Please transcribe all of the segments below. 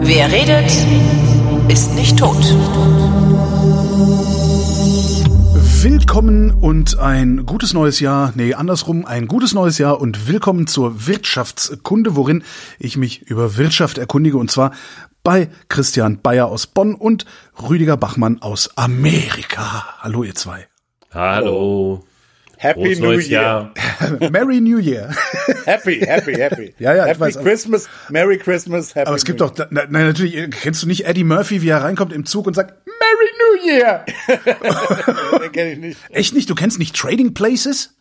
Wer redet, ist nicht tot. Willkommen und ein gutes neues Jahr, nee, andersrum, ein gutes neues Jahr und willkommen zur Wirtschaftskunde, worin ich mich über Wirtschaft erkundige und zwar bei Christian Bayer aus Bonn und Rüdiger Bachmann aus Amerika. Hallo ihr zwei. Hallo. Happy Frohes New neues Year. Jahr. Merry New Year. Happy, happy, happy. Ja, ja, ich happy weiß, aber- Christmas, Merry Christmas, Happy Aber es gibt New doch, na, na, natürlich, äh, kennst du nicht Eddie Murphy, wie er reinkommt im Zug und sagt, Merry New Year? Year. Den kenn ich nicht. Echt nicht? Du kennst nicht Trading Places?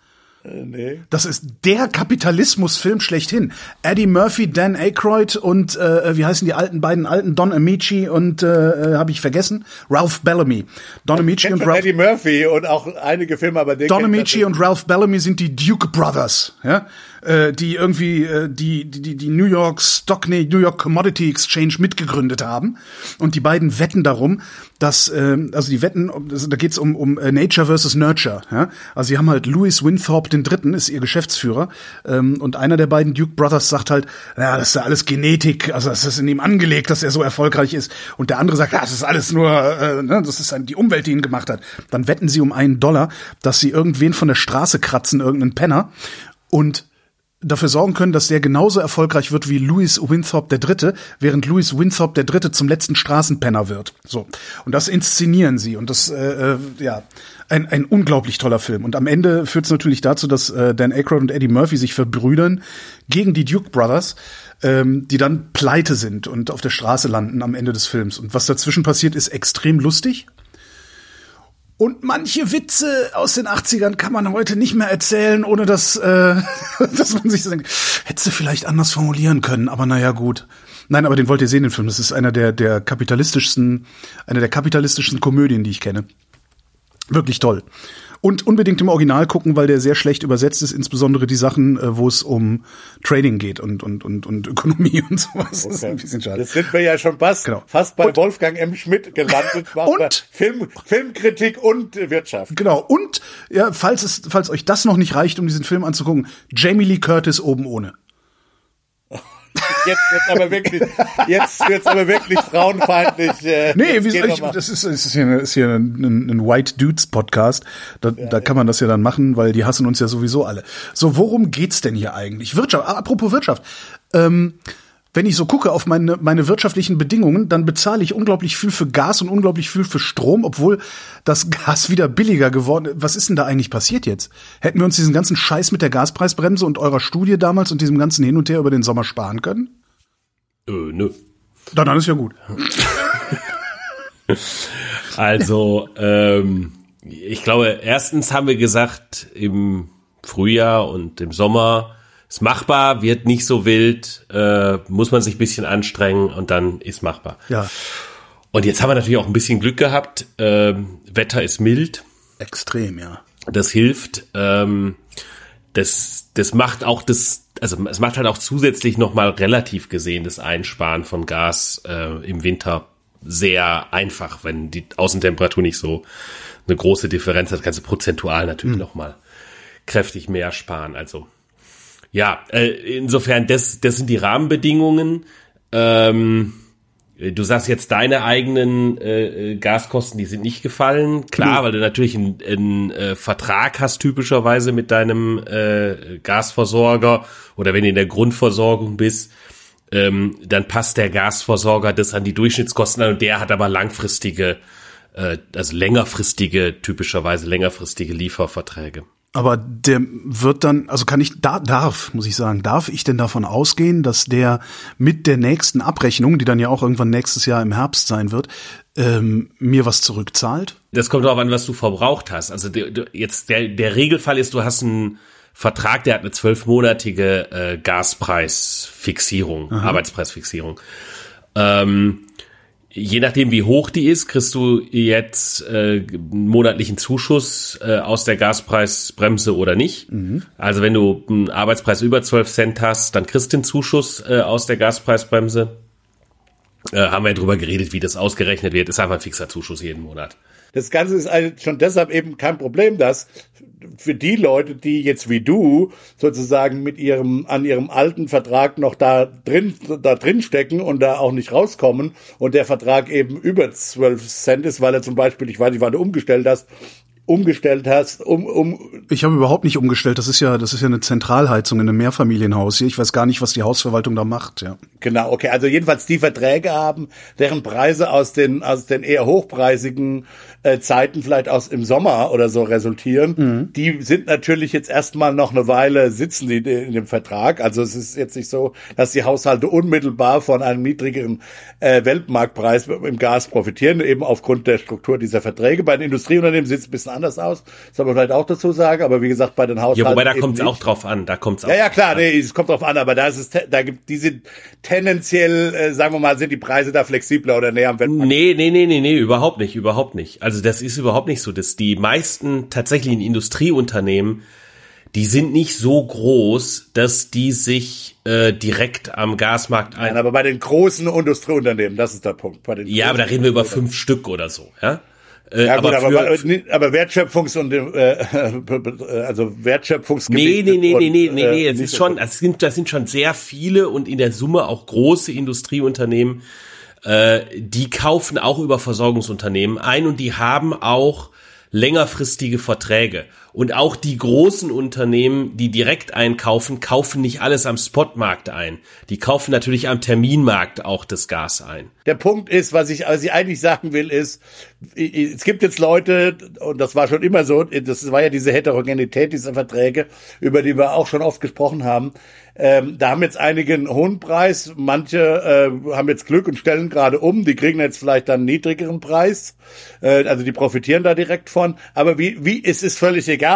Äh, nee. Das ist der Kapitalismusfilm schlechthin. Eddie Murphy, Dan Aykroyd und äh, wie heißen die alten beiden alten Don Amici und äh, habe ich vergessen Ralph Bellamy. Don Amici und Ralph Eddie Murphy und auch einige Filme, aber den Don Amici und Ralph Bellamy sind die Duke Brothers, ja, äh, die irgendwie äh, die, die die New York Stock, nee, New York Commodity Exchange mitgegründet haben. Und die beiden wetten darum, dass ähm, also die wetten, das- da geht's um um äh, Nature versus Nurture, ja, also sie haben halt Louis Winthrop den Dritten ist ihr Geschäftsführer. Ähm, und einer der beiden Duke Brothers sagt halt, ja, das ist ja alles Genetik, also das ist in ihm angelegt, dass er so erfolgreich ist. Und der andere sagt, ja, das ist alles nur, äh, ne, das ist die Umwelt, die ihn gemacht hat. Dann wetten sie um einen Dollar, dass sie irgendwen von der Straße kratzen, irgendeinen Penner. Und dafür sorgen können, dass der genauso erfolgreich wird wie Louis Winthrop der Dritte, während Louis Winthrop der Dritte zum letzten Straßenpenner wird. So und das inszenieren sie und das äh, äh, ja ein, ein unglaublich toller Film. Und am Ende führt es natürlich dazu, dass äh, Dan Aykroyd und Eddie Murphy sich verbrüdern gegen die Duke Brothers, ähm, die dann pleite sind und auf der Straße landen am Ende des Films. Und was dazwischen passiert, ist extrem lustig. Und manche Witze aus den 80ern kann man heute nicht mehr erzählen, ohne dass, äh, dass man sich denkt, hätte sie vielleicht anders formulieren können, aber naja, gut. Nein, aber den wollt ihr sehen, den Film. Das ist einer der, der kapitalistischsten, eine der kapitalistischsten Komödien, die ich kenne. Wirklich toll. Und unbedingt im Original gucken, weil der sehr schlecht übersetzt ist, insbesondere die Sachen, äh, wo es um Trading geht und, und, und, und Ökonomie und sowas. Das ist ein bisschen schade. Jetzt sind wir ja schon fast, Genau. fast bei Und- Wolfgang M. Schmidt gelandet. Und- Film, Filmkritik und Wirtschaft. Genau. Und ja, falls es, falls euch das noch nicht reicht, um diesen Film anzugucken, Jamie Lee Curtis oben ohne. Jetzt wird's aber wirklich, jetzt wird's aber wirklich frauenfeindlich. Äh, Nee, wie ich, das ist, das ist hier, ist hier ein, ein, ein White Dudes Podcast. Da, da kann man das ja dann machen, weil die hassen uns ja sowieso alle. So, worum geht's denn hier eigentlich? Wirtschaft, apropos Wirtschaft. Ähm, wenn ich so gucke auf meine, meine wirtschaftlichen Bedingungen, dann bezahle ich unglaublich viel für Gas und unglaublich viel für Strom, obwohl das Gas wieder billiger geworden ist. Was ist denn da eigentlich passiert jetzt? Hätten wir uns diesen ganzen Scheiß mit der Gaspreisbremse und eurer Studie damals und diesem ganzen Hin und Her über den Sommer sparen können? Äh, nö. Dann, dann ist ja gut. Also, ähm, ich glaube, erstens haben wir gesagt, im Frühjahr und im Sommer ist machbar, wird nicht so wild, äh, muss man sich ein bisschen anstrengen und dann ist machbar. Ja, Und jetzt haben wir natürlich auch ein bisschen Glück gehabt. Ähm, Wetter ist mild, extrem, ja. das hilft. Ähm, das, das macht auch das, also es macht halt auch zusätzlich nochmal relativ gesehen das Einsparen von Gas äh, im Winter sehr einfach, wenn die Außentemperatur nicht so eine große Differenz hat, kannst du prozentual natürlich Hm. noch mal kräftig mehr sparen. Also ja, äh, insofern, das, das sind die Rahmenbedingungen. Ähm, Du sagst jetzt deine eigenen äh, äh, Gaskosten, die sind nicht gefallen. Klar, weil du natürlich einen, einen äh, Vertrag hast typischerweise mit deinem äh, Gasversorger oder wenn du in der Grundversorgung bist, ähm, dann passt der Gasversorger das an die Durchschnittskosten an und der hat aber langfristige, äh, also längerfristige, typischerweise längerfristige Lieferverträge. Aber der wird dann, also kann ich, da, darf, muss ich sagen, darf ich denn davon ausgehen, dass der mit der nächsten Abrechnung, die dann ja auch irgendwann nächstes Jahr im Herbst sein wird, ähm, mir was zurückzahlt? Das kommt darauf an, was du verbraucht hast. Also der, der- jetzt der, der Regelfall ist, du hast einen Vertrag, der hat eine zwölfmonatige äh, Gaspreisfixierung, Arbeitspreisfixierung. Ähm, je nachdem, wie hoch die ist, kriegst du jetzt äh, einen monatlichen Zuschuss äh, aus der Gaspreisbremse oder nicht. Also wenn du einen Arbeitspreis über 12 Cent hast, dann kriegst du den Zuschuss äh, aus der Gaspreisbremse. Äh, haben wir ja drüber geredet, wie das ausgerechnet wird. Ist einfach ein fixer Zuschuss jeden Monat. Das Ganze ist eigentlich schon deshalb eben kein Problem, dass für die Leute, die jetzt wie du sozusagen mit ihrem an ihrem alten Vertrag noch da drin da drin stecken und da auch nicht rauskommen und der Vertrag eben über 12 Cent ist, weil er zum Beispiel, ich weiß nicht, wann du umgestellt hast, umgestellt hast, um, um Ich habe überhaupt nicht umgestellt. Das ist ja, das ist ja eine Zentralheizung in einem Mehrfamilienhaus hier. Ich weiß gar nicht, was die Hausverwaltung da macht. Ja. Genau, okay. Also jedenfalls die Verträge haben, deren Preise aus den aus den eher hochpreisigen äh, Zeiten vielleicht aus im Sommer oder so resultieren. Mhm. Die sind natürlich jetzt erstmal noch eine Weile sitzen die in dem Vertrag. Also es ist jetzt nicht so, dass die Haushalte unmittelbar von einem niedrigeren äh, Weltmarktpreis im Gas profitieren, eben aufgrund der Struktur dieser Verträge. Bei den Industrieunternehmen es ein bisschen anders aus. Das soll man vielleicht auch dazu sagen. Aber wie gesagt, bei den Haushalten Ja, wobei da kommt es auch drauf an. Da kommt's auch. Ja, ja, klar, nee, es kommt drauf an, aber da ist es, da gibt, die sind tendenziell, äh, sagen wir mal, sind die Preise da flexibler oder näher am Weltmarkt. Nee, nee, nee, nee, nee, überhaupt nicht, überhaupt nicht. Also das ist überhaupt nicht so, dass die meisten tatsächlichen Industrieunternehmen, die sind nicht so groß, dass die sich äh, direkt am Gasmarkt ein. Nein, aber bei den großen Industrieunternehmen, das ist der Punkt. Ja, aber da reden wir über fünf Stück oder so, ja. Äh, Ja gut, aber, für- aber, aber Wertschöpfungs- und äh, also Wertschöpfungsgebiet. Nee, nee, nee, nee, nee, nee, nee, äh, es nicht ist schon, das sind, das sind schon sehr viele und in der Summe auch große Industrieunternehmen, äh, die kaufen auch über Versorgungsunternehmen ein und die haben auch längerfristige Verträge. Und auch die großen Unternehmen, die direkt einkaufen, kaufen nicht alles am Spotmarkt ein. Die kaufen natürlich am Terminmarkt auch das Gas ein. Der Punkt ist, was ich, was ich eigentlich sagen will, ist, es gibt jetzt Leute, und das war schon immer so, das war ja diese Heterogenität dieser Verträge, über die wir auch schon oft gesprochen haben. Ähm, da haben jetzt einige einen hohen Preis, manche äh, haben jetzt Glück und stellen gerade um, die kriegen jetzt vielleicht dann einen niedrigeren Preis, äh, also die profitieren da direkt von. Aber wie, wie es ist völlig egal,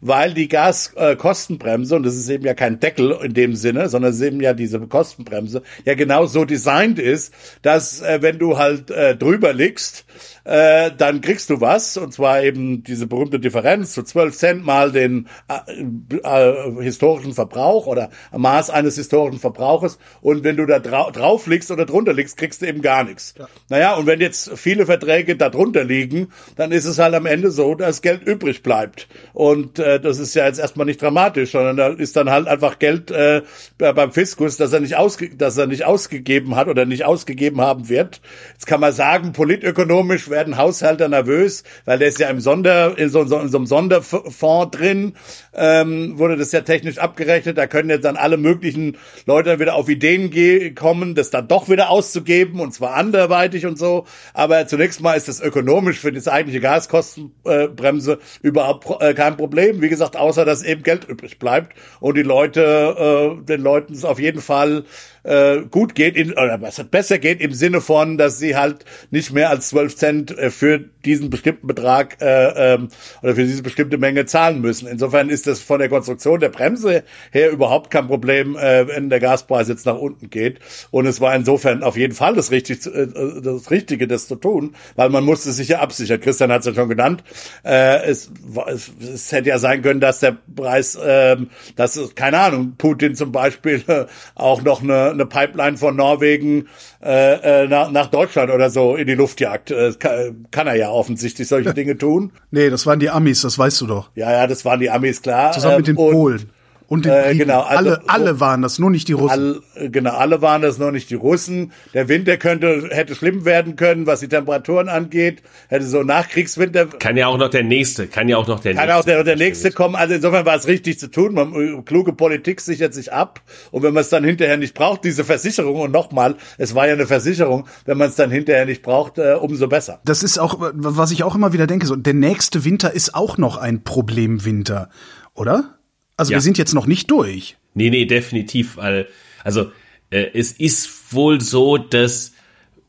weil die Gaskostenbremse, und das ist eben ja kein Deckel in dem Sinne, sondern es ist eben ja diese Kostenbremse, ja genau so designt ist, dass äh, wenn du halt äh, drüber liegst, äh, dann kriegst du was, und zwar eben diese berühmte Differenz zu 12 Cent mal den äh, äh, historischen Verbrauch oder Maß eines historischen Verbrauches. Und wenn du da drau drauf liegst oder drunter liegst, kriegst du eben gar nichts. Naja, und wenn jetzt viele Verträge da drunter liegen, dann ist es halt am Ende so, dass Geld übrig bleibt. Und äh, das ist ja jetzt erstmal nicht dramatisch, sondern da ist dann halt einfach Geld äh, beim Fiskus, dass er nicht ausge dass er nicht ausgegeben hat oder nicht ausgegeben haben wird. Jetzt kann man sagen, politökonomisch werden Haushalter nervös, weil der ist ja im Sonder, in so, in so einem Sonderfonds drin, ähm, wurde das ja technisch abgerechnet. Da können jetzt dann alle möglichen Leute wieder auf Ideen kommen, das dann doch wieder auszugeben und zwar anderweitig und so. Aber zunächst mal ist das ökonomisch für das eigentliche Gaskostenbremse überhaupt pro- äh, kein Problem. Wie gesagt, außer dass eben Geld übrig bleibt und die Leute, äh, den Leuten es auf jeden Fall äh, gut geht, in, oder besser geht im Sinne von, dass sie halt nicht mehr als 12 Cent äh, für diesen bestimmten Betrag äh, ähm, oder für diese bestimmte Menge zahlen müssen. Insofern ist das von der Konstruktion der Bremse her überhaupt kein Problem, äh, wenn der Gaspreis jetzt nach unten geht. Und es war insofern auf jeden Fall das, richtig, äh, das Richtige, das zu tun, weil man musste sich ja absichern. Christian hat es ja schon genannt. Äh, es, es, es hätte ja sein können, dass der Preis, ähm, dass keine Ahnung, Putin zum Beispiel äh, auch noch eine, eine Pipeline von Norwegen äh, äh, nach, nach Deutschland oder so in die Luft jagt. Äh, kann, kann er ja offensichtlich solche Dinge tun. Nee, das waren die Amis, das weißt du doch. Ja, ja, das waren die Amis, klar. Zusammen mit den Ähm, und Polen. Und den äh, genau, also- alle, alle waren das, nur nicht die Russen. All, genau, alle waren das, noch nicht die Russen. Der Winter könnte, hätte schlimm werden können, was die Temperaturen angeht. Hätte so Nachkriegswinter Kann ja auch noch der nächste, kann ja auch noch der kann nächste. auch der, der nächste kommen. Also insofern war es richtig zu tun. Man, kluge Politik sichert sich ab. Und wenn man es dann hinterher nicht braucht, diese Versicherung, und nochmal, es war ja eine Versicherung, wenn man es dann hinterher nicht braucht, äh, umso besser. Das ist auch, was ich auch immer wieder denke, so, der nächste Winter ist auch noch ein Problemwinter, oder? Also Ja. wir sind jetzt noch nicht durch. Nee, nee, definitiv, weil, also äh, es ist wohl so, dass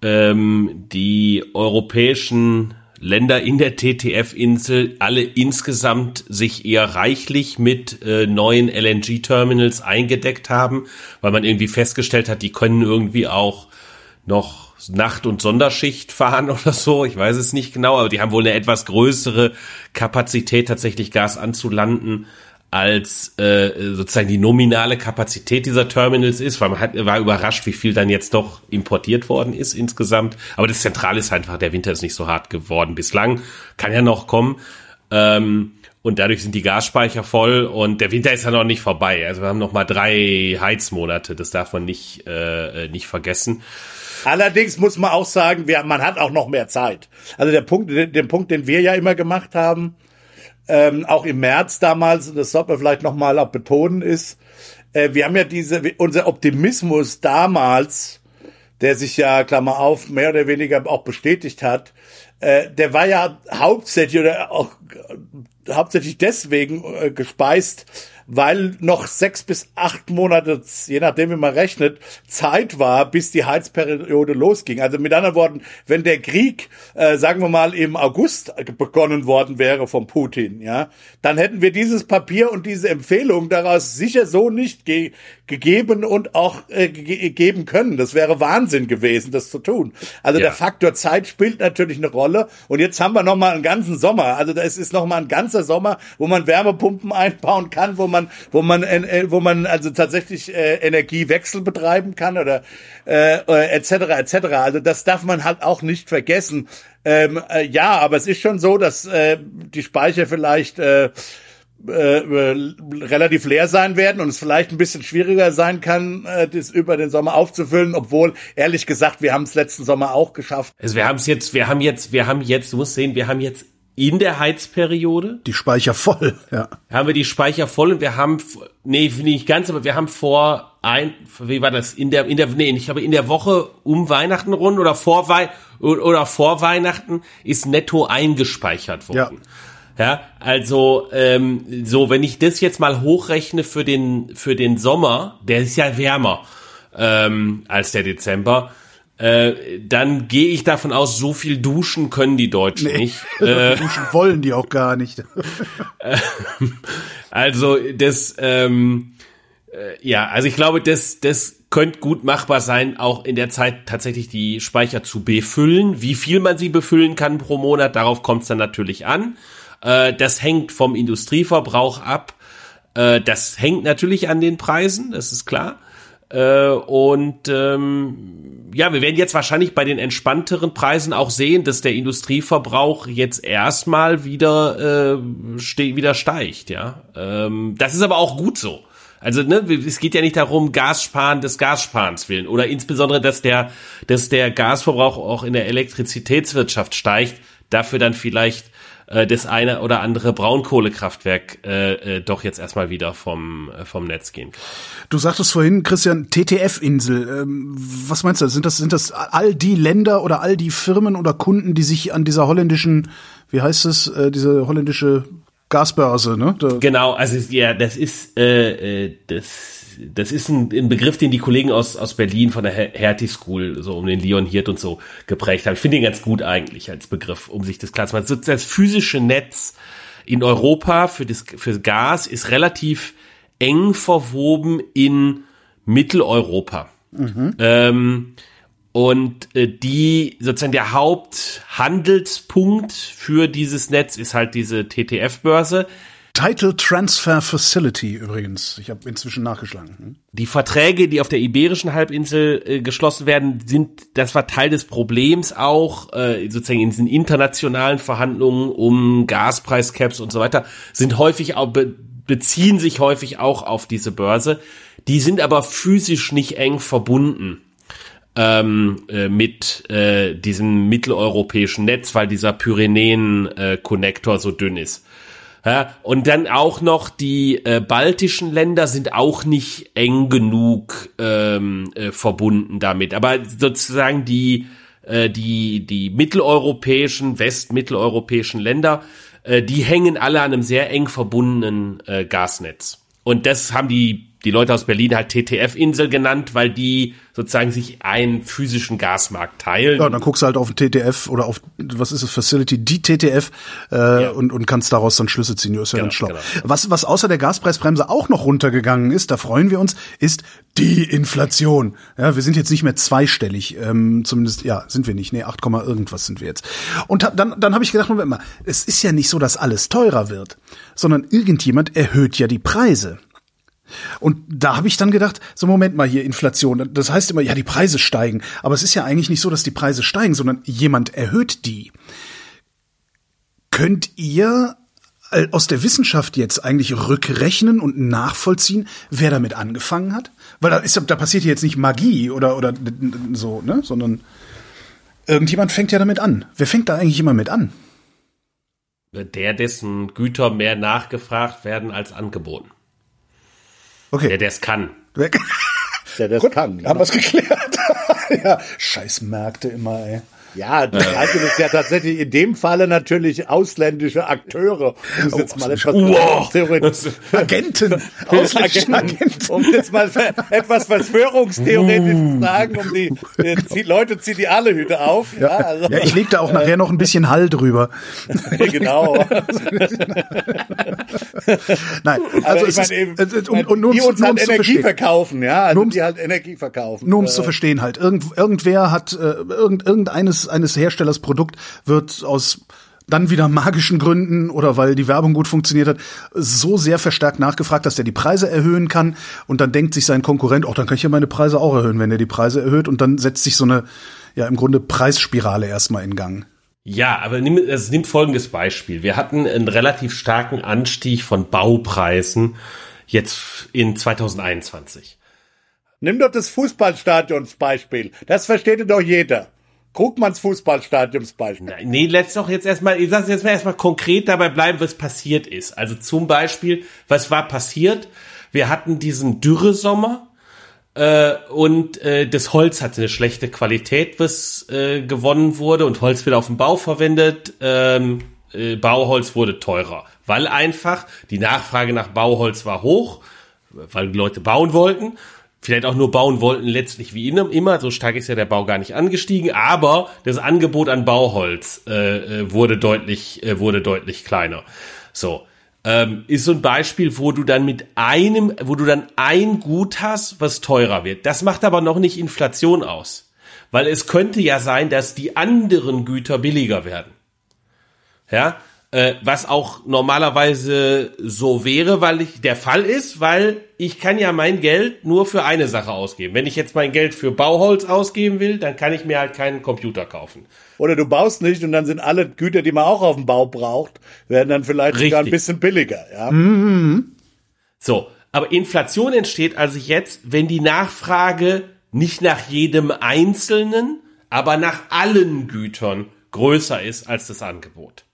ähm, die europäischen Länder in der TTF-Insel alle insgesamt sich eher reichlich mit äh, neuen LNG-Terminals eingedeckt haben, weil man irgendwie festgestellt hat, die können irgendwie auch noch Nacht- und Sonderschicht fahren oder so. Ich weiß es nicht genau, aber die haben wohl eine etwas größere Kapazität, tatsächlich Gas anzulanden, als äh, sozusagen die nominale Kapazität dieser Terminals ist, weil man hat, war überrascht, wie viel dann jetzt doch importiert worden ist insgesamt. Aber das Zentrale ist einfach, der Winter ist nicht so hart geworden bislang. Kann ja noch kommen. Ähm, und dadurch sind die Gasspeicher voll und der Winter ist ja noch nicht vorbei. Also wir haben noch mal drei Heizmonate, das darf man nicht, äh, nicht vergessen. Allerdings muss man auch sagen, wir, man hat auch noch mehr Zeit. Also der Punkt, den Punkt, den wir ja immer gemacht haben, ähm, auch im März damals, das sollte man vielleicht noch mal auch betonen, ist, äh, wir haben ja diese, unser Optimismus damals, der sich ja, Klammer auf, mehr oder weniger auch bestätigt hat, äh, der war ja hauptsächlich oder auch äh, hauptsächlich deswegen äh, gespeist, weil noch sechs bis acht Monate, je nachdem wie man rechnet, Zeit war, bis die Heizperiode losging. Also mit anderen Worten, wenn der Krieg, äh, sagen wir mal, im August begonnen worden wäre von Putin, ja, dann hätten wir dieses Papier und diese Empfehlung daraus sicher so nicht ge gegeben und auch äh, ge geben können. Das wäre Wahnsinn gewesen, das zu tun. Also ja. der Faktor Zeit spielt natürlich eine Rolle. Und jetzt haben wir noch mal einen ganzen Sommer. Also das ist noch mal ein ganzer Sommer, wo man Wärmepumpen einbauen kann, wo man wo man, äh, wo man also tatsächlich äh, Energiewechsel betreiben kann oder äh, äh, etc. etc. Also das darf man halt auch nicht vergessen. Ähm, äh, ja, aber es ist schon so, dass äh, die Speicher vielleicht äh, äh, äh, relativ leer sein werden und es vielleicht ein bisschen schwieriger sein kann, äh, das über den Sommer aufzufüllen, obwohl ehrlich gesagt, wir haben es letzten Sommer auch geschafft. Also wir haben es jetzt, wir haben jetzt, wir haben jetzt, du musst sehen, wir haben jetzt in der Heizperiode. Die Speicher voll, ja. Haben wir die Speicher voll und wir haben, nee, nicht ganz, aber wir haben vor ein, wie war das, in der, in der, nee, ich habe in der Woche um Weihnachten rund oder vor Wei oder vor Weihnachten ist netto eingespeichert worden. Ja. Ja, also ähm, so, wenn ich das jetzt mal hochrechne für den für den Sommer, der ist ja wärmer ähm, als der Dezember, äh, dann gehe ich davon aus, so viel duschen können die Deutschen nee, nicht. Äh, duschen wollen die auch gar nicht. also das, ähm, äh, ja, also ich glaube, das, das könnte gut machbar sein, auch in der Zeit tatsächlich die Speicher zu befüllen. Wie viel man sie befüllen kann pro Monat, darauf kommt es dann natürlich an. Äh, das hängt vom Industrieverbrauch ab. Äh, das hängt natürlich an den Preisen, das ist klar. Äh, und ähm, ja, wir werden jetzt wahrscheinlich bei den entspannteren Preisen auch sehen, dass der Industrieverbrauch jetzt erstmal wieder äh, ste wieder steigt. Ja, ähm, das ist aber auch gut so. Also ne, es geht ja nicht darum, Gas sparen des Gassparens willen oder insbesondere, dass der, dass der Gasverbrauch auch in der Elektrizitätswirtschaft steigt. Dafür dann vielleicht äh, das eine oder andere Braunkohlekraftwerk äh, äh, doch jetzt erstmal wieder vom, äh, vom Netz gehen kann. Du sagtest vorhin, Christian, TTF-Insel. Ähm, was meinst du? Sind das, sind das all die Länder oder all die Firmen oder Kunden, die sich an dieser holländischen, wie heißt es, äh, diese holländische Gasbörse, ne? Da genau, also ja, das ist äh, äh, das das ist ein, ein, Begriff, den die Kollegen aus, aus Berlin von der Hertie School, so um den Leon Hirt und so geprägt haben. Ich finde ihn ganz gut eigentlich als Begriff, um sich das klar zu machen. Das physische Netz in Europa für das für Gas ist relativ eng verwoben in Mitteleuropa. Mhm. Ähm, und äh, die sozusagen der Haupthandelspunkt für dieses Netz ist halt diese TTF-Börse. Title Transfer Facility übrigens. Ich habe inzwischen nachgeschlagen. Hm? Die Verträge, die auf der Iberischen Halbinsel äh, geschlossen werden, sind, das war Teil des Problems auch, äh, sozusagen in diesen internationalen Verhandlungen um Gaspreiscaps und so weiter, sind häufig auch, be beziehen sich häufig auch auf diese Börse. Die sind aber physisch nicht eng verbunden ähm, äh, mit äh, diesem mitteleuropäischen Netz, weil dieser Pyrenäen-Konnektor so dünn ist. Ja, und dann auch noch die äh, baltischen Länder sind auch nicht eng genug ähm, äh, verbunden damit. Aber sozusagen die, äh, die, die mitteleuropäischen, westmitteleuropäischen Länder, äh, die hängen alle an einem sehr eng verbundenen äh, Gasnetz. Und das haben die die Leute aus Berlin halt TTF-Insel genannt, weil die sozusagen sich einen physischen Gasmarkt teilen. Ja, dann guckst du halt auf TTF oder auf, was ist es, Facility, die TTF äh, ja. und, und kannst daraus dann Schlüsse ziehen. Du ist ja genau, ganz schlau. Genau. Was, was außer der Gaspreisbremse auch noch runtergegangen ist, da freuen wir uns, ist die Inflation. Ja, wir sind jetzt nicht mehr zweistellig, ähm, zumindest, ja, sind wir nicht. Nee, 8, irgendwas sind wir jetzt. Und hab, dann, dann habe ich gedacht, Moment mal, es ist ja nicht so, dass alles teurer wird, sondern irgendjemand erhöht ja die Preise. Und da habe ich dann gedacht, so Moment mal hier, Inflation. Das heißt immer, ja, die Preise steigen. Aber es ist ja eigentlich nicht so, dass die Preise steigen, sondern jemand erhöht die. Könnt ihr äh, aus der Wissenschaft jetzt eigentlich rückrechnen und nachvollziehen, wer damit angefangen hat? Weil da, ist, da passiert jetzt nicht Magie oder, oder so, ne? Sondern irgendjemand fängt ja damit an. Wer fängt da eigentlich immer mit an? Der, dessen Güter mehr nachgefragt werden als angeboten. Okay. Der, der es kann. Der das Gut, kann. haben wir es geklärt. ja, scheiß Märkte immer, ey. Ja, das das ist ja tatsächlich in dem Falle natürlich ausländische Akteure. Um es jetzt mal etwas Wow. theoretisch, Agenten, ausländischen Agenten. um jetzt mal etwas Verschwörungstheoretisch zu sagen, um die, die, die Leute ziehen die alle Hüte auf. Ja, also, Ja, ich leg da auch nachher noch ein bisschen Hall drüber. genau. Nein, Also ich es meine, ist, eben, es ist- um, um, nur die um uns nur halt Energie verstehen. verkaufen, ja, also Nur die halt Energie verkaufen. Nur um es Äh, zu verstehen halt. Irgend, irgendwer hat, äh, irgend, irgendeines eines Herstellers Produkt wird aus dann wieder magischen Gründen oder weil die Werbung gut funktioniert hat, so sehr verstärkt nachgefragt, dass der die Preise erhöhen kann und dann denkt sich sein Konkurrent, oh, dann kann ich ja meine Preise auch erhöhen, wenn er die Preise erhöht und dann setzt sich so eine, ja, im Grunde Preisspirale erstmal in Gang. Ja, aber nimm, es nimmt folgendes Beispiel. Wir hatten einen relativ starken Anstieg von Baupreisen jetzt in 2021. Nimm doch das Fußballstadionsbeispiel. Das versteht doch jeder. Krugmanns Fußballstadionsbeispiel. Nee, let's doch jetzt erstmal, ich sag jetzt mal erstmal konkret dabei bleiben, was passiert ist. Also zum Beispiel, was war passiert? Wir hatten diesen Dürresommer äh, und äh, das Holz hatte eine schlechte Qualität, was äh, gewonnen wurde und Holz wird auf dem Bau verwendet. Ähm, äh, Bauholz wurde teurer, weil einfach die Nachfrage nach Bauholz war hoch, weil die Leute bauen wollten. Vielleicht auch nur bauen wollten, letztlich wie immer. So stark ist ja der Bau gar nicht angestiegen, aber das Angebot an Bauholz äh, äh, wurde deutlich, äh, wurde deutlich kleiner. So. Ähm, ist so ein Beispiel, wo du dann mit einem, wo du dann ein Gut hast, was teurer wird. Das macht aber noch nicht Inflation aus. Weil es könnte ja sein, dass die anderen Güter billiger werden. Ja, äh, was auch normalerweise so wäre, weil ich der Fall ist, weil ich kann ja mein Geld nur für eine Sache ausgeben. Wenn ich jetzt mein Geld für Bauholz ausgeben will, dann kann ich mir halt keinen Computer kaufen. Oder du baust nicht und dann sind alle Güter, die man auch auf dem Bau braucht, werden dann vielleicht sogar ein Richtig. bisschen billiger. Ja? So, aber Inflation entsteht also jetzt, wenn die Nachfrage nicht nach jedem Einzelnen, aber nach allen Gütern größer ist als das Angebot.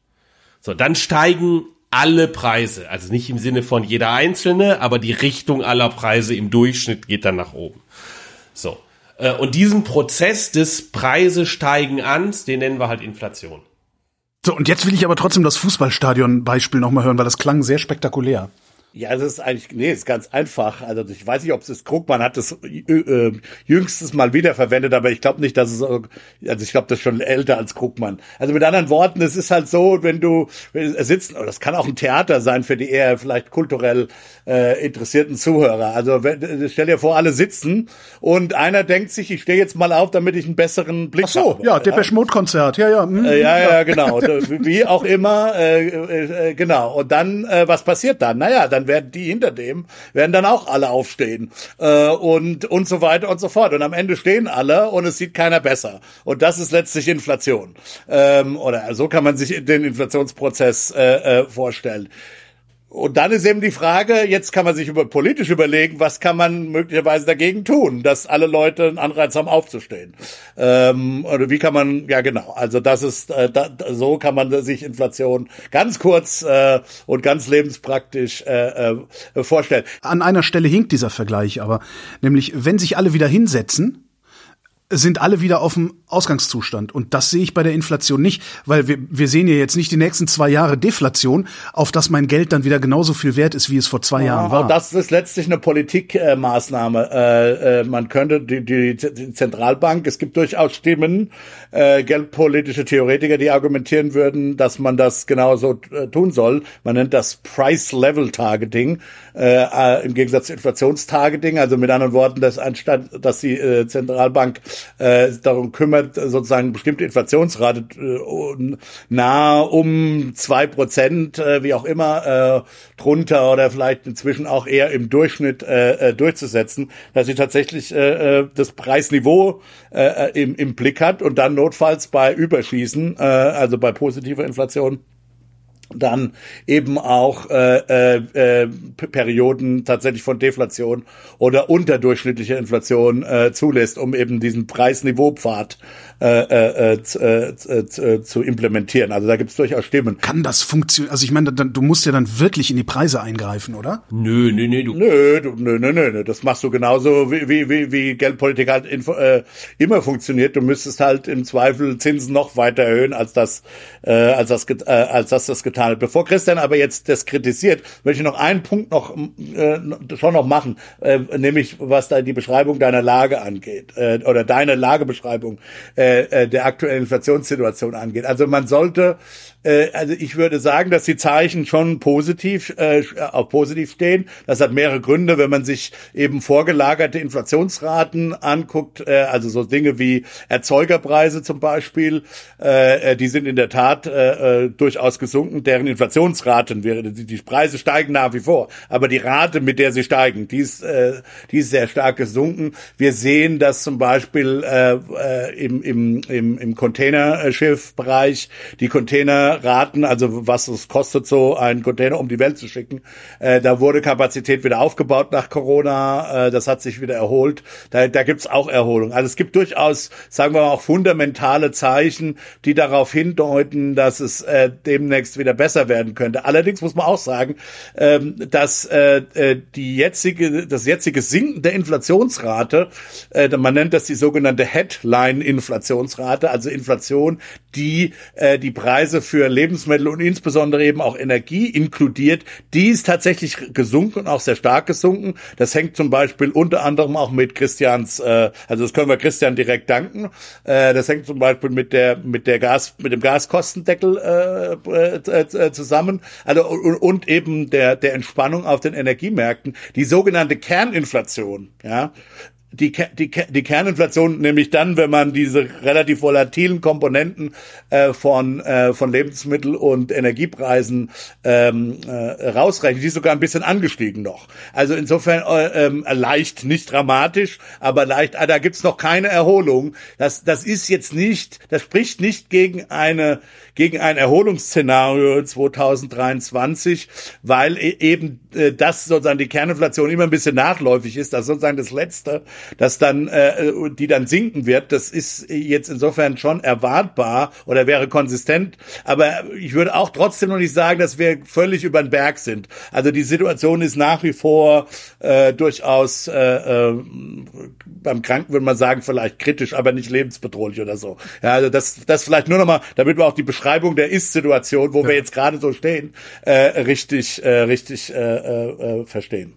So, dann steigen alle Preise, also nicht im Sinne von jeder einzelne, aber die Richtung aller Preise im Durchschnitt geht dann nach oben. So. äh, Und diesen Prozess des Preise steigen an, den nennen wir halt Inflation. So, und jetzt will ich aber trotzdem das Fußballstadion-Beispiel nochmal hören, weil das klang sehr spektakulär. Ja, es ist eigentlich, nee, es ist ganz einfach. Also ich weiß nicht, ob es ist, Krugmann hat es äh, äh, jüngstes mal wiederverwendet, aber ich glaube nicht, dass es, also ich glaube, das ist schon älter als Krugmann. Also mit anderen Worten, es ist halt so, wenn du äh, sitzt, oder das kann auch ein Theater sein für die eher vielleicht kulturell äh, interessierten Zuhörer. Also wenn, äh, stell dir vor, alle sitzen und einer denkt sich, ich stehe jetzt mal auf, damit ich einen besseren Blick Ach so, habe. ja, Depeche Mode Konzert, ja, ja. mm. Äh, ja, ja, genau. Wie auch immer, äh, äh, genau. Und dann, äh, was passiert dann? Naja, dann werden die hinter dem, werden dann auch alle aufstehen äh, und und so weiter und so fort. Und am Ende stehen alle und es sieht keiner besser. Und das ist letztlich Inflation. Ähm, oder so kann man sich den Inflationsprozess äh, äh, vorstellen. Und dann ist eben die Frage, jetzt kann man sich über politisch überlegen, was kann man möglicherweise dagegen tun, dass alle Leute einen Anreiz haben, aufzustehen. Ähm, oder wie kann man, ja genau, also das ist, äh, da, so kann man sich Inflation ganz kurz äh, und ganz lebenspraktisch äh, äh, vorstellen. An einer Stelle hinkt dieser Vergleich aber, nämlich wenn sich alle wieder hinsetzen, sind alle wieder auf dem Ausgangszustand. Und das sehe ich bei der Inflation nicht, weil wir, wir sehen ja jetzt nicht die nächsten zwei Jahre Deflation, auf dass mein Geld dann wieder genauso viel wert ist, wie es vor zwei Jahren war. Das ist letztlich eine Politikmaßnahme. Äh, äh, man könnte die, die, die Zentralbank, es gibt durchaus Stimmen, äh, geldpolitische Theoretiker, die argumentieren würden, dass man das genauso äh, tun soll. Man nennt das Price-Level-Targeting äh, äh, im Gegensatz zu Inflationstargeting. Also mit anderen Worten, dass anstatt, dass die äh, Zentralbank äh, darum kümmert, sozusagen bestimmte Inflationsrate äh, nahe um zwei Prozent, äh, wie auch immer, äh, drunter oder vielleicht inzwischen auch eher im Durchschnitt äh, äh, durchzusetzen, dass sie tatsächlich äh, äh, das Preisniveau äh, im, im Blick hat und dann notfalls bei Überschießen, äh, also bei positiver Inflation, dann eben auch äh, äh, Perioden tatsächlich von Deflation oder unterdurchschnittlicher Inflation äh, zulässt, um eben diesen Preisniveaupfad äh, äh, äh, äh, zu implementieren. Also da gibt es durchaus Stimmen. Kann das funktionieren? Also ich meine, du musst ja dann wirklich in die Preise eingreifen, oder? Nö, nö, nö, du. Nö, du, nö, nö, nö, nö. Das machst du genauso wie, wie, wie, wie Geldpolitik halt in, äh, immer funktioniert. Du müsstest halt im Zweifel Zinsen noch weiter erhöhen, als das, äh, als das, äh, als das das getan hat. Bevor Christian aber jetzt das kritisiert, möchte ich noch einen Punkt noch äh, schon noch machen, äh, nämlich was da die Beschreibung deiner Lage angeht äh, oder deine Lagebeschreibung. Äh, äh, der aktuellen Inflationssituation angeht. Also man sollte äh, also ich würde sagen, dass die Zeichen schon positiv, äh, auch positiv stehen. Das hat mehrere Gründe, wenn man sich eben vorgelagerte Inflationsraten anguckt, äh, also so Dinge wie Erzeugerpreise zum Beispiel, äh, äh die sind in der Tat äh, äh, durchaus gesunken. Deren Inflationsraten, die, die Preise steigen nach wie vor, aber die Rate, mit der sie steigen, die ist, äh, die ist sehr stark gesunken. Wir sehen, dass zum Beispiel äh, äh, im, im, im, im Containerschiffbereich die Container Raten, also was es kostet, so einen Container um die Welt zu schicken. Äh, da wurde Kapazität wieder aufgebaut nach Corona, äh, das hat sich wieder erholt. Da, da gibt's auch Erholung. Also es gibt durchaus, sagen wir mal, auch fundamentale Zeichen, die darauf hindeuten, dass es äh, demnächst wieder besser werden könnte. Allerdings muss man auch sagen, ähm, dass äh, äh die jetzige, das jetzige Sinken der Inflationsrate, äh, man nennt das die sogenannte Headline-Inflationsrate, also Inflation, die äh, die Preise für für Lebensmittel und insbesondere eben auch Energie inkludiert, die ist tatsächlich gesunken und auch sehr stark gesunken. Das hängt zum Beispiel unter anderem auch mit Christians, äh, also das können wir Christian direkt danken. Äh, das hängt zum Beispiel mit der mit der Gas mit dem Gaskostendeckel äh, äh, zusammen. Also und, und eben der der Entspannung auf den Energiemärkten. Die sogenannte Kerninflation, ja, die, die, die Kerninflation nämlich dann, wenn man diese relativ volatilen Komponenten äh, von, äh, von Lebensmittel- und Energiepreisen ähm, äh, rausrechnet, die ist sogar ein bisschen angestiegen noch. Also insofern äh, äh, leicht, nicht dramatisch, aber leicht, ah, da gibt's noch keine Erholung. Das, das ist jetzt nicht, das spricht nicht gegen eine gegen ein Erholungsszenario 2023, weil e-, eben äh, das sozusagen die Kerninflation immer ein bisschen nachläufig ist, das sozusagen das Letzte, dass dann äh, die dann sinken wird. Das ist jetzt insofern schon erwartbar oder wäre konsistent, aber ich würde auch trotzdem noch nicht sagen, dass wir völlig über den Berg sind. Also die Situation ist nach wie vor äh, durchaus äh, äh, beim Kranken würde man sagen vielleicht kritisch, aber nicht lebensbedrohlich oder so. Ja, also das das vielleicht nur noch mal, damit wir auch die Beschreibung der Ist-Situation, wo ja. wir jetzt gerade so stehen, äh, richtig, äh, richtig äh, äh, äh, verstehen.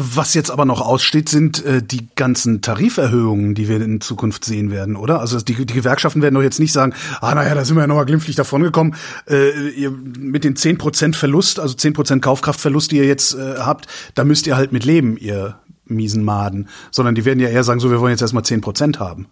Was jetzt aber noch aussteht, sind äh, die ganzen Tariferhöhungen, die wir in Zukunft sehen werden, oder? Also die, die Gewerkschaften werden doch jetzt nicht sagen, ah naja, da sind wir ja nochmal glimpflich davongekommen, äh, ihr, mit den zehn Prozent Verlust, also zehn Prozent Kaufkraftverlust, die ihr jetzt äh, habt, da müsst ihr halt mit leben, ihr miesen Maden. Sondern die werden ja eher sagen, so, wir wollen jetzt erstmal zehn Prozent haben.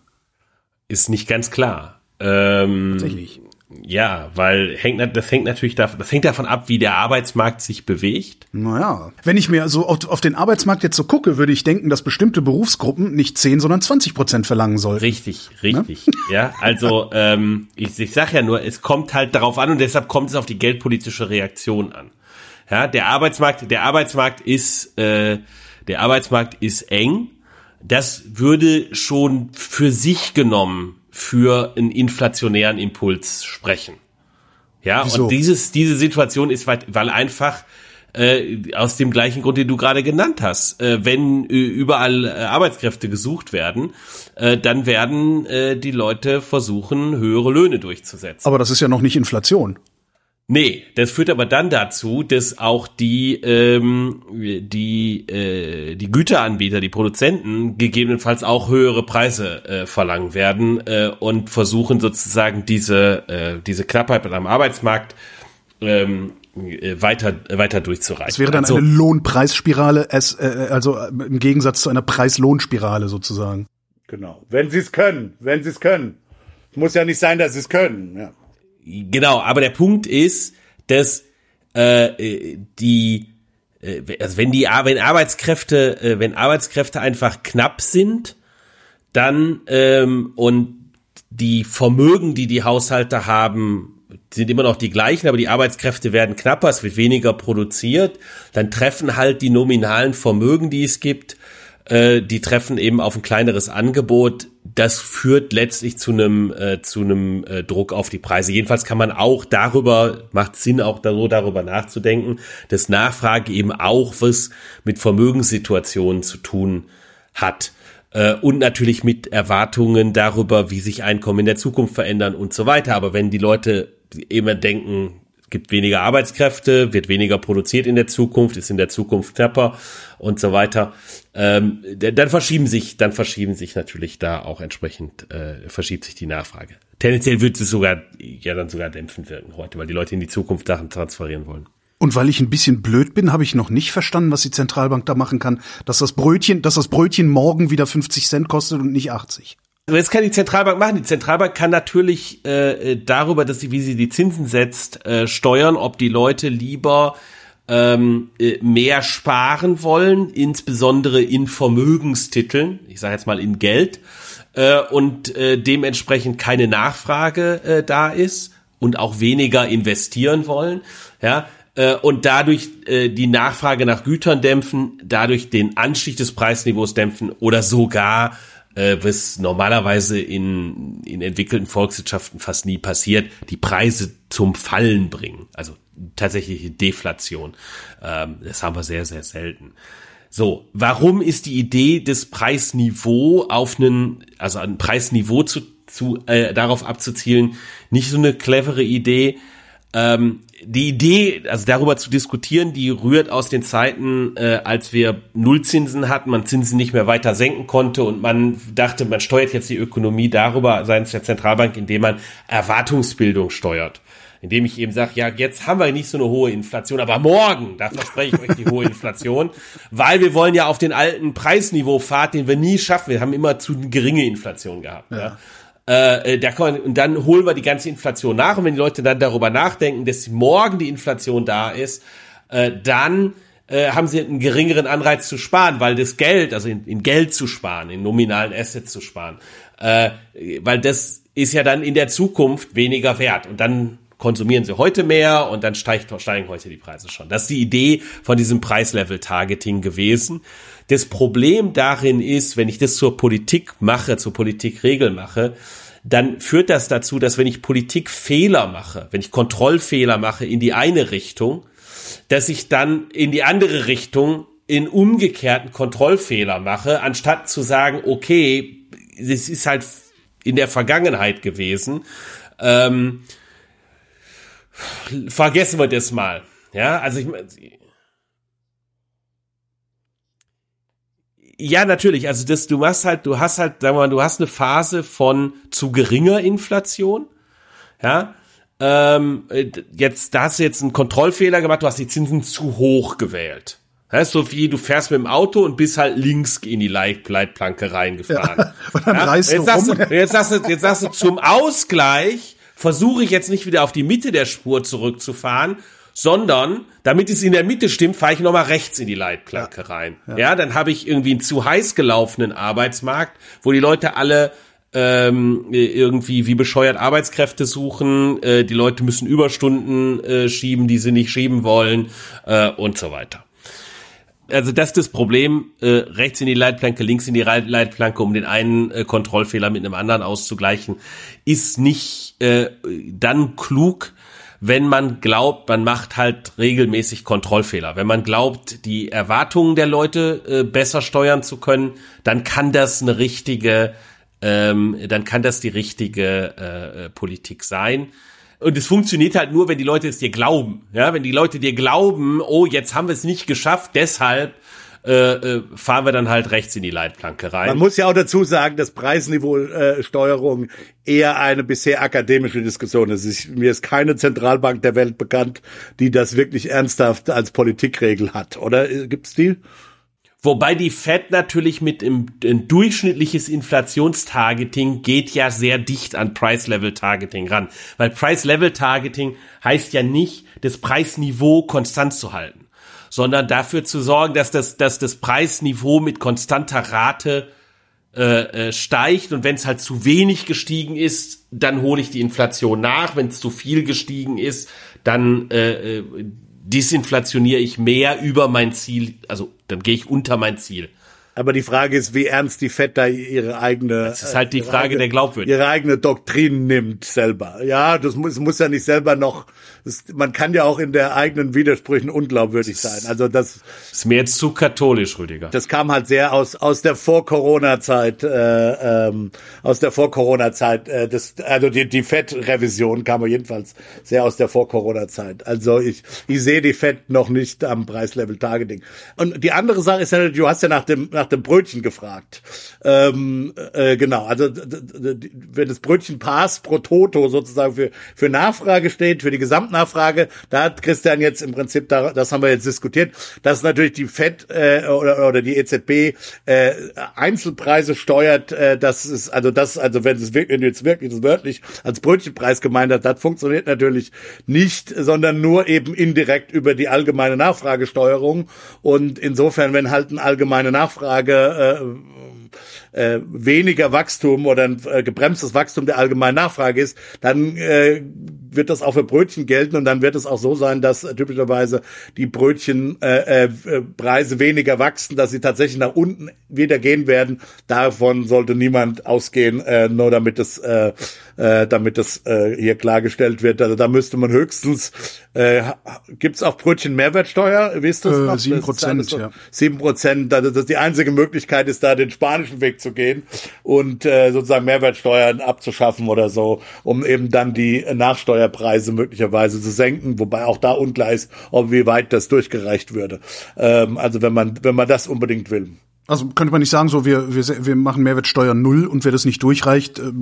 Ist nicht ganz klar. Ähm, Tatsächlich. Ja, weil hängt, das hängt natürlich davon, das hängt davon ab, wie der Arbeitsmarkt sich bewegt. Naja, wenn ich mir so auf, auf den Arbeitsmarkt jetzt so gucke, würde ich denken, dass bestimmte Berufsgruppen nicht 10, sondern 20 Prozent verlangen sollen. Richtig, richtig. Ne? Ja, also ähm, ich, ich sag ja nur, es kommt halt darauf an und deshalb kommt es auf die geldpolitische Reaktion an. Ja, der Arbeitsmarkt, der Arbeitsmarkt ist, äh, der Arbeitsmarkt ist eng. Das würde schon für sich genommen für einen inflationären Impuls sprechen. Ja, Wieso? und dieses, diese Situation ist, weit, weil einfach äh, aus dem gleichen Grund, den du gerade genannt hast. Äh, wenn äh, überall äh, Arbeitskräfte gesucht werden, dann werden die Leute versuchen, höhere Löhne durchzusetzen. Aber das ist ja noch nicht Inflation. Nee, das führt aber dann dazu, dass auch die ähm, die äh, die Güteranbieter, die Produzenten gegebenenfalls auch höhere Preise äh, verlangen werden äh, und versuchen sozusagen diese äh, diese Knappheit am Arbeitsmarkt ähm, äh, weiter weiter durchzureichen. Es wäre dann also, eine Lohnpreisspirale, es, äh, also im Gegensatz zu einer Preislohnspirale sozusagen. Genau, wenn sie es können, wenn sie es können. Muss ja nicht sein, dass sie es können. Ja. Genau, aber der Punkt ist, dass äh, die äh, also wenn die wenn Arbeitskräfte äh, wenn Arbeitskräfte einfach knapp sind, dann ähm, und die Vermögen, die die Haushalte haben, sind immer noch die gleichen, aber die Arbeitskräfte werden knapper, es wird weniger produziert, dann treffen halt die nominalen Vermögen, die es gibt, äh, die treffen eben auf ein kleineres Angebot. Das führt letztlich zu einem äh, zu einem äh, Druck auf die Preise. Jedenfalls kann man auch darüber macht Sinn auch so darüber nachzudenken, dass Nachfrage eben auch was mit Vermögenssituationen zu tun hat äh, und natürlich mit Erwartungen darüber, wie sich Einkommen in der Zukunft verändern und so weiter. Aber wenn die Leute immer denken, gibt weniger Arbeitskräfte, wird weniger produziert in der Zukunft, ist in der Zukunft knapper und so weiter. Ähm, dann verschieben sich, dann verschieben sich natürlich da auch entsprechend, äh, verschiebt sich die Nachfrage. Tendenziell wird es sogar, ja dann sogar dämpfend wirken heute, weil die Leute in die Zukunft Sachen transferieren wollen. Und weil ich ein bisschen blöd bin, habe ich noch nicht verstanden, was die Zentralbank da machen kann, dass das Brötchen, dass das Brötchen morgen wieder 50 Cent kostet und nicht 80. Das kann die Zentralbank machen. Die Zentralbank kann natürlich äh, darüber, dass sie, wie sie die Zinsen setzt, äh, steuern, ob die Leute lieber ähm, äh, mehr sparen wollen, insbesondere in Vermögenstiteln, ich sage jetzt mal in Geld, äh, und äh, dementsprechend keine Nachfrage äh, da ist und auch weniger investieren wollen, ja, äh, und dadurch äh, die Nachfrage nach Gütern dämpfen, dadurch den Anstieg des Preisniveaus dämpfen oder sogar was normalerweise in, in entwickelten Volkswirtschaften fast nie passiert, die Preise zum Fallen bringen. Also tatsächliche Deflation. Ähm, das haben wir sehr, sehr selten. So, warum ist die Idee des Preisniveau auf einen, also ein Preisniveau zu, zu äh, darauf abzuzielen, nicht so eine clevere Idee? Ähm, die Idee, also darüber zu diskutieren, die rührt aus den Zeiten, äh, als wir Nullzinsen hatten, man Zinsen nicht mehr weiter senken konnte und man dachte, man steuert jetzt die Ökonomie darüber, seitens der Zentralbank, indem man Erwartungsbildung steuert. Indem ich eben sage, ja, jetzt haben wir nicht so eine hohe Inflation, aber morgen, da verspreche ich euch die hohe Inflation, weil wir wollen ja auf den alten Preisniveau Pfad, den wir nie schaffen. Wir haben immer zu geringe Inflation gehabt. Ja. ja. Äh, äh, da kann man, und dann holen wir die ganze Inflation nach. Und wenn die Leute dann darüber nachdenken, dass morgen die Inflation da ist, äh, dann äh, haben sie einen geringeren Anreiz zu sparen, weil das Geld, also in, in Geld zu sparen, in nominalen Assets zu sparen, äh, weil das ist ja dann in der Zukunft weniger wert. Und dann konsumieren sie heute mehr und dann steigt, steigen heute die Preise schon. Das ist die Idee von diesem Preislevel-Targeting gewesen. Das Problem darin ist, wenn ich das zur Politik mache, zur Politikregel mache, dann führt das dazu, dass wenn ich Politikfehler mache, wenn ich Kontrollfehler mache in die eine Richtung, dass ich dann in die andere Richtung in umgekehrten Kontrollfehler mache, anstatt zu sagen, okay, das ist halt in der Vergangenheit gewesen. Ähm, vergessen wir das mal. Ja, also ich, ja, natürlich. Also das, du machst halt, du hast halt, sagen wir mal, du hast eine Phase von zu geringer Inflation. Ja. Ähm, jetzt, da hast du jetzt einen Kontrollfehler gemacht, du hast die Zinsen zu hoch gewählt. Ja, so wie du fährst mit dem Auto und bist halt links in die Leit Leitplanke reingefahren. Ja, und dann ja, reißt jetzt, sagst du, jetzt, sagst du, jetzt sagst du zum Ausgleich versuche ich jetzt nicht wieder auf die Mitte der Spur zurückzufahren, sondern damit es in der Mitte stimmt, fahre ich nochmal rechts in die Leitplanke ja. rein. Ja, ja dann habe ich irgendwie einen zu heiß gelaufenen Arbeitsmarkt, wo die Leute alle ähm, irgendwie wie bescheuert Arbeitskräfte suchen, äh, die Leute müssen Überstunden äh, schieben, die sie nicht schieben wollen äh, und so weiter. Also das ist das Problem, äh, rechts in die Leitplanke, links in die Leitplanke, um den einen äh, Kontrollfehler mit einem anderen auszugleichen, ist nicht äh, dann klug, wenn man glaubt, man macht halt regelmäßig Kontrollfehler. Wenn man glaubt, die Erwartungen der Leute äh, besser steuern zu können, dann kann das eine richtige, ähm, dann kann das die richtige äh, äh Politik sein. Und es funktioniert halt nur, wenn die Leute es dir glauben. Ja, wenn die Leute dir glauben, oh, jetzt haben wir es nicht geschafft, deshalb äh, äh, fahren wir dann halt rechts in die Leitplanke rein. Man muss ja auch dazu sagen, dass Preisniveau-Steuerung äh, eher eine bisher akademische Diskussion ist. Ich, mir ist keine Zentralbank der Welt bekannt, die das wirklich ernsthaft als Politikregel hat. Oder äh, gibt's die? Wobei die Fed natürlich mit im, ein durchschnittliches Inflationstargeting geht ja sehr dicht an Price-Level-Targeting ran. Weil Price-Level-Targeting heißt ja nicht, das Preisniveau konstant zu halten sondern dafür zu sorgen, dass das, dass das Preisniveau mit konstanter Rate äh, äh, steigt und wenn es halt zu wenig gestiegen ist, dann hole ich die Inflation nach. Wenn es zu viel gestiegen ist, dann äh, äh, disinflationiere ich mehr über mein Ziel, also dann gehe ich unter mein Ziel. Aber die Frage ist, wie ernst die FED da ihre eigene. Das ist halt die Frage eigene, der Glaubwürdigkeit. Ihre eigene Doktrin nimmt selber. Ja, das muss, muss ja nicht selber noch das, man kann ja auch in der eigenen Widersprüchen unglaubwürdig sein. Also das ist mir jetzt zu katholisch, Rüdiger. Das kam halt sehr aus aus der Vor-Corona-Zeit, äh, ähm, aus der Vor-Corona-Zeit. Äh, das, also die die Fed-Revision kam jedenfalls sehr aus der Vor-Corona-Zeit. Also ich ich sehe die Fed noch nicht am Preislevel Targeting. Und die andere Sache ist ja, du hast ja nach dem nach dem Brötchen gefragt. Ähm, äh, genau. Also wenn das Brötchen Pass pro Toto sozusagen für für Nachfrage steht, für die gesamten Nachfrage, da hat Christian jetzt im Prinzip, da, das haben wir jetzt diskutiert, dass natürlich die FED äh, oder, oder die EZB äh, Einzelpreise steuert, äh, das ist, also das, also wenn es wenn du jetzt wirklich das wörtlich als Brötchenpreis gemeint hast, das funktioniert natürlich nicht, sondern nur eben indirekt über die allgemeine Nachfragesteuerung. Und insofern, wenn halt eine allgemeine Nachfrage äh, äh, weniger Wachstum oder ein äh, gebremstes Wachstum der allgemeinen Nachfrage ist, dann äh, wird das auch für Brötchen gelten und dann wird es auch so sein, dass typischerweise die Brötchenpreise äh, äh, Preise weniger wachsen, dass sie tatsächlich nach unten wieder gehen werden. Davon sollte niemand ausgehen, äh, nur damit es äh, äh, damit das äh, hier klargestellt wird. Also da müsste man höchstens äh, gibt es auch Brötchen Mehrwertsteuer, wisst ihr äh, Sieben Prozent, ja. Sieben Prozent, also das ist die einzige Möglichkeit ist da den spanischen Weg zu gehen und äh, sozusagen Mehrwertsteuern abzuschaffen oder so, um eben dann die Nachsteuer Preise möglicherweise zu senken, wobei auch da unklar ist, ob wie weit das durchgereicht würde. Ähm, also wenn man, wenn man das unbedingt will. Also könnte man nicht sagen, so wir, wir, wir machen Mehrwertsteuer null und wer das nicht durchreicht, äh,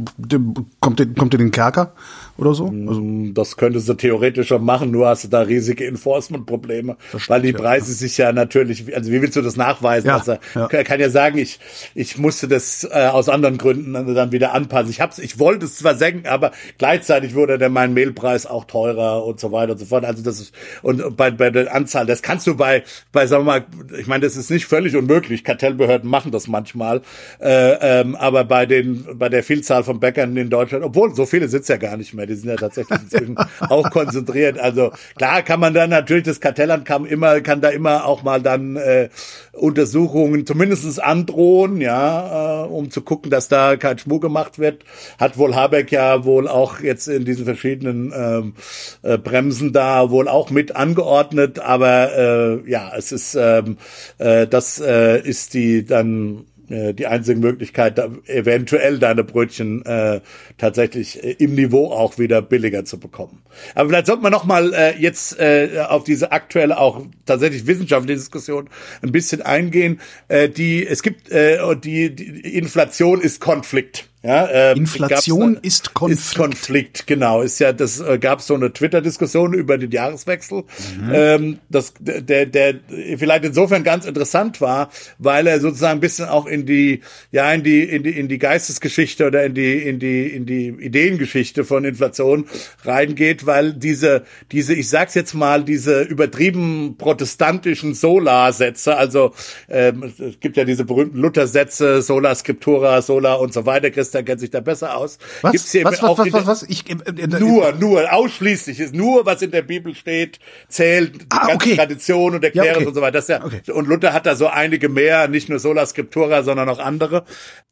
kommt, kommt in den Kerker? Oder so? Also das könntest du theoretisch schon machen, nur hast du da riesige Enforcement-Probleme, weil die Preise ja. sich ja natürlich, also wie willst du das nachweisen? Ja, also ja. kann, kann ja sagen, ich ich musste das äh, aus anderen Gründen dann wieder anpassen. Ich hab's, ich wollte es zwar senken, aber gleichzeitig wurde dann mein Mehlpreis auch teurer und so weiter und so fort. Also das ist und bei bei der Anzahl, das kannst du bei bei sagen wir mal, ich meine, das ist nicht völlig unmöglich. Kartellbehörden machen das manchmal, äh, ähm, aber bei den bei der Vielzahl von Bäckern in Deutschland, obwohl so viele sitzt ja gar nicht mehr mehr. Die sind ja tatsächlich inzwischen auch konzentriert. Also klar kann man dann natürlich, das Kartellamt kann immer, kann da immer auch mal dann äh, Untersuchungen zumindestens androhen, ja, äh, um zu gucken, dass da kein Schmuck gemacht wird. Hat wohl Habeck ja wohl auch jetzt in diesen verschiedenen ähm, äh, Bremsen da wohl auch mit angeordnet. Aber äh, ja, es ist ähm, äh, das äh, ist die dann äh, die einzige Möglichkeit, da eventuell deine Brötchen äh, tatsächlich äh, im Niveau auch wieder billiger zu bekommen. Aber vielleicht sollte man noch mal äh, jetzt äh, auf diese aktuelle auch tatsächlich wissenschaftliche Diskussion ein bisschen eingehen. Äh, die es gibt äh, die, die Inflation ist Konflikt. Ja, äh, Inflation ist Konflikt. Ist Konflikt, genau. Ist ja, das äh, gab so eine Twitter-Diskussion über den Jahreswechsel. Mhm. Ähm, das, der, der vielleicht insofern ganz interessant war, weil er sozusagen ein bisschen auch in die, ja, in die, in die, in die Geistesgeschichte oder in die, in die, in die Ideengeschichte von Inflation reingeht, weil diese, diese, ich sag's jetzt mal, diese übertrieben protestantischen Solarsätze, also ähm, es gibt ja diese berühmten Luther-Sätze, Sola Scriptura, Sola und so weiter, Christ Geschwister kennt sich da besser aus. Was? Gibt's hier was, was, was, was, was? Ich, äh, äh, nur, nur, ausschließlich ist nur, was in der Bibel steht, zählt die ah, ganze okay. Tradition und Erklärung ja, okay. und so weiter. Das ja, okay. Und Luther hat da so einige mehr, nicht nur Sola Scriptura, sondern auch andere.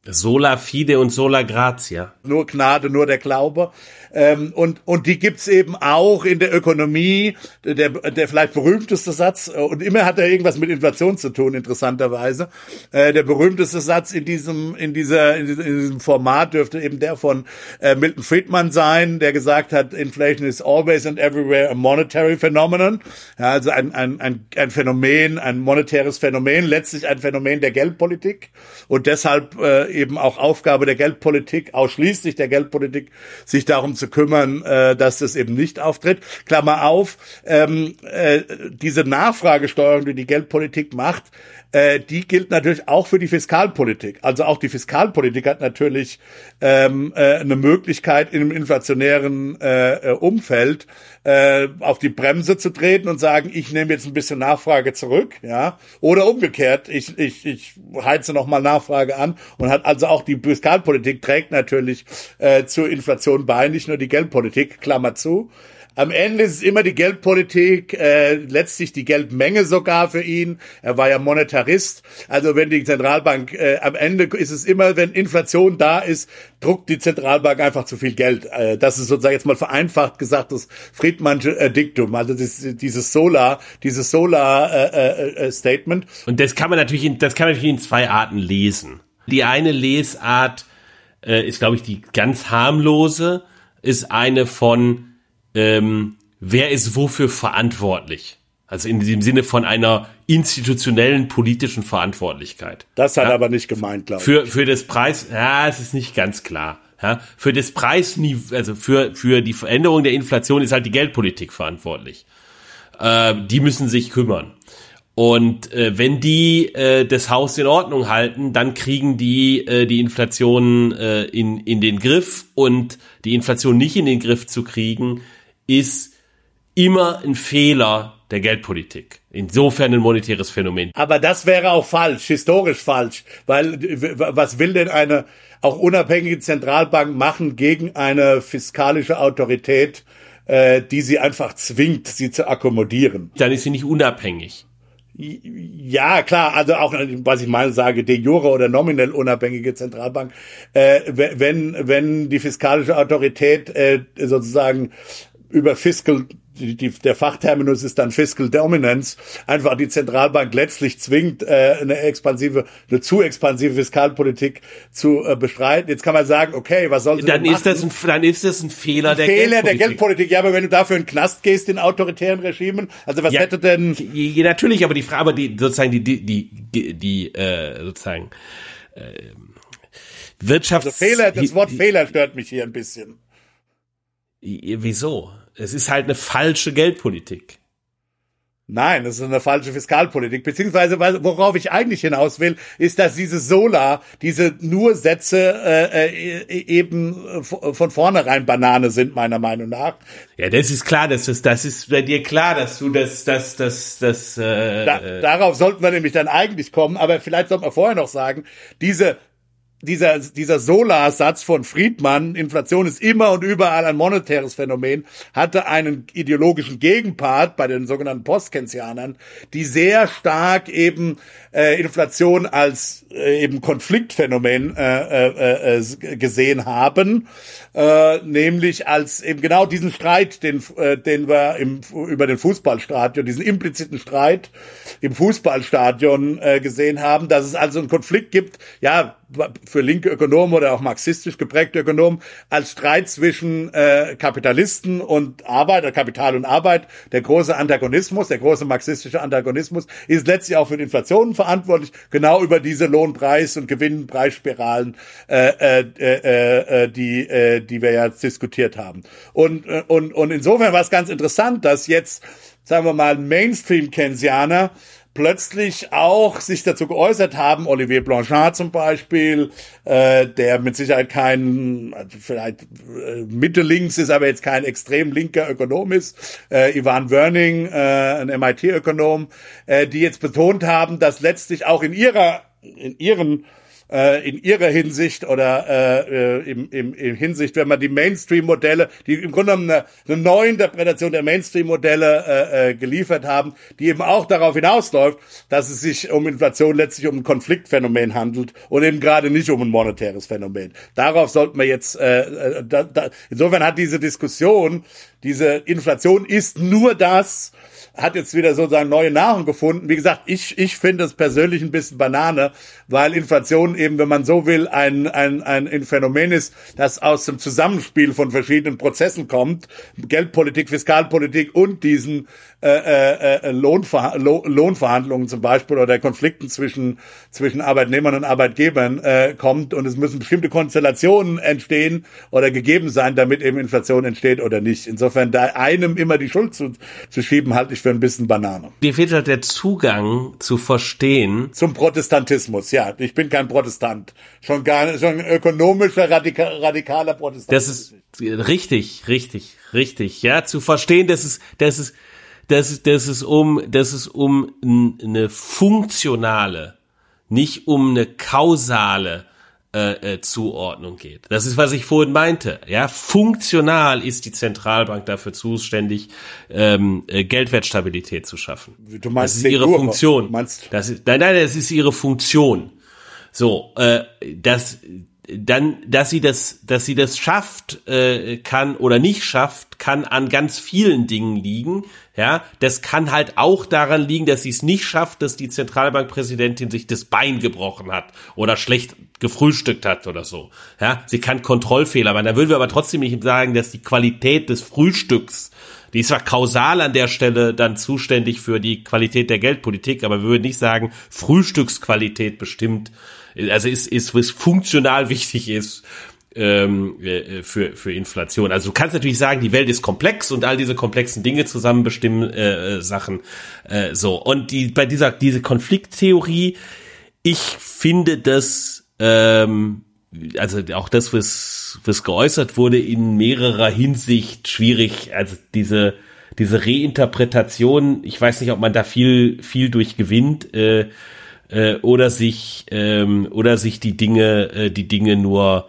Sola Fide und Sola Gratia. Nur Gnade, nur der Glaube. Ähm, und, und die gibt's eben auch in der Ökonomie. Der, der vielleicht berühmteste Satz, äh, und immer hat er irgendwas mit Inflation zu tun, interessanterweise. Äh, der berühmteste Satz in diesem, in dieser, in diesem, Format dürfte eben der von äh, Milton Friedman sein, der gesagt hat, Inflation is always and everywhere a monetary phenomenon. Ja, also ein, ein, ein, ein Phänomen, ein monetäres Phänomen, letztlich ein Phänomen der Geldpolitik und deshalb äh, eben auch Aufgabe der Geldpolitik, ausschließlich der Geldpolitik, sich darum zu kümmern, äh, dass das eben nicht auftritt. Klammer auf, ähm, äh, diese Nachfragesteuerung, die die Geldpolitik macht, äh, die gilt natürlich auch für die Fiskalpolitik. Also auch die Fiskalpolitik hat natürlich ähm, äh, eine Möglichkeit in einem inflationären äh, äh, Umfeld äh, auf die Bremse zu treten und sagen, ich nehme jetzt ein bisschen Nachfrage zurück, ja, oder umgekehrt, ich ich ich heize noch mal Nachfrage an und hat also auch die Fiskalpolitik trägt natürlich äh, zur Inflation bei, nicht nur die Geldpolitik, Klammer zu. Am Ende ist es immer die Geldpolitik, äh, letztlich die Geldmenge sogar für ihn. Er war ja Monetarist. Also wenn die Zentralbank, äh, am Ende ist es immer, wenn Inflation da ist, druckt die Zentralbank einfach zu viel Geld. Äh, das ist sozusagen jetzt mal vereinfacht gesagt das Friedmannsche äh, Diktum. Also das, dieses Solar, dieses Solar-Statement. Äh, äh, Und das kann man natürlich, in, das kann man natürlich in zwei Arten lesen. Die eine Lesart äh, ist, glaube ich, die ganz harmlose, ist eine von ähm, wer ist wofür verantwortlich? Also in dem Sinne von einer institutionellen politischen Verantwortlichkeit. Das hat ja? aber nicht gemeint, glaube ich. Für, für das Preis, ja, es ist nicht ganz klar. Ja, für das Preisniveau, also für, für die Veränderung der Inflation ist halt die Geldpolitik verantwortlich. Äh, die müssen sich kümmern. Und äh, wenn die äh, das Haus in Ordnung halten, dann kriegen die äh, die Inflation äh, in, in den Griff und die Inflation nicht in den Griff zu kriegen, ist immer ein Fehler der Geldpolitik. Insofern ein monetäres Phänomen. Aber das wäre auch falsch, historisch falsch, weil was will denn eine auch unabhängige Zentralbank machen gegen eine fiskalische Autorität, äh, die sie einfach zwingt, sie zu akkommodieren? Dann ist sie nicht unabhängig. Ja, klar, also auch, was ich mal sage, de jure oder nominell unabhängige Zentralbank, äh, wenn, wenn die fiskalische Autorität äh, sozusagen über Fiscal, die, die, der Fachterminus ist dann Fiscal Dominance, einfach die Zentralbank letztlich zwingt, äh, eine expansive, eine zu expansive Fiskalpolitik zu äh, bestreiten. Jetzt kann man sagen, okay, was soll dann ist das ein, Dann ist das ein Fehler der Fehler Geldpolitik. der Geldpolitik. Ja, aber wenn du dafür in den Knast gehst in autoritären Regimen, also was ja, hätte denn... Ja, natürlich, aber die Frage, aber die sozusagen die, die, die, die äh, sozusagen äh, Wirtschafts... Also Fehler, das Wort die, Fehler stört mich hier ein bisschen. Wieso? Es ist halt eine falsche Geldpolitik. Nein, das ist eine falsche Fiskalpolitik. Beziehungsweise, worauf ich eigentlich hinaus will, ist, dass diese Sola, diese nur Sätze äh, äh eben von vornherein Banane sind, meiner Meinung nach. Ja, das ist klar, das ist, das ist bei dir klar, dass du das, das, das, das. Äh, da, darauf sollten wir nämlich dann eigentlich kommen, aber vielleicht sollten wir vorher noch sagen, diese dieser, dieser Solarsatz von Friedmann, Inflation ist immer und überall ein monetäres Phänomen, hatte einen ideologischen Gegenpart bei den sogenannten Postkensianern, die sehr stark eben äh, Inflation als äh, eben Konfliktphänomen äh, äh, äh, gesehen haben, äh, nämlich als eben genau diesen Streit, den, äh, den wir im, über den Fußballstadion, diesen impliziten Streit im Fußballstadion äh, gesehen haben, dass es also einen Konflikt gibt, ja, für linke Ökonomen oder auch marxistisch geprägte Ökonomen als Streit zwischen äh, Kapitalisten und Arbeit, Kapital und Arbeit. Der große Antagonismus, der große marxistische Antagonismus ist letztlich auch für die Inflation verantwortlich, genau über diese Lohnpreis- und Gewinnpreisspiralen, äh, äh, äh, äh, die, äh, die wir ja diskutiert haben. Und, äh, und, und insofern war es ganz interessant, dass jetzt, sagen wir mal, Mainstream-Keynesianer plötzlich auch sich dazu geäußert haben, Olivier Blanchard zum Beispiel, äh, der mit Sicherheit kein, also vielleicht äh, Mitte links ist, aber jetzt kein extrem linker Ökonom ist, äh, Ivan Werning, äh, ein MIT-Ökonom, äh, die jetzt betont haben, dass letztlich auch in ihrer, in ihren äh, in ihrer Hinsicht oder äh, äh, im, im, im Hinsicht, wenn man die Mainstream-Modelle, die im Grunde genommen eine, eine neue Interpretation der Mainstream-Modelle äh, äh, geliefert haben, die eben auch darauf hinausläuft, dass es sich um Inflation letztlich um ein Konfliktphänomen handelt und eben gerade nicht um ein monetäres Phänomen. Darauf sollten wir jetzt, äh, äh da, da, insofern hat diese Diskussion, diese Inflation ist nur das, hat jetzt wieder sozusagen neue Nahrung gefunden. Wie gesagt, ich, ich finde es persönlich ein bisschen Banane, weil Inflation eben, wenn man so will, ein, ein, ein Phänomen ist, das aus dem Zusammenspiel von verschiedenen Prozessen kommt. Geldpolitik, Fiskalpolitik und diesen äh, äh, äh Lohnver Lohnverhandlungen zum Beispiel oder Konflikten zwischen, zwischen Arbeitnehmern und Arbeitgebern äh, kommt und es müssen bestimmte Konstellationen entstehen oder gegeben sein, damit eben Inflation entsteht oder nicht. Insofern da einem immer die Schuld zu, zu schieben, halte ich für ein bisschen Banane. Dir fehlt halt der Zugang zu verstehen. Zum Protestantismus, ja. Ich bin kein Protestant. Schon gar schon ökonomischer, radika radikaler Protestant. Das ist richtig, richtig, richtig. Ja, zu verstehen, dass es, dass es, dass es, dass es um, dass es um eine funktionale, nicht um eine kausale äh, äh, Zuordnung geht. Das ist, was ich vorhin meinte. Ja, funktional ist die Zentralbank dafür zuständig, ähm, äh, Geldwertstabilität zu schaffen. Du meinst das ist ihre Figur, Funktion. meinst- das ist, nein, nein, das ist ihre Funktion. So, äh, das dann, dass sie das, dass sie das schafft, äh, kann oder nicht schafft, kann an ganz vielen Dingen liegen. Ja, das kann halt auch daran liegen, dass sie es nicht schafft, dass die Zentralbankpräsidentin sich das Bein gebrochen hat oder schlecht gefrühstückt hat oder so. Ja, sie kann Kontrollfehler machen. Da würden wir aber trotzdem nicht sagen, dass die Qualität des Frühstücks die ist zwar kausal an der Stelle dann zuständig für die Qualität der Geldpolitik, aber wir würden nicht sagen, Frühstücksqualität bestimmt, also ist, ist was funktional wichtig ist ähm, äh, für, für Inflation. Also du kannst natürlich sagen, die Welt ist komplex und all diese komplexen Dinge zusammen bestimmen äh, äh, Sachen äh, so. Und die, bei dieser diese Konflikttheorie, ich finde das ähm, also auch das, was, was geäußert wurde, in mehrerer Hinsicht schwierig. Also diese, diese Reinterpretation, ich weiß nicht, ob man da viel, viel durch gewinnt, äh, äh, oder sich, ähm, oder sich die Dinge, äh, die Dinge nur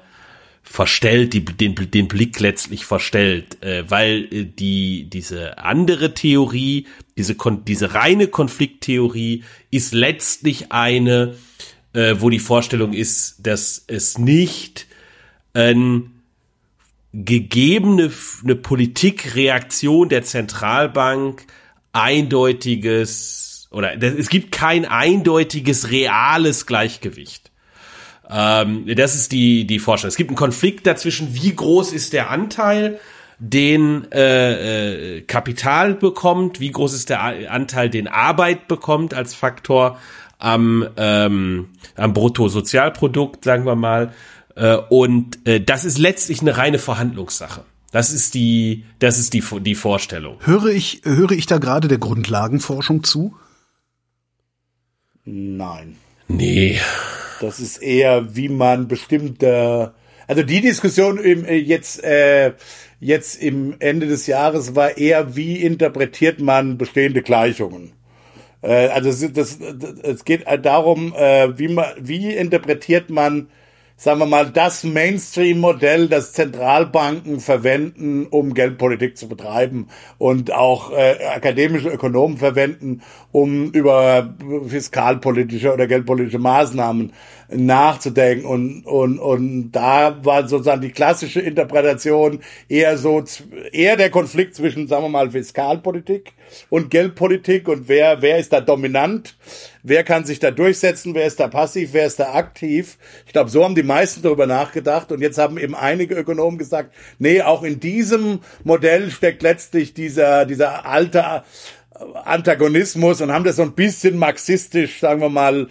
verstellt, die, den, den Blick letztlich verstellt, äh, weil äh, die, diese andere Theorie, diese, kon diese reine Konflikttheorie ist letztlich eine, äh, wo die Vorstellung ist, dass es nicht ein gegebene eine Politikreaktion der Zentralbank eindeutiges oder es gibt kein eindeutiges reales Gleichgewicht. Ähm, das ist die die Vorstellung. Es gibt einen Konflikt dazwischen, wie groß ist der Anteil, den äh, äh, Kapital bekommt, wie groß ist der Anteil, den Arbeit bekommt als Faktor am, ähm, am Bruttosozialprodukt, sagen wir mal. Äh, und äh, das ist letztlich eine reine Verhandlungssache. Das ist die, das ist die, die Vorstellung. Höre ich, höre ich da gerade der Grundlagenforschung zu? Nein. Nee. Das ist eher, wie man bestimmte, also die Diskussion im, äh, jetzt, äh, jetzt im Ende des Jahres war eher, wie interpretiert man bestehende Gleichungen. Äh, also es, das, das, es geht darum, äh, wie man, wie interpretiert man, sagen wir mal, das Mainstream-Modell, das Zentralbanken verwenden, um Geldpolitik zu betreiben und auch äh, akademische Ökonomen verwenden, um über fiskalpolitische oder geldpolitische Maßnahmen nachzudenken. Und und und da war sozusagen die klassische Interpretation eher so eher der Konflikt zwischen sagen wir mal Fiskalpolitik und Geldpolitik und wer wer ist da dominant? Wer kann sich da durchsetzen? Wer ist da passiv? Wer ist da aktiv? Ich glaube so haben die meisten darüber nachgedacht. Und jetzt haben eben einige Ökonomen gesagt nee auch in diesem Modell steckt letztlich dieser dieser alte Antagonismus und haben das so ein bisschen marxistisch sagen wir mal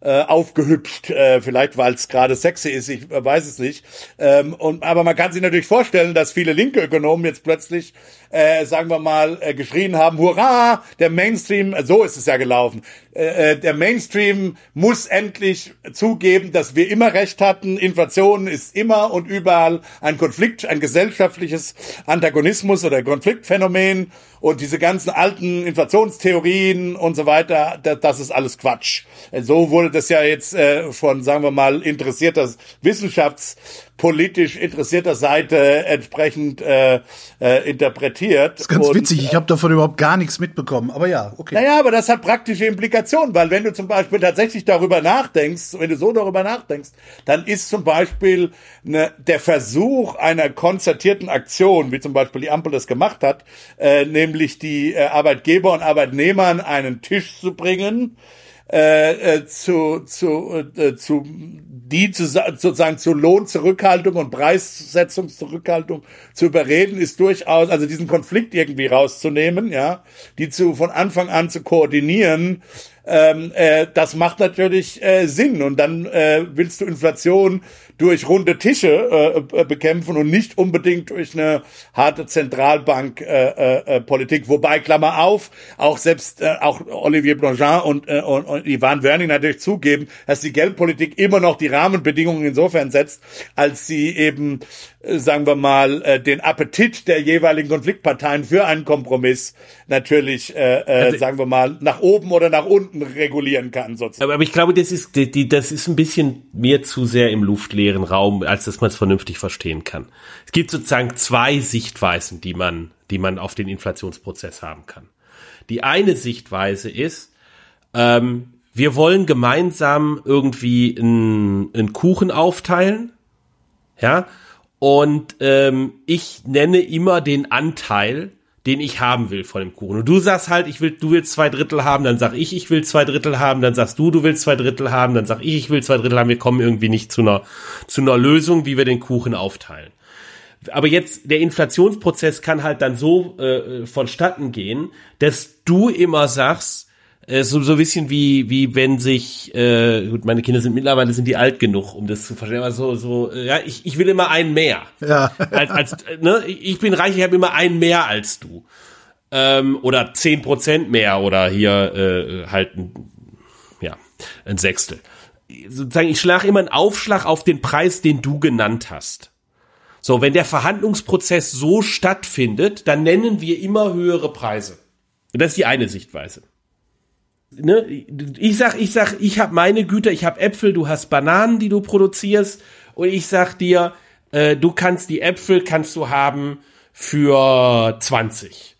äh, aufgehübscht, äh, vielleicht weil es gerade sexy ist, ich weiß es nicht. Ähm, aber man kann sich natürlich vorstellen, dass viele linke Ökonomen jetzt plötzlich, äh, sagen wir mal, äh, geschrien haben, hurra, der Mainstream, äh, so ist es ja gelaufen, äh, äh, der Mainstream muss endlich zugeben, dass wir immer recht hatten, Inflation ist immer und überall ein Konflikt, ein gesellschaftliches Antagonismus oder Konfliktphänomen. Und diese ganzen alten Inflationstheorien und so weiter, das, das ist alles Quatsch. So wurde das ja jetzt äh, von, sagen wir mal, interessierter wissenschaftspolitisch interessierter Seite entsprechend äh, äh, interpretiert. Das ist ganz und, witzig, ich habe davon überhaupt gar nichts mitbekommen, aber ja, okay. Naja, aber das hat praktische Implikationen, weil wenn du zum Beispiel tatsächlich darüber nachdenkst, wenn du so darüber nachdenkst, dann ist zum Beispiel ne, der Versuch einer konzertierten Aktion, wie zum Beispiel die Ampel das gemacht hat, äh, nämlich die äh, Arbeitgeber und Arbeitnehmer an einen Tisch zu bringen, äh, äh, zu, zu, äh, zu die zu, sozusagen zu Lohnzurückhaltung und Preissetzungszurückhaltung zu überreden, ist durchaus, also diesen Konflikt irgendwie rauszunehmen, ja, die zu von Anfang an zu koordinieren, ähm, äh, das macht natürlich äh, Sinn. Und dann äh, willst du Inflation durch runde Tische äh, bekämpfen und nicht unbedingt durch eine harte Zentralbankpolitik. Äh, äh, Wobei, Klammer auf, auch selbst äh, auch Olivier Blanchard und, äh, und, und Ivan Werning natürlich zugeben, dass die Geldpolitik immer noch die Rahmenbedingungen insofern setzt, als sie eben äh, sagen wir mal, äh, den Appetit der jeweiligen Konfliktparteien für einen Kompromiss natürlich, äh, äh, also, sagen wir mal, nach oben oder nach unten regulieren kann. Sozusagen. Aber, aber ich glaube, das ist, die, das ist ein bisschen mehr zu sehr im luftleeren Raum, als dass man es vernünftig verstehen kann. Es gibt sozusagen zwei Sichtweisen, die man, die man auf den Inflationsprozess haben kann. Die eine Sichtweise ist, ähm, wir wollen gemeinsam irgendwie einen, einen Kuchen aufteilen, ja, und ähm, ich nenne immer den Anteil, den ich haben will von dem Kuchen. Und du sagst halt, ich will, du willst zwei Drittel haben, dann sag ich, ich will zwei Drittel haben, dann sagst du, du willst zwei Drittel haben, dann sag ich, ich will zwei Drittel haben. Wir kommen irgendwie nicht zu einer, zu einer Lösung, wie wir den Kuchen aufteilen. Aber jetzt, der Inflationsprozess kann halt dann so äh, vonstatten gehen, dass du immer sagst, äh, so, so ein bisschen wie, wie wenn sich, äh, gut, meine Kinder sind mittlerweile sind die alt genug, um das zu verstehen, aber so, so, äh, ja, ich, ich will immer einen mehr. Ja. Als, als, äh, ne, ich bin reich, ich habe immer einen mehr als du. Ähm, oder zehn Prozent mehr oder hier äh, halt ein, ja, ein Sechstel. Sozusagen, ich schlage immer einen Aufschlag auf den Preis, den du genannt hast. So, wenn der Verhandlungsprozess so stattfindet, dann nennen wir immer höhere Preise. Das ist die eine Sichtweise ne, ich sag, ich sag, ich habe meine Güter, ich habe Äpfel, du hast Bananen, die du produzierst, und ich sag dir, äh, du kannst die Äpfel kannst du haben für 20.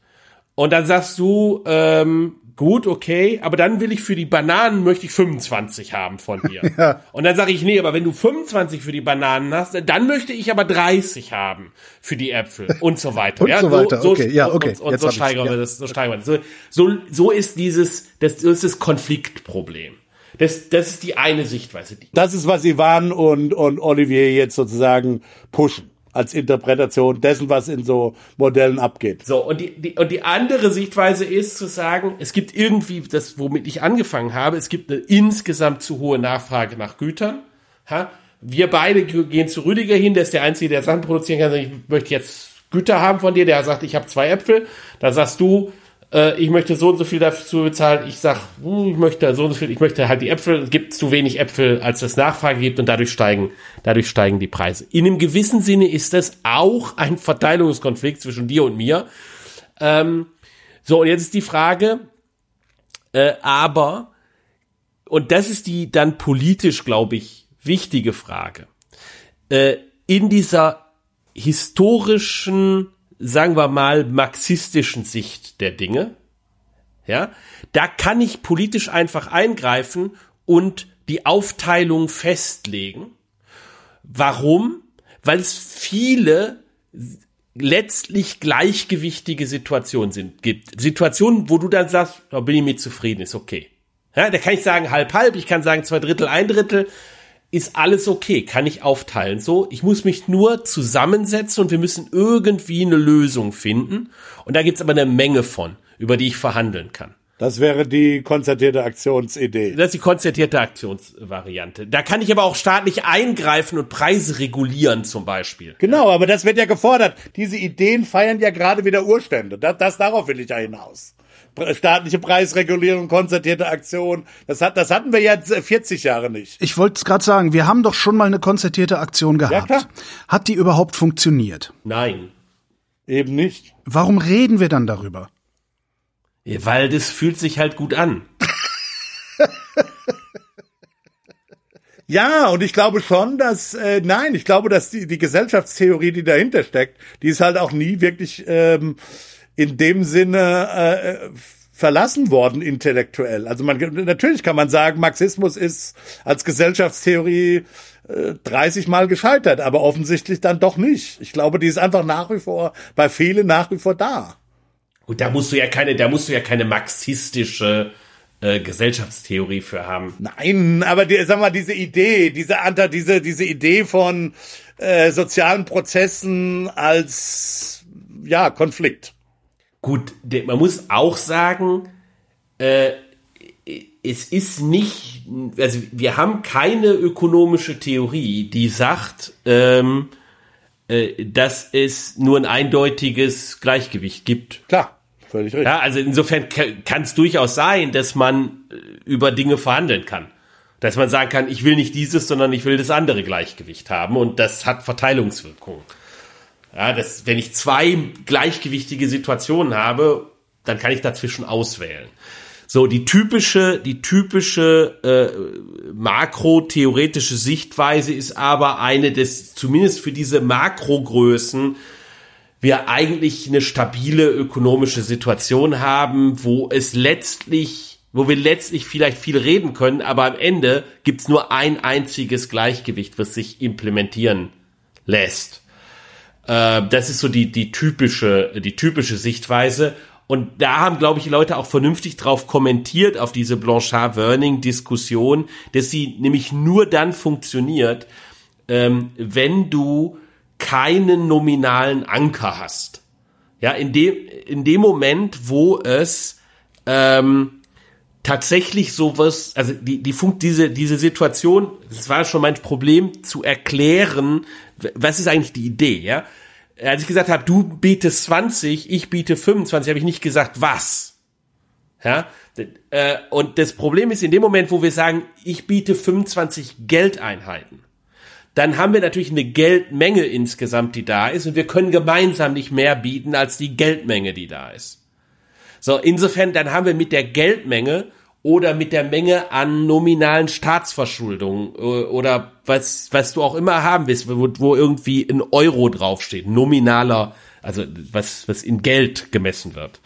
Und dann sagst du, ähm, gut, okay, aber dann will ich für die Bananen möchte ich 25 haben von dir. ja. Und dann sage ich, nee, aber wenn du 25 für die Bananen hast, dann möchte ich aber 30 haben für die Äpfel und so weiter. und ja, so weiter, so, okay, ja, okay. Und, und, und so steigern wir ja. das, so steigern wir das. So, so, so ist dieses, das, das ist das Konfliktproblem. Das, das ist die eine Sichtweise. Das ist, was Ivan und, und Olivier jetzt sozusagen pushen als Interpretation dessen, was in so Modellen abgeht. So, und die, die, und die andere Sichtweise ist zu sagen, es gibt irgendwie, das, womit ich angefangen habe, es gibt eine insgesamt zu hohe Nachfrage nach Gütern. Ha? Wir beide gehen zu Rüdiger hin, der ist der Einzige, der Sachen produzieren kann. Ich möchte jetzt Güter haben von dir, der sagt, ich habe zwei Äpfel. Da sagst du, äh, ich möchte so und so viel dafür bezahlen. Ich sag, uh, ich möchte so und so viel, ich möchte halt die Äpfel. Es gibt zu wenig Äpfel, als es Nachfrage gibt und dadurch steigen, dadurch steigen die Preise. In einem gewissen Sinne ist das auch ein Verteilungskonflikt zwischen dir und mir. Ähm, so, und jetzt ist die Frage, äh, aber, und das ist die dann politisch, glaube ich, wichtige Frage. Äh, in dieser historischen sagen wir mal, marxistischen Sicht der Dinge, ja, da kann ich politisch einfach eingreifen und die Aufteilung festlegen. Warum? Weil es viele letztlich gleichgewichtige Situationen sind, gibt. Situationen, wo du dann sagst, da bin ich mit zufrieden, ist okay. Ja, da kann ich sagen halb halb, ich kann sagen zwei Drittel, ein Drittel ist alles okay, kann ich aufteilen. So, ich muss mich nur zusammensetzen und wir müssen irgendwie eine Lösung finden. Und da gibt's aber eine Menge von, über die ich verhandeln kann. Das wäre die konzertierte Aktionsidee. Das ist die konzertierte Aktionsvariante. Da kann ich aber auch staatlich eingreifen und Preise regulieren zum Beispiel. Genau, aber das wird ja gefordert. Diese Ideen feiern ja gerade wieder Urstände. Das, das darauf will ich ja hinaus staatliche Preisregulierung, konzertierte Aktion. Das, hat, das hatten wir jetzt 40 Jahre nicht. Ich wollte es gerade sagen, wir haben doch schon mal eine konzertierte Aktion gehabt. Ja, hat die überhaupt funktioniert? Nein. Eben nicht. Warum reden wir dann darüber? Ja, weil das fühlt sich halt gut an. Ja, und ich glaube schon, dass, äh, nein, ich glaube, dass die, die Gesellschaftstheorie, die dahinter steckt, die ist halt auch nie wirklich ähm, in dem Sinne äh, verlassen worden intellektuell. Also man natürlich kann man sagen, Marxismus ist als Gesellschaftstheorie äh, 30 Mal gescheitert, aber offensichtlich dann doch nicht. Ich glaube, die ist einfach nach wie vor bei vielen nach wie vor da. Und da musst du ja keine, da musst du ja keine marxistische äh, Gesellschaftstheorie für haben. Nein, aber die, sag mal, diese Idee, diese Anta, diese diese Idee von äh, sozialen Prozessen als ja Konflikt. Gut, man muss auch sagen, äh, es ist nicht, also wir haben keine ökonomische Theorie, die sagt, ähm, äh, dass es nur ein eindeutiges Gleichgewicht gibt. Klar, völlig richtig. Ja, also insofern kann es durchaus sein, dass man äh, über Dinge verhandeln kann. Dass man sagen kann, ich will nicht dieses, sondern ich will das andere Gleichgewicht haben und das hat Verteilungswirkungen. Ja, das, wenn ich zwei gleichgewichtige Situationen habe, dann kann ich dazwischen auswählen. So, die typische, die typische äh, makrotheoretische Sichtweise ist aber eine des, zumindest für diese Makrogrößen, wir eigentlich eine stabile ökonomische Situation haben, wo es letztlich, wo wir letztlich vielleicht viel reden können, aber am Ende gibt's nur ein einziges Gleichgewicht, was sich implementieren lässt. Äh, das ist so die, die typische, die typische Sichtweise. Und da haben, glaube ich, die Leute auch vernünftig drauf kommentiert, auf diese Blanchard-Werning-Diskussion, dass sie nämlich nur dann funktioniert, ähm, wenn du keinen nominalen Anker hast. Ja, in dem, in dem Moment, wo es ähm, tatsächlich sowas, also die, die Funk, diese, diese Situation, das war schon mein Problem, zu erklären, was ist eigentlich die Idee, ja? als ich gesagt habe, du bietest 20, ich biete 25, habe ich nicht gesagt, was. Ja, äh, und das Problem ist in dem Moment, wo wir sagen, ich biete 25 Geldeinheiten, dann haben wir natürlich eine Geldmenge insgesamt, die da ist, und wir können gemeinsam nicht mehr bieten als die Geldmenge, die da ist. So, insofern, dann haben wir mit der Geldmenge oder mit der Menge an nominalen Staatsverschuldung äh, oder was, was du auch immer haben willst, wo, wo irgendwie ein Euro draufsteht, nominaler, also was, was in Geld gemessen wird.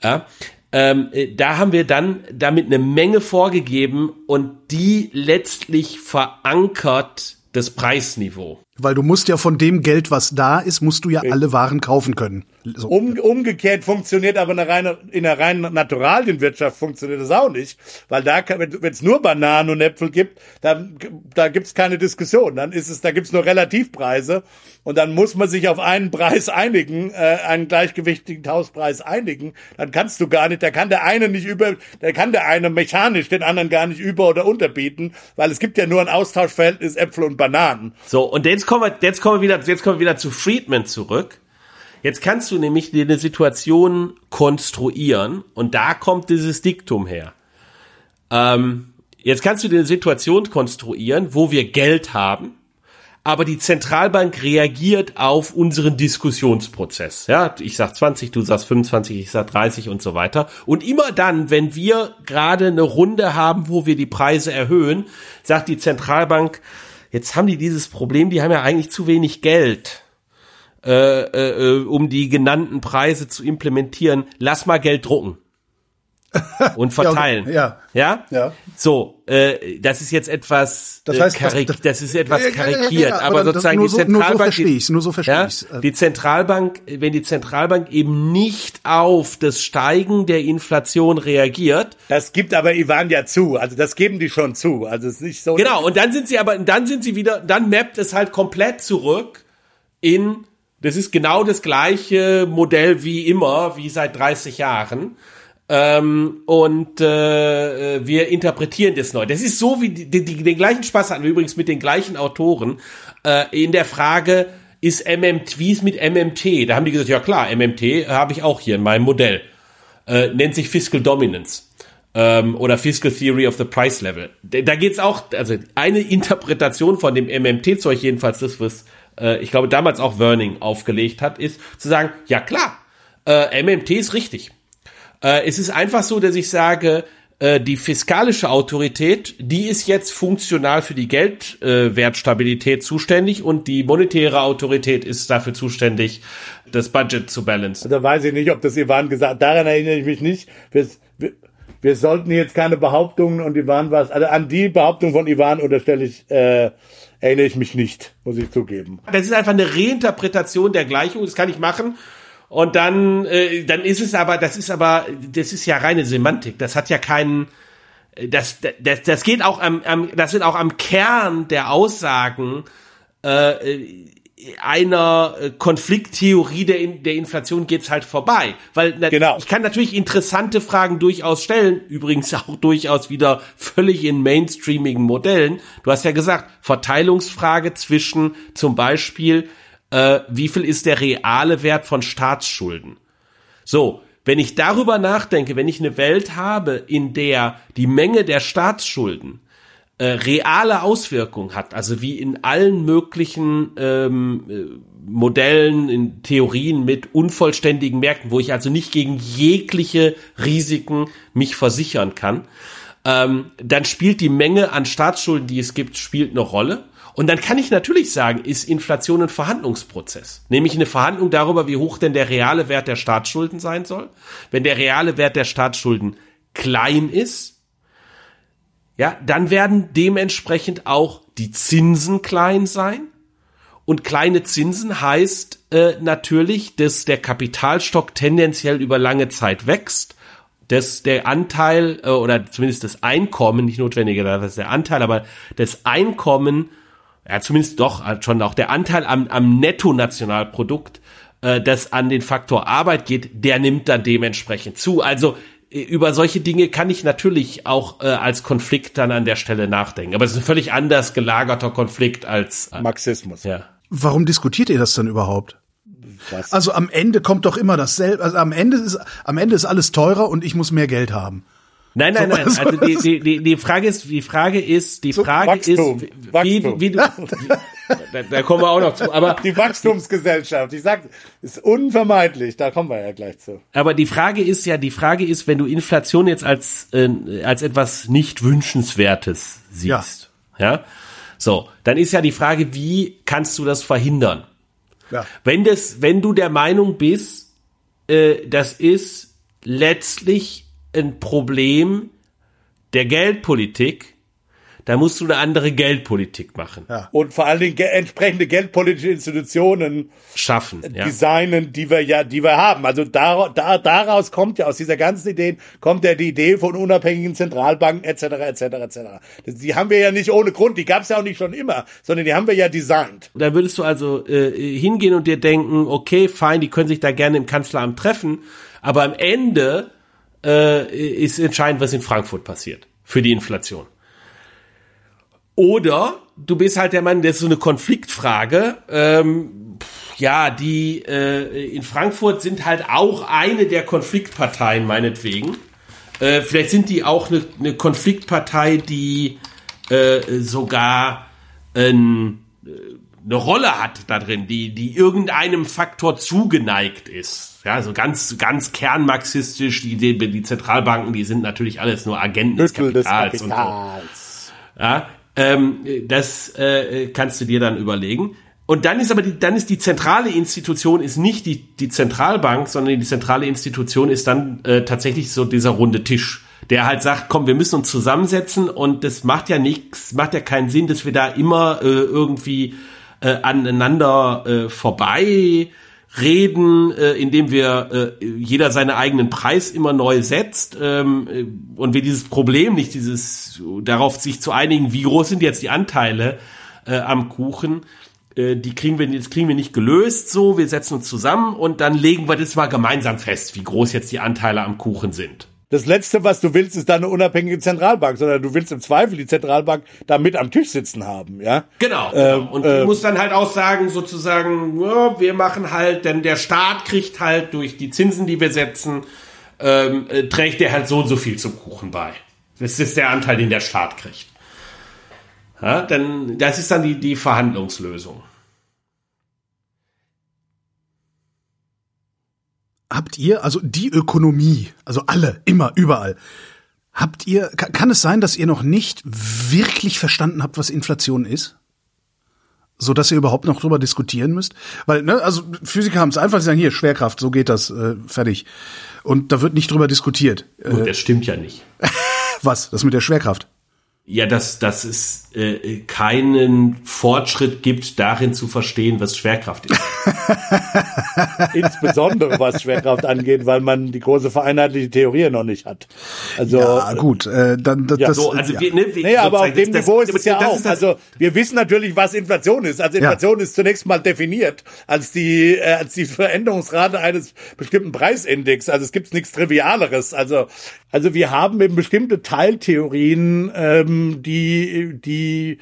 Ja, ähm, äh, da haben wir dann damit eine Menge vorgegeben und die letztlich verankert das Preisniveau. Weil du musst ja von dem Geld, was da ist, musst du ja alle Waren kaufen können. So. Um, umgekehrt funktioniert aber eine reine, in der reinen Naturalienwirtschaft funktioniert das auch nicht. Weil da, wenn es nur Bananen und Äpfel gibt, dann, da gibt's keine Diskussion. Dann ist es, da gibt's nur Relativpreise. Und dann muss man sich auf einen Preis einigen, äh, einen gleichgewichtigen Hauspreis einigen. Dann kannst du gar nicht, da kann der eine nicht über, da kann der eine mechanisch den anderen gar nicht über- oder unterbieten, weil es gibt ja nur ein Austauschverhältnis Äpfel und Bananen. So, und jetzt kommen wir, jetzt kommen wir wieder, jetzt kommen wir wieder zu Friedman zurück. Jetzt kannst du nämlich dir eine Situation konstruieren und da kommt dieses Diktum her. Ähm, jetzt kannst du dir eine Situation konstruieren, wo wir Geld haben, aber die Zentralbank reagiert auf unseren Diskussionsprozess. Ja, ich sag 20, du sagst 25, ich sag 30 und so weiter. Und immer dann, wenn wir gerade eine Runde haben, wo wir die Preise erhöhen, sagt die Zentralbank, jetzt haben die dieses Problem, die haben ja eigentlich zu wenig Geld. Äh, äh, um die genannten Preise zu implementieren, lass mal Geld drucken und verteilen. Ja, ja, ja. So, äh, das ist jetzt etwas, das heißt, karik das, das, ist etwas karikiert, ja, aber, aber sozusagen die Zentralbank, nur so verstehe ich's, nur so verstehe ich's. Ja, die Zentralbank, wenn die Zentralbank eben nicht auf das Steigen der Inflation reagiert, das gibt aber Ivan ja zu, also das geben die schon zu, also es ist nicht so. Genau, und dann sind sie aber, dann sind sie wieder, dann mappt es halt komplett zurück in, das ist genau das gleiche Modell wie immer, wie seit 30 Jahren. Ähm, und äh, wir interpretieren das neu. Das ist so wie die, die, den gleichen Spaß hatten wir übrigens mit den gleichen Autoren äh, in der Frage, ist MMT, wie ist mit MMT? Da haben die gesagt, ja klar, MMT habe ich auch hier in meinem Modell. Äh, nennt sich Fiscal Dominance ähm, oder Fiscal Theory of the Price Level. Da geht's auch, also eine Interpretation von dem MMT-Zeug, jedenfalls das, was äh, ich glaube damals auch Werning aufgelegt hat, ist zu sagen, ja klar, äh, MMT ist richtig. Äh, es ist einfach so, dass ich sage, äh, die fiskalische Autorität, die ist jetzt funktional für die Geldwertstabilität äh, zuständig und die monetäre Autorität ist dafür zuständig, das Budget zu balancen. Da weiß ich nicht, ob das Ivan gesagt hat. Daran erinnere ich mich nicht. Wir, wir, wir sollten jetzt keine Behauptungen und Ivan was, also an die Behauptung von Ivan unterstelle ich, äh, erinnere ich mich nicht, muss ich zugeben. Das ist einfach eine Reinterpretation der Gleichung, das kann ich machen. Und dann, äh, dann ist es aber, das ist aber, das ist ja reine Semantik. Das hat ja keinen, das, das, das geht auch am, am das wird auch am Kern der Aussagen äh, einer Konflikttheorie der, der Inflation geht's halt vorbei. Weil genau. ich kann natürlich interessante Fragen durchaus stellen, übrigens auch durchaus wieder völlig in mainstreamigen Modellen. Du hast ja gesagt, Verteilungsfrage zwischen zum Beispiel äh, wie viel ist der reale Wert von Staatsschulden. So, wenn ich darüber nachdenke, wenn ich eine Welt habe, in der die Menge der Staatsschulden äh, reale Auswirkungen hat, also wie in allen möglichen ähm, äh, Modellen, in Theorien mit unvollständigen Märkten, wo ich also nicht gegen jegliche Risiken mich versichern kann, ähm, dann spielt die Menge an Staatsschulden, die es gibt, spielt eine Rolle. Und dann kann ich natürlich sagen, ist Inflation ein Verhandlungsprozess. Nämlich eine Verhandlung darüber, wie hoch denn der reale Wert der Staatsschulden sein soll. Wenn der reale Wert der Staatsschulden klein ist, ja, dann werden dementsprechend auch die Zinsen klein sein. Und kleine Zinsen heißt äh, natürlich, dass der Kapitalstock tendenziell über lange Zeit wächst, dass der Anteil äh, oder zumindest das Einkommen, nicht notwendigerweise der Anteil, aber das Einkommen, ja zumindest doch äh, schon auch der Anteil am, am Netto-Nationalprodukt, äh, das an den Faktor Arbeit geht, der nimmt dann dementsprechend zu. Also äh, über solche Dinge kann ich natürlich auch äh, als Konflikt dann an der Stelle nachdenken. Aber es ist ein völlig anders gelagerter Konflikt als äh, Marxismus. Ja. Warum diskutiert ihr das denn überhaupt? Was? Also am Ende kommt doch immer dasselbe. Also am Ende ist am Ende ist alles teurer und ich muss mehr Geld haben. Nein, nein, nein. Also die, die, die, die Frage ist, die Frage ist, die Frage Wachstum, ist, wie, Wachstum. wie du, wie, da, da kommen wir auch noch zu. Aber Die Wachstumsgesellschaft, ich sag, ist unvermeidlich, da kommen wir ja gleich zu. Aber die Frage ist ja, die Frage ist, wenn du Inflation jetzt als, äh, als etwas nicht wünschenswertes siehst, ja. so, dann ist ja die Frage, wie kannst du das verhindern? Ja. Wenn das, wenn du der Meinung bist, äh, das ist letztlich ein Problem der Geldpolitik, dann musst du eine andere Geldpolitik machen, Ja. Und vor allen Dingen ge entsprechende geldpolitische Institutionen schaffen, ja. designen, die wir ja, die wir haben. Also da, da, daraus kommt ja aus dieser ganzen Idee kommt ja die Idee von unabhängigen Zentralbanken etc. etc. etc. Die haben wir ja nicht ohne Grund, die gab es ja auch nicht schon immer, sondern die haben wir ja designt. Da würdest du also äh, hingehen und dir denken, okay, fein, die können sich da gerne im Kanzleramt treffen, aber am Ende äh, ist entscheidend, was in Frankfurt passiert für die Inflation. Oder du bist halt der Mann, das ist so eine Konfliktfrage. Ähm, ja, die äh, in Frankfurt sind halt auch eine der Konfliktparteien meinetwegen. Äh, vielleicht sind die auch eine, eine Konfliktpartei, die äh, sogar ein, eine Rolle hat da drin, die, die irgendeinem Faktor zugeneigt ist. Ja, so ganz, ganz kernmarxistisch, die, die, die Zentralbanken, die sind natürlich alles nur Agenten des Mittel des Kapitals und so. Kapitals. Ja, ähm, das äh, kannst du dir dann überlegen. Und dann ist aber die, dann ist die zentrale Institution ist nicht die, die Zentralbank, sondern die zentrale Institution ist dann äh, tatsächlich so dieser runde Tisch, der halt sagt, komm, wir müssen uns zusammensetzen und das macht ja nichts, macht ja keinen Sinn, dass wir da immer äh, irgendwie äh, aneinander äh, vorbei reden, äh, indem wir äh, jeder seinen eigenen Preis immer neu setzt ähm, äh, und wir dieses Problem nicht, dieses darauf sich zu einigen, wie groß sind jetzt die Anteile äh, am Kuchen, äh, die kriegen wir, das kriegen wir nicht gelöst so, wir setzen uns zusammen und dann legen wir das mal gemeinsam fest, wie groß jetzt die Anteile am Kuchen sind. Das Letzte, was du willst, ist da eine unabhängige Zentralbank, sondern du willst im Zweifel die Zentralbank da mit am Tisch sitzen haben, ja? Genau. Ähm, genau. Und äh, du musst dann halt auch sagen, sozusagen, ja, wir machen halt, denn der Staat kriegt halt durch die Zinsen, die wir setzen, ähm, äh, trägt der halt so und so viel zum Kuchen bei. Das ist der Anteil, den der Staat kriegt. Ja, dann, das ist dann die, die Verhandlungslösung. Habt ihr, also die Ökonomie, also alle, immer, überall, habt ihr, ka- kann es sein, dass ihr noch nicht wirklich verstanden habt, was Inflation ist? So dass ihr überhaupt noch drüber diskutieren müsst? Weil, ne, also Physiker haben es einfach, sie sagen, hier, Schwerkraft, so geht das, äh, fertig. Und da wird nicht drüber diskutiert. Äh, Gut, das stimmt ja nicht. was? Das mit der Schwerkraft? Ja, dass, dass es äh, keinen Fortschritt gibt, darin zu verstehen, was Schwerkraft ist. Insbesondere was Schwerkraft angeht, weil man die große vereinheitliche Theorie noch nicht hat. Also, Ja, gut, äh, dann das, Ja, das So, also ja. wir, ne, wir, Nee, aber auf dem das- Niveau das- ist es ja auch. also wir wissen natürlich, was Inflation ist. Also Inflation ist zunächst mal definiert als die äh, als die Veränderungsrate eines bestimmten Preisindex. Also es gibt nichts Trivialeres. Also also wir haben eben bestimmte Teiltheorien, ähm, die die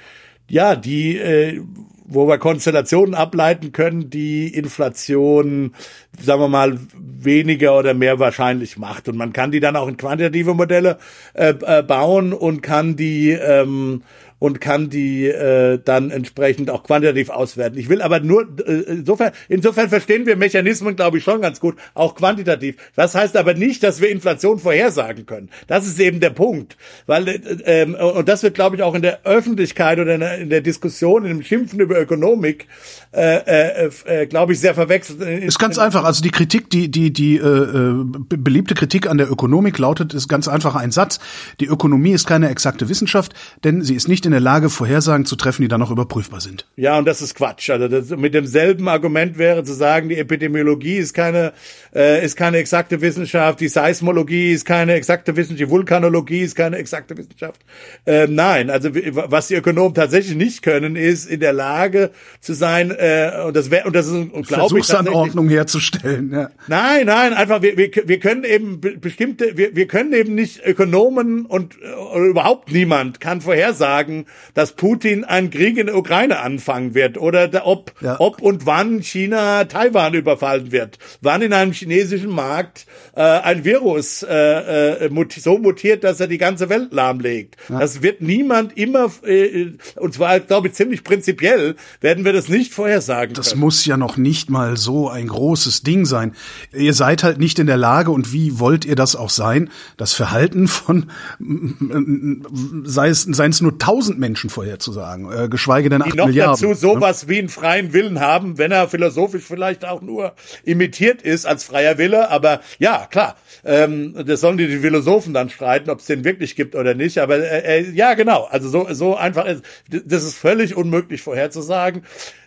ja die äh, wo wir Konstellationen ableiten können, die Inflation, sagen wir mal, weniger oder mehr wahrscheinlich macht. Und man kann die dann auch in quantitative Modelle äh, äh, bauen und kann die ähm, und kann die äh, dann entsprechend auch quantitativ auswerten. Ich will aber nur äh, insofern insofern verstehen wir Mechanismen, glaube ich, schon ganz gut, auch quantitativ. Das heißt aber nicht, dass wir Inflation vorhersagen können. Das ist eben der Punkt, weil äh, ähm, und das wird, glaube ich, auch in der Öffentlichkeit oder in der, in der Diskussion, in dem Schimpfen über Ökonomik, äh, äh, äh, glaube ich, sehr verwechselt. Ist ganz einfach. Also die Kritik, die die die äh, äh beliebte Kritik an der Ökonomik lautet, ist ganz einfach ein Satz: Die Ökonomie ist keine exakte Wissenschaft, denn sie ist nicht in der Lage, Vorhersagen zu treffen, die dann auch überprüfbar sind. Ja, und das ist Quatsch. Also das, mit demselben Argument wäre zu sagen, die Epidemiologie ist keine äh, ist keine exakte Wissenschaft, die Seismologie ist keine exakte Wissenschaft, die Vulkanologie ist keine exakte Wissenschaft. Äh, nein, also was die Ökonomen tatsächlich nicht können, ist in der Lage zu sein äh, und das wäre und das ist glaube ich Versuchsanordnung herzustellen. Ja. Nein, nein, einfach wir, wir, wir können eben bestimmte wir, wir können eben nicht Ökonomen und äh, überhaupt niemand kann vorhersagen, dass Putin einen Krieg in der Ukraine anfangen wird oder der, ob ja. ob und wann China Taiwan überfallen wird, wann in einem chinesischen Markt äh, ein Virus äh, äh, so mutiert, dass er die ganze Welt lahmlegt. Ja. Das wird niemand immer äh, und zwar glaube ich ziemlich prinzipiell werden wir das nicht vorhersagen. Das können. muss ja noch nicht mal so ein großes Ding sein. Ihr seid halt nicht in der Lage und wie wollt ihr das auch sein, das Verhalten von sei es seien es nur tausend Menschen vorherzusagen, äh, geschweige denn acht Die noch Milliarden. dazu sowas ne? wie einen freien Willen haben, wenn er philosophisch vielleicht auch nur imitiert ist als freier Wille. Aber ja, klar, ähm, das sollen die, die Philosophen dann streiten, ob es den wirklich gibt oder nicht. Aber äh, äh, ja, genau. Also so so einfach ist das ist völlig unmöglich vorherzusagen.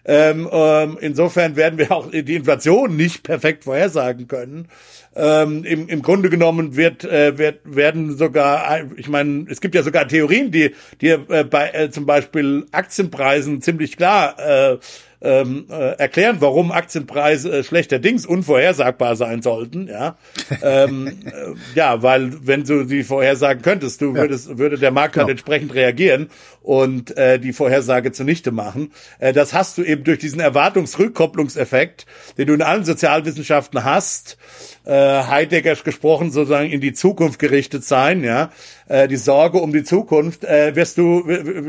Ähm, ähm, insofern werden wir auch die Inflation nicht perfekt vorhersagen können. Ähm, im, Im Grunde genommen wird, äh, wird werden sogar, ich meine, es gibt ja sogar Theorien, die, die äh, bei äh, zum Beispiel Aktienpreisen ziemlich klar äh, ähm, äh, erklären, warum Aktienpreise äh, schlechterdings unvorhersagbar sein sollten. Ja, ähm, äh, ja, weil wenn du die vorhersagen könntest, du würdest, ja. würde der Markt halt genau. halt entsprechend reagieren und äh, die Vorhersage zunichte machen. Äh, das hast du eben durch diesen Erwartungsrückkopplungseffekt, den du in allen Sozialwissenschaften hast äh, Heidegger gesprochen, sozusagen in die Zukunft gerichtet sein, ja, äh, die Sorge um die Zukunft, äh, wirst du,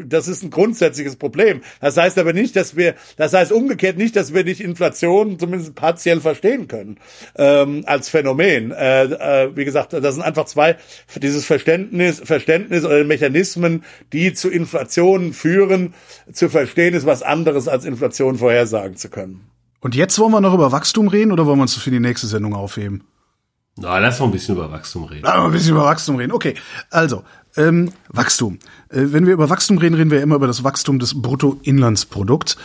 das ist ein grundsätzliches Problem. Das heißt aber nicht, dass wir, das heißt umgekehrt nicht, dass wir nicht Inflation zumindest partiell verstehen können ähm, als Phänomen. Äh, äh, wie gesagt, das sind einfach zwei, dieses Verständnis, Verständnis oder Mechanismen, die zu Inflation führen, zu verstehen ist was anderes als Inflation vorhersagen zu können. Und jetzt wollen wir noch über Wachstum reden oder wollen wir uns das für die nächste Sendung aufheben? Na, lass noch ein bisschen über Wachstum reden. Lass noch ein bisschen über Wachstum reden. Okay, also ähm, Wachstum. Äh, wenn wir über Wachstum reden, reden wir immer über das Wachstum des Bruttoinlandsprodukts.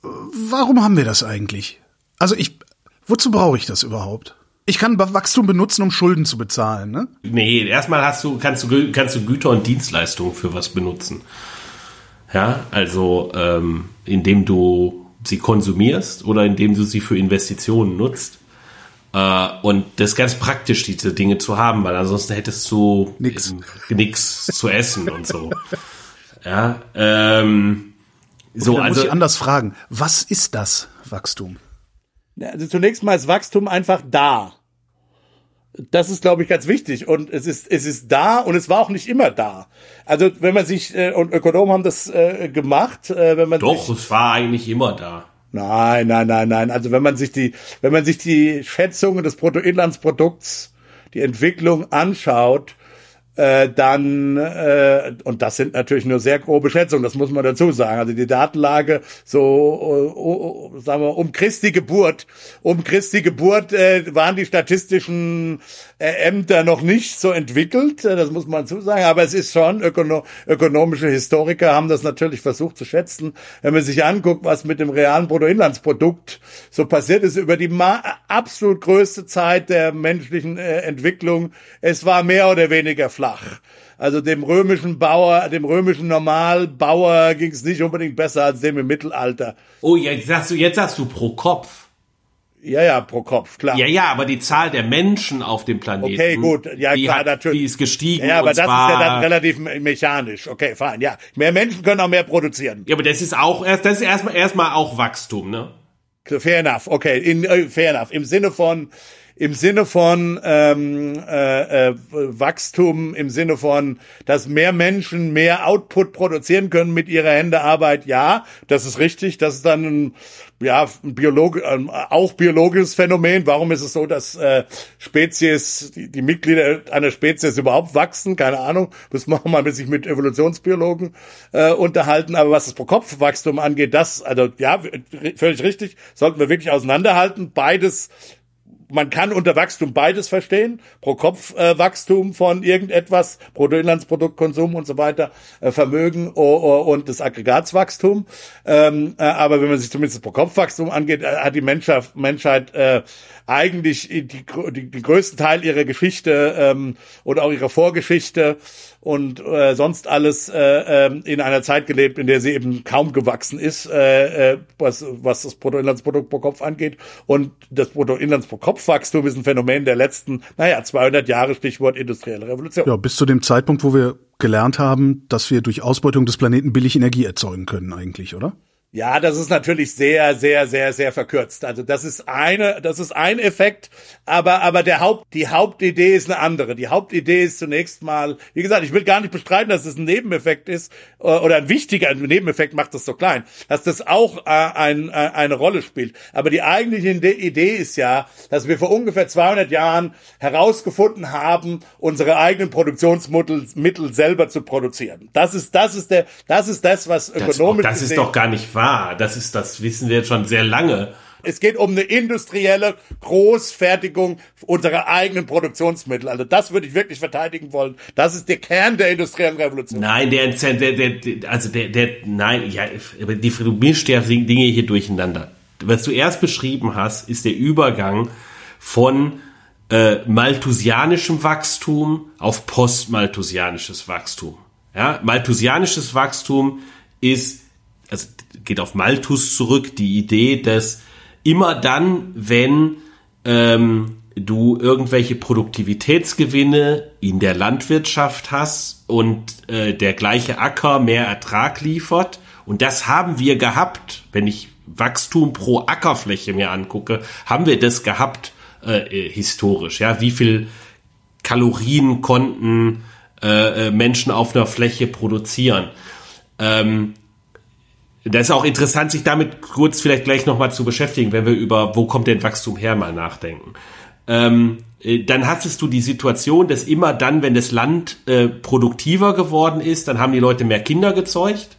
Warum haben wir das eigentlich? Also ich, wozu brauche ich das überhaupt? Ich kann Wachstum benutzen, um Schulden zu bezahlen, ne? Nee, erstmal hast du, kannst du, kannst du Güter und Dienstleistungen für was benutzen. Ja, also ähm, indem du sie konsumierst oder indem du sie für Investitionen nutzt. Äh, und das ist ganz praktisch, diese Dinge zu haben, weil ansonsten hättest du nichts nix zu essen und so. Ja, ähm, so, okay, also muss ich anders fragen. Was ist das Wachstum? Also zunächst mal ist Wachstum einfach da. Das ist, glaube ich, ganz wichtig. Und es ist, es ist da und es war auch nicht immer da. Also wenn man sich, äh, und Ökonomen haben das äh, gemacht, äh, wenn man Doch, sich, es war eigentlich immer da. Nein, nein, nein, nein. Also wenn man sich die, wenn man sich die Schätzungen des Bruttoinlandsprodukts, die Entwicklung anschaut, äh, dann, äh, und das sind natürlich nur sehr grobe Schätzungen, das muss man dazu sagen. Also die Datenlage so, uh, uh, sagen wir, um Christi Geburt, um Christi Geburt äh, waren die statistischen äh, Ämter noch nicht so entwickelt, äh, das muss man zusagen, aber es ist schon, ökono ökonomische Historiker haben das natürlich versucht zu schätzen. Wenn man sich anguckt, was mit dem realen Bruttoinlandsprodukt so passiert ist über die absolut größte Zeit der menschlichen äh, Entwicklung, es war mehr oder weniger flach flach. Also dem römischen Bauer, dem römischen Normalbauer ging es nicht unbedingt besser als dem im Mittelalter. Oh, jetzt sagst du, jetzt sagst du pro Kopf. Ja, ja, pro Kopf, klar. Ja, ja, aber die Zahl der Menschen auf dem Planeten. Okay, gut, ja, die klar, hat, natürlich. Die ist gestiegen. Ja, aber das ist ja dann relativ mechanisch. Okay, fein, ja. Mehr Menschen können auch mehr produzieren. Ja, aber das ist auch, das ist erstmal, erstmal auch Wachstum, ne? Fair enough, okay, in, äh, fair enough. Im Sinne von, im Sinne von ähm, äh, äh, Wachstum, im Sinne von, dass mehr Menschen mehr Output produzieren können mit ihrer Händearbeit, ja, das ist richtig. Das ist dann ein, ja, ein Biolog ähm, auch biologisches Phänomen. Warum ist es so, dass äh, Spezies, die, die Mitglieder einer Spezies überhaupt wachsen? Keine Ahnung. Muss man mal sich mit Evolutionsbiologen äh, unterhalten. Aber was das Pro-Kopf-Wachstum angeht, das, also ja, völlig richtig, sollten wir wirklich auseinanderhalten. Beides man kann unter Wachstum beides verstehen, pro Kopf äh, Wachstum von irgendetwas, Bruttoinlandsproduktkonsum und so weiter, äh, Vermögen oh, oh, und das Aggregatswachstum. Ähm, äh, aber wenn man sich zumindest pro Kopf Wachstum angeht, äh, hat die Menschheit, Menschheit äh, eigentlich die, die, die, den größten Teil ihrer Geschichte ähm, oder auch ihrer Vorgeschichte und äh, sonst alles äh, äh, in einer Zeit gelebt, in der sie eben kaum gewachsen ist, äh, äh, was, was das Bruttoinlandsprodukt pro Kopf angeht. Und das Bruttoinlandspro-Kopf-Wachstum ist ein Phänomen der letzten, naja, 200 Jahre, Stichwort industrielle Revolution. Ja, bis zu dem Zeitpunkt, wo wir gelernt haben, dass wir durch Ausbeutung des Planeten billig Energie erzeugen können eigentlich, oder? Ja, das ist natürlich sehr, sehr, sehr, sehr verkürzt. Also das ist eine, das ist ein Effekt, aber aber der Haupt, die Hauptidee ist eine andere. Die Hauptidee ist zunächst mal, wie gesagt, ich will gar nicht bestreiten, dass es ein Nebeneffekt ist äh, oder ein wichtiger Nebeneffekt macht das so klein, dass das auch äh, ein, äh, eine Rolle spielt. Aber die eigentliche Idee ist ja, dass wir vor ungefähr 200 Jahren herausgefunden haben, unsere eigenen Produktionsmittel Mittel selber zu produzieren. Das ist das ist der, das ist das, was ökonomisch. Das, das ist doch gar nicht wahr Das ist, das wissen wir jetzt schon sehr lange. Es geht um eine industrielle Großfertigung unserer eigenen Produktionsmittel. Also das würde ich wirklich verteidigen wollen. Das ist der Kern der industriellen Revolution. Nein, der, der, der also der, der, nein, ja, die, du mischst ja Dinge hier durcheinander. Was du erst beschrieben hast, ist der Übergang von äh, malthusianischem Wachstum auf postmalthusianisches Wachstum. Ja, malthusianisches Wachstum ist also geht auf Malthus zurück, die Idee, dass immer dann, wenn ähm, du irgendwelche Produktivitätsgewinne in der Landwirtschaft hast und äh, der gleiche Acker mehr Ertrag liefert, und das haben wir gehabt, wenn ich Wachstum pro Ackerfläche mir angucke, haben wir das gehabt äh, historisch. Ja, wie viel Kalorien konnten äh, äh Menschen auf einer Fläche produzieren? Ähm, das ist auch interessant, sich damit kurz vielleicht gleich nochmal zu beschäftigen, wenn wir über, wo kommt denn Wachstum her, mal nachdenken. Ähm, äh, dann hattest du die Situation, dass immer dann, wenn das Land äh, produktiver geworden ist, dann haben die Leute mehr Kinder gezeugt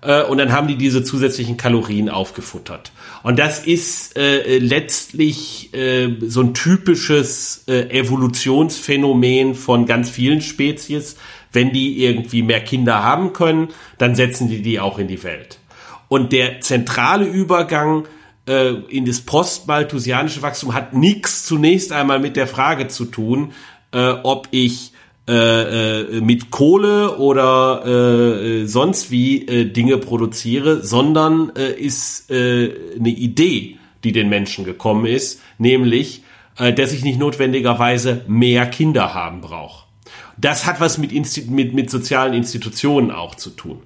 äh, und dann haben die diese zusätzlichen Kalorien aufgefuttert. Und das ist äh, letztlich äh, so ein typisches äh, Evolutionsphänomen von ganz vielen Spezies. Wenn die irgendwie mehr Kinder haben können, dann setzen die die auch in die Welt. Und der zentrale Übergang äh, in das postmalthusianische Wachstum hat nichts zunächst einmal mit der Frage zu tun, äh, ob ich äh, äh, mit Kohle oder äh, sonst wie äh, Dinge produziere, sondern äh, ist äh, eine Idee, die den Menschen gekommen ist, nämlich, äh, dass ich nicht notwendigerweise mehr Kinder haben brauche. Das hat was mit, Insti mit, mit sozialen Institutionen auch zu tun.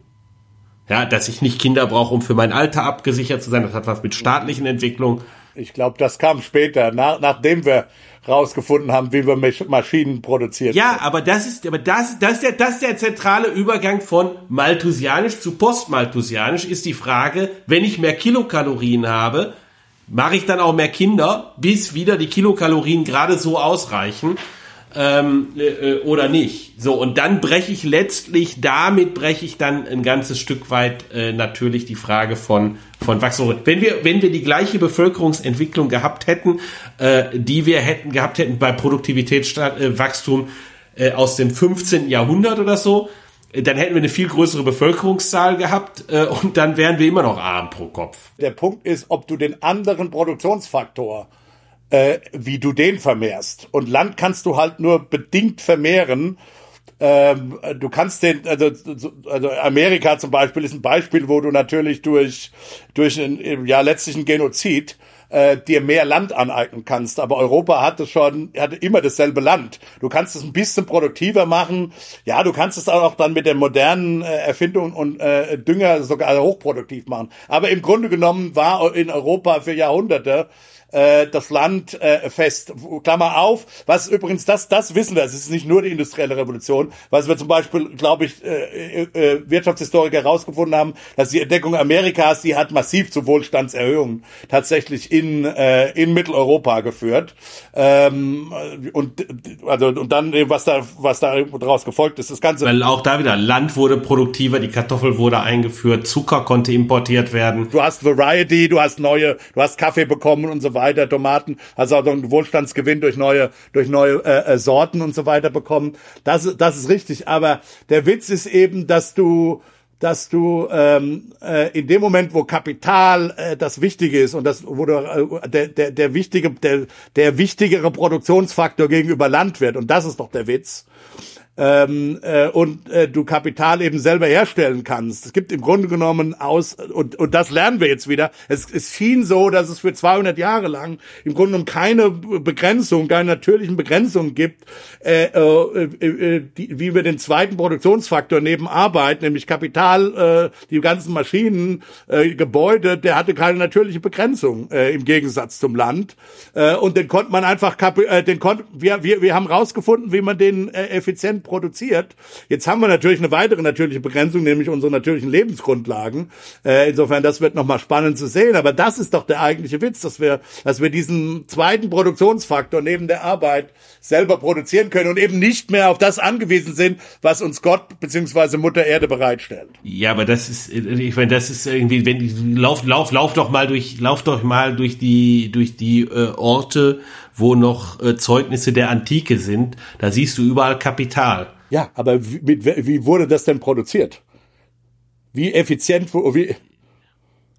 Ja, dass ich nicht Kinder brauche, um für mein Alter abgesichert zu sein. Das hat was mit staatlichen Entwicklungen. Ich glaube, das kam später, nach, nachdem wir rausgefunden haben, wie wir Maschinen produzieren. Ja, aber das ist, aber das, das ist der, das ist der zentrale Übergang von Malthusianisch zu Postmalthusianisch ist die Frage, wenn ich mehr Kilokalorien habe, mache ich dann auch mehr Kinder, bis wieder die Kilokalorien gerade so ausreichen, ähm, äh, oder nicht. So, und dann breche ich letztlich, damit breche ich dann ein ganzes Stück weit äh, natürlich die Frage von, von Wachstum. Wenn wir, wenn wir die gleiche Bevölkerungsentwicklung gehabt hätten, äh, die wir hätten gehabt hätten bei Produktivitätswachstum äh, aus dem 15. Jahrhundert oder so, äh, dann hätten wir eine viel größere Bevölkerungszahl gehabt äh, und dann wären wir immer noch arm pro Kopf. Der Punkt ist, ob du den anderen Produktionsfaktor äh, wie du den vermehrst. Und Land kannst du halt nur bedingt vermehren. Ähm, du kannst den, also, also Amerika zum Beispiel ist ein Beispiel, wo du natürlich durch, durch einen, ja, letztlichen Genozid äh, dir mehr Land aneignen kannst. Aber Europa hatte schon, hatte immer dasselbe Land. Du kannst es ein bisschen produktiver machen. Ja, du kannst es auch dann mit der modernen äh, Erfindung und äh, Dünger sogar hochproduktiv machen. Aber im Grunde genommen war in Europa für Jahrhunderte äh, das Land äh, fest. Klammer auf. Was übrigens, das, das wissen wir, es ist nicht nur die industrielle Revolution, was wir zum Beispiel, glaube ich, äh, äh, Wirtschaftshistoriker herausgefunden haben, dass die Entdeckung Amerikas, die hat massiv zu Wohlstandserhöhungen tatsächlich in, äh, in Mitteleuropa geführt. Ähm, und also und dann was da was da daraus gefolgt ist, das ganze. Weil auch da wieder Land wurde produktiver, die Kartoffel wurde eingeführt, Zucker konnte importiert werden. Du hast Variety, du hast neue, du hast Kaffee bekommen und so weiter, Tomaten, also auch einen Wohlstandsgewinn durch neue durch neue äh, äh, Sorten und so weiter bekommen. Das das ist richtig, aber der Witz ist eben, dass du dass du ähm, äh, in dem Moment, wo Kapital äh, das Wichtige ist und das wo du, äh, der, der, der wichtige der, der wichtigere Produktionsfaktor gegenüber Land wird und das ist doch der Witz, ähm, äh, und äh, du Kapital eben selber herstellen kannst. Es gibt im Grunde genommen aus, und, und das lernen wir jetzt wieder, es, es schien so, dass es für 200 Jahre lang im Grunde genommen keine Begrenzung, keine natürlichen Begrenzungen gibt, äh, äh, äh, die, wie wir den zweiten Produktionsfaktor neben Arbeit, nämlich Kapital, äh, die ganzen Maschinen, äh, Gebäude, der hatte keine natürliche Begrenzung äh, im Gegensatz zum Land. Äh, und den konnte man einfach, äh, den konnte, wir, wir, wir haben rausgefunden, wie man den äh, effizient produziert. Jetzt haben wir natürlich eine weitere natürliche Begrenzung, nämlich unsere natürlichen Lebensgrundlagen. Äh, insofern, das wird nochmal spannend zu sehen. Aber das ist doch der eigentliche Witz, dass wir, dass wir diesen zweiten Produktionsfaktor neben der Arbeit selber produzieren können und eben nicht mehr auf das angewiesen sind, was uns Gott beziehungsweise Mutter Erde bereitstellt. Ja, aber das ist, ich meine, das ist irgendwie, wenn lauf, lauf, lauf doch mal durch, lauf doch mal durch die, durch die äh, Orte, wo noch äh, Zeugnisse der Antike sind, da siehst du überall Kapital. Ja, aber wie, mit, wie wurde das denn produziert? Wie effizient, wie,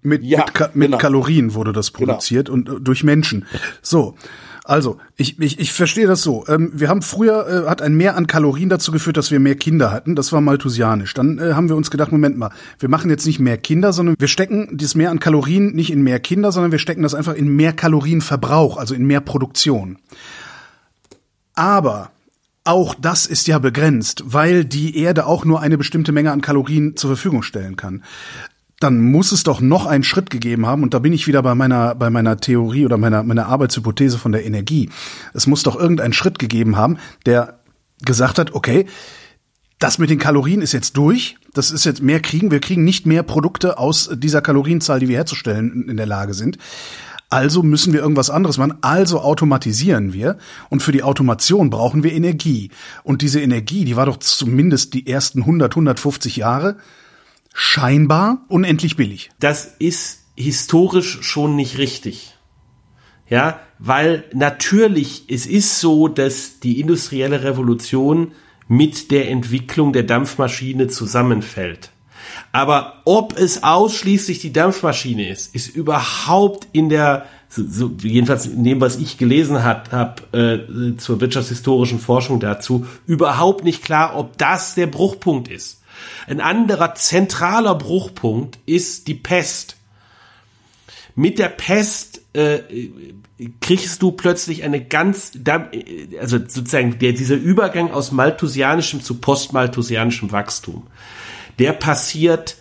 mit, ja, mit, Ka mit genau. Kalorien wurde das genau. produziert genau. und äh, durch Menschen. So, also, ich, ich, ich verstehe das so. Ähm, wir haben früher, äh, hat ein Mehr an Kalorien dazu geführt, dass wir mehr Kinder hatten. Das war malthusianisch. Dann äh, haben wir uns gedacht, Moment mal, wir machen jetzt nicht mehr Kinder, sondern wir stecken dieses Mehr an Kalorien nicht in mehr Kinder, sondern wir stecken das einfach in mehr Kalorienverbrauch, also in mehr Produktion. Aber auch das ist ja begrenzt, weil die Erde auch nur eine bestimmte Menge an Kalorien zur Verfügung stellen kann dann muss es doch noch einen Schritt gegeben haben, und da bin ich wieder bei meiner, bei meiner Theorie oder meiner, meiner Arbeitshypothese von der Energie. Es muss doch irgendeinen Schritt gegeben haben, der gesagt hat, okay, das mit den Kalorien ist jetzt durch. Das ist jetzt mehr kriegen. Wir kriegen nicht mehr Produkte aus dieser Kalorienzahl, die wir herzustellen in der Lage sind. Also müssen wir irgendwas anderes machen. Also automatisieren wir. Und für die Automation brauchen wir Energie. Und diese Energie, die war doch zumindest die ersten 100, 150 Jahre scheinbar unendlich billig. Das ist historisch schon nicht richtig. Ja, weil natürlich es ist so, dass die industrielle Revolution mit der Entwicklung der Dampfmaschine zusammenfällt. Aber ob es ausschließlich die Dampfmaschine ist, ist überhaupt in der, so, jedenfalls in dem, was ich gelesen habe hab, äh, zur wirtschaftshistorischen Forschung dazu, überhaupt nicht klar, ob das der Bruchpunkt ist. Ein anderer zentraler Bruchpunkt ist die Pest. Mit der Pest äh, kriegst du plötzlich eine ganz, also sozusagen der, dieser Übergang aus malthusianischem zu postmalthusianischem Wachstum, der passiert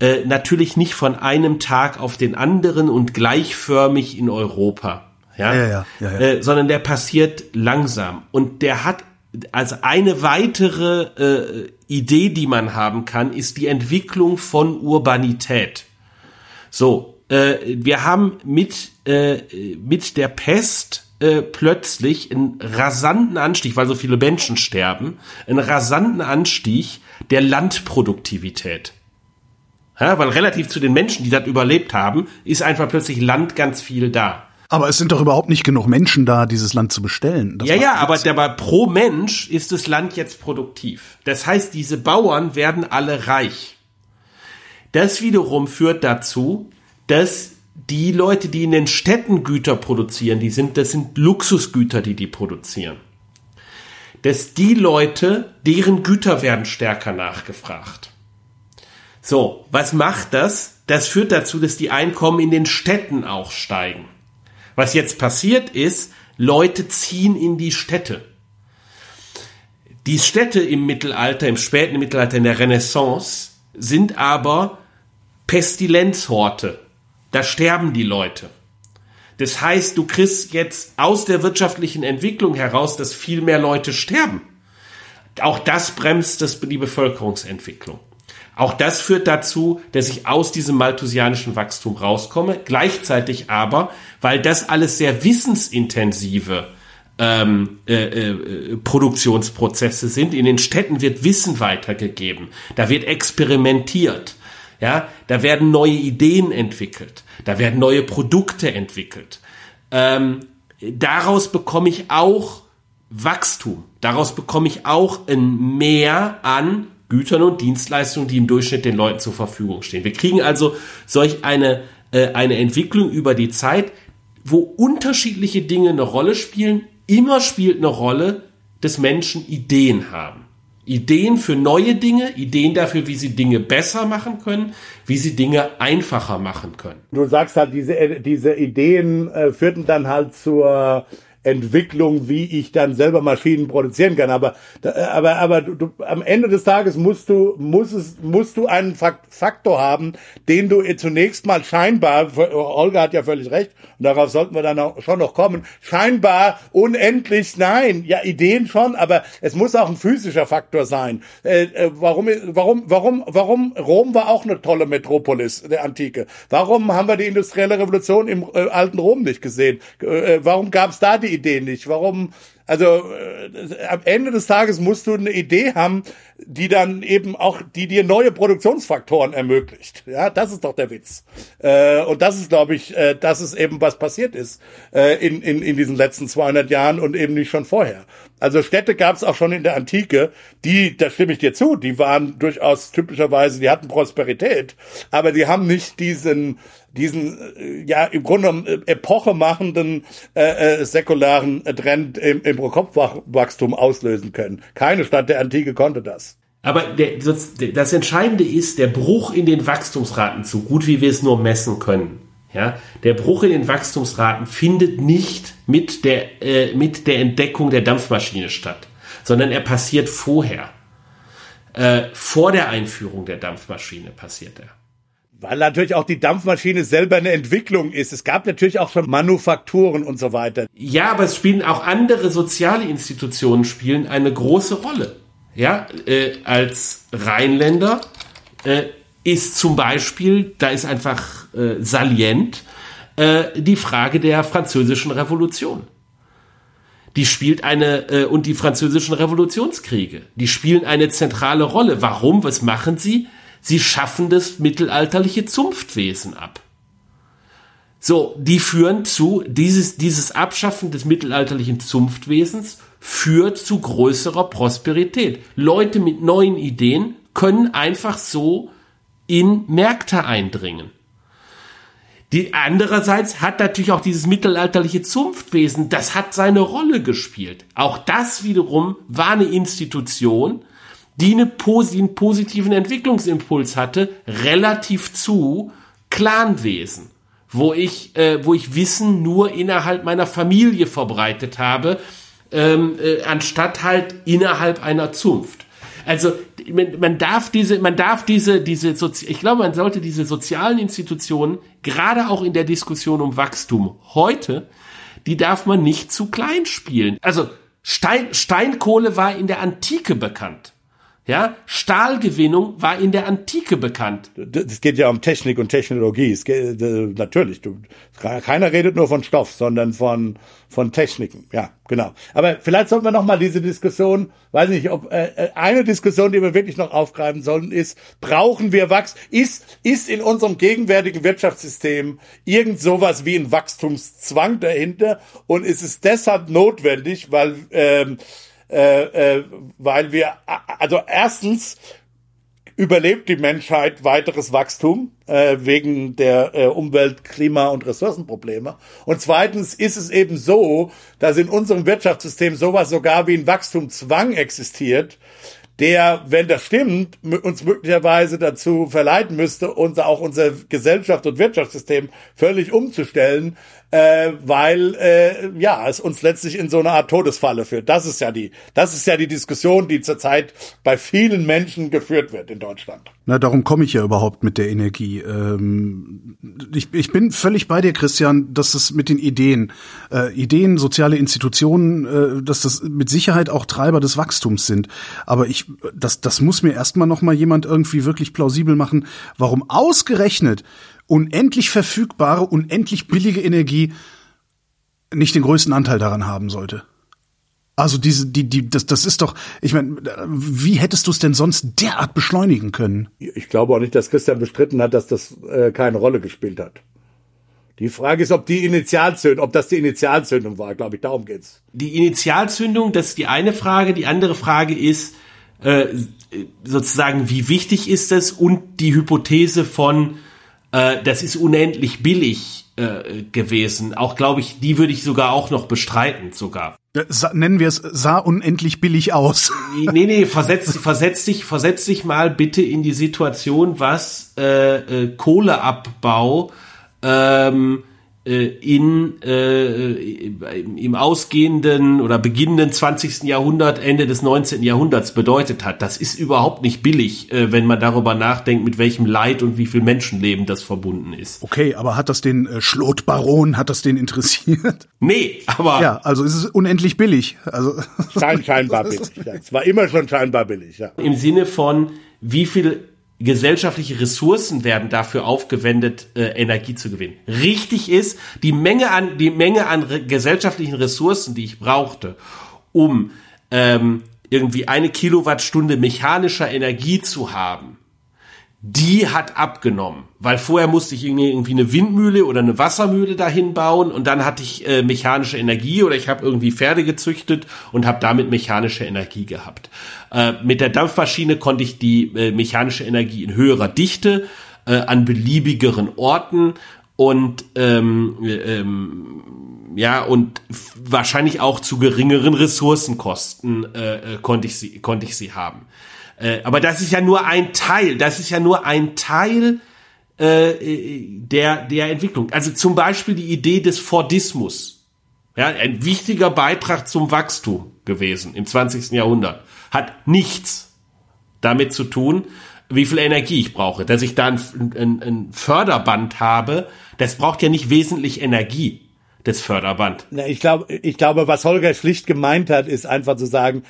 äh, natürlich nicht von einem Tag auf den anderen und gleichförmig in Europa. Ja, ja, ja, ja, ja. Äh, sondern der passiert langsam und der hat also eine weitere äh, Idee, die man haben kann, ist die Entwicklung von Urbanität. So, äh, wir haben mit, äh, mit der Pest äh, plötzlich einen rasanten Anstieg, weil so viele Menschen sterben, einen rasanten Anstieg der Landproduktivität. Ja, weil relativ zu den Menschen, die das überlebt haben, ist einfach plötzlich Land ganz viel da. Aber es sind doch überhaupt nicht genug Menschen da, dieses Land zu bestellen. Das ja, ja, aber, aber pro Mensch ist das Land jetzt produktiv. Das heißt, diese Bauern werden alle reich. Das wiederum führt dazu, dass die Leute, die in den Städten Güter produzieren, die sind, das sind Luxusgüter, die die produzieren. Dass die Leute, deren Güter werden stärker nachgefragt. So, was macht das? Das führt dazu, dass die Einkommen in den Städten auch steigen. Was jetzt passiert ist, Leute ziehen in die Städte. Die Städte im Mittelalter, im späten Mittelalter, in der Renaissance, sind aber Pestilenzhorte. Da sterben die Leute. Das heißt, du kriegst jetzt aus der wirtschaftlichen Entwicklung heraus, dass viel mehr Leute sterben. Auch das bremst das, die Bevölkerungsentwicklung. Auch das führt dazu, dass ich aus diesem malthusianischen Wachstum rauskomme. Gleichzeitig aber, weil das alles sehr wissensintensive ähm, äh, äh, Produktionsprozesse sind. In den Städten wird Wissen weitergegeben. Da wird experimentiert. Ja, da werden neue Ideen entwickelt. Da werden neue Produkte entwickelt. Ähm, daraus bekomme ich auch Wachstum. Daraus bekomme ich auch ein Mehr an Gütern und Dienstleistungen, die im Durchschnitt den Leuten zur Verfügung stehen. Wir kriegen also solch eine, äh, eine Entwicklung über die Zeit, wo unterschiedliche Dinge eine Rolle spielen. Immer spielt eine Rolle, dass Menschen Ideen haben. Ideen für neue Dinge, Ideen dafür, wie sie Dinge besser machen können, wie sie Dinge einfacher machen können. Du sagst halt, diese, diese Ideen äh, führten dann halt zur Entwicklung, wie ich dann selber Maschinen produzieren kann. Aber, aber, aber du, du, am Ende des Tages musst du, musst, es, musst du einen Faktor haben, den du zunächst mal scheinbar, Olga hat ja völlig recht, und darauf sollten wir dann auch schon noch kommen, scheinbar unendlich, nein, ja, Ideen schon, aber es muss auch ein physischer Faktor sein. Äh, äh, warum, warum, warum, warum, Rom war auch eine tolle Metropolis der Antike. Warum haben wir die industrielle Revolution im äh, alten Rom nicht gesehen? Äh, warum gab es da die Idee nicht? Warum, also äh, am Ende des Tages musst du eine Idee haben, die dann eben auch, die dir neue Produktionsfaktoren ermöglicht. Ja, das ist doch der Witz. Äh, und das ist, glaube ich, äh, das ist eben was passiert ist äh, in, in, in diesen letzten 200 Jahren und eben nicht schon vorher. Also Städte gab es auch schon in der Antike, die, da stimme ich dir zu, die waren durchaus typischerweise, die hatten Prosperität, aber die haben nicht diesen diesen äh, ja im Grunde genommen äh, epochemachenden äh, äh, säkularen Trend im, im Pro-Kopf-Wachstum auslösen können. Keine Stadt der Antike konnte das. Aber der, das, das Entscheidende ist der Bruch in den Wachstumsraten, so gut wie wir es nur messen können. Ja, der Bruch in den Wachstumsraten findet nicht mit der, äh, mit der Entdeckung der Dampfmaschine statt, sondern er passiert vorher. Äh, vor der Einführung der Dampfmaschine passiert er. Weil natürlich auch die Dampfmaschine selber eine Entwicklung ist. Es gab natürlich auch schon Manufakturen und so weiter. Ja, aber es spielen auch andere soziale Institutionen spielen eine große Rolle. Ja, äh, als Rheinländer äh, ist zum Beispiel, da ist einfach äh, salient, äh, die Frage der französischen Revolution. Die spielt eine, äh, und die französischen Revolutionskriege, die spielen eine zentrale Rolle. Warum? Was machen sie? Sie schaffen das mittelalterliche Zunftwesen ab. So, die führen zu, dieses, dieses Abschaffen des mittelalterlichen Zunftwesens führt zu größerer Prosperität. Leute mit neuen Ideen können einfach so in Märkte eindringen. Die andererseits hat natürlich auch dieses mittelalterliche Zunftwesen, das hat seine Rolle gespielt. Auch das wiederum war eine Institution, die eine, einen positiven Entwicklungsimpuls hatte, relativ zu Clanwesen, wo ich, äh, wo ich Wissen nur innerhalb meiner Familie verbreitet habe, ähm, äh, anstatt halt innerhalb einer Zunft. Also man, man darf diese, man darf diese, diese, Sozi ich glaube, man sollte diese sozialen Institutionen gerade auch in der Diskussion um Wachstum heute, die darf man nicht zu klein spielen. Also Stein, Steinkohle war in der Antike bekannt. Ja, Stahlgewinnung war in der Antike bekannt. Es geht ja um Technik und Technologie. Geht, natürlich, du, keiner redet nur von Stoff, sondern von von Techniken. Ja, genau. Aber vielleicht sollten wir noch mal diese Diskussion, weiß nicht, ob äh, äh, eine Diskussion, die wir wirklich noch aufgreifen sollten, ist: Brauchen wir Wachs? Ist ist in unserem gegenwärtigen Wirtschaftssystem irgend sowas wie ein Wachstumszwang dahinter? Und ist es deshalb notwendig, weil ähm, äh, äh, weil wir, also erstens überlebt die Menschheit weiteres Wachstum äh, wegen der äh, Umwelt-, Klima- und Ressourcenprobleme. Und zweitens ist es eben so, dass in unserem Wirtschaftssystem sowas sogar wie ein Wachstumszwang existiert, der, wenn das stimmt, uns möglicherweise dazu verleiten müsste, unser, auch unser Gesellschaft- und Wirtschaftssystem völlig umzustellen, äh, weil äh, ja es uns letztlich in so eine Art Todesfalle führt. Das ist ja die, das ist ja die Diskussion, die zurzeit bei vielen Menschen geführt wird in Deutschland. Na, darum komme ich ja überhaupt mit der Energie. Ähm, ich, ich bin völlig bei dir, Christian, dass das mit den Ideen, äh, Ideen, soziale Institutionen, äh, dass das mit Sicherheit auch Treiber des Wachstums sind. Aber ich, das, das muss mir erstmal noch mal jemand irgendwie wirklich plausibel machen, warum ausgerechnet unendlich verfügbare, unendlich billige Energie nicht den größten Anteil daran haben sollte. Also diese, die, die, das, das ist doch, ich meine, wie hättest du es denn sonst derart beschleunigen können? Ich glaube auch nicht, dass Christian bestritten hat, dass das äh, keine Rolle gespielt hat. Die Frage ist, ob die Initialzündung, ob das die Initialzündung war, glaube ich, darum geht's. Die Initialzündung, das ist die eine Frage. Die andere Frage ist äh, sozusagen, wie wichtig ist es und die Hypothese von, äh, das ist unendlich billig äh, gewesen. Auch glaube ich, die würde ich sogar auch noch bestreiten, sogar. Nennen wir es, sah unendlich billig aus. nee, nee, versetz, versetz dich, versetz dich mal bitte in die Situation, was äh, äh, Kohleabbau ähm, äh, in äh, im ausgehenden oder beginnenden 20. Jahrhundert, Ende des 19. Jahrhunderts bedeutet hat. Das ist überhaupt nicht billig, äh, wenn man darüber nachdenkt, mit welchem Leid und wie viel Menschenleben das verbunden ist. Okay, aber hat das den äh, Schlotbaron, hat das den interessiert? Nee, aber ja, also ist es unendlich billig. Also Schein, scheinbar billig. Ja. Es war immer schon scheinbar billig. Ja. Im Sinne von wie viel gesellschaftliche Ressourcen werden dafür aufgewendet, äh, Energie zu gewinnen. Richtig ist, die Menge an, die Menge an re gesellschaftlichen Ressourcen, die ich brauchte, um ähm, irgendwie eine Kilowattstunde mechanischer Energie zu haben, die hat abgenommen, weil vorher musste ich irgendwie eine Windmühle oder eine Wassermühle dahin bauen und dann hatte ich äh, mechanische Energie oder ich habe irgendwie Pferde gezüchtet und habe damit mechanische Energie gehabt. Äh, mit der Dampfmaschine konnte ich die äh, mechanische Energie in höherer Dichte äh, an beliebigeren Orten und ähm, ähm, ja und wahrscheinlich auch zu geringeren Ressourcenkosten äh, äh, konnte ich sie konnte ich sie haben. Äh, aber das ist ja nur ein Teil, das ist ja nur ein Teil äh, der, der Entwicklung. Also zum Beispiel die Idee des Fordismus. Ja, ein wichtiger Beitrag zum Wachstum gewesen im 20. Jahrhundert. Hat nichts damit zu tun, wie viel Energie ich brauche. Dass ich da ein, ein, ein Förderband habe, das braucht ja nicht wesentlich Energie das Förderband. Ich glaube, ich glaube, was Holger Schlicht gemeint hat, ist einfach zu sagen,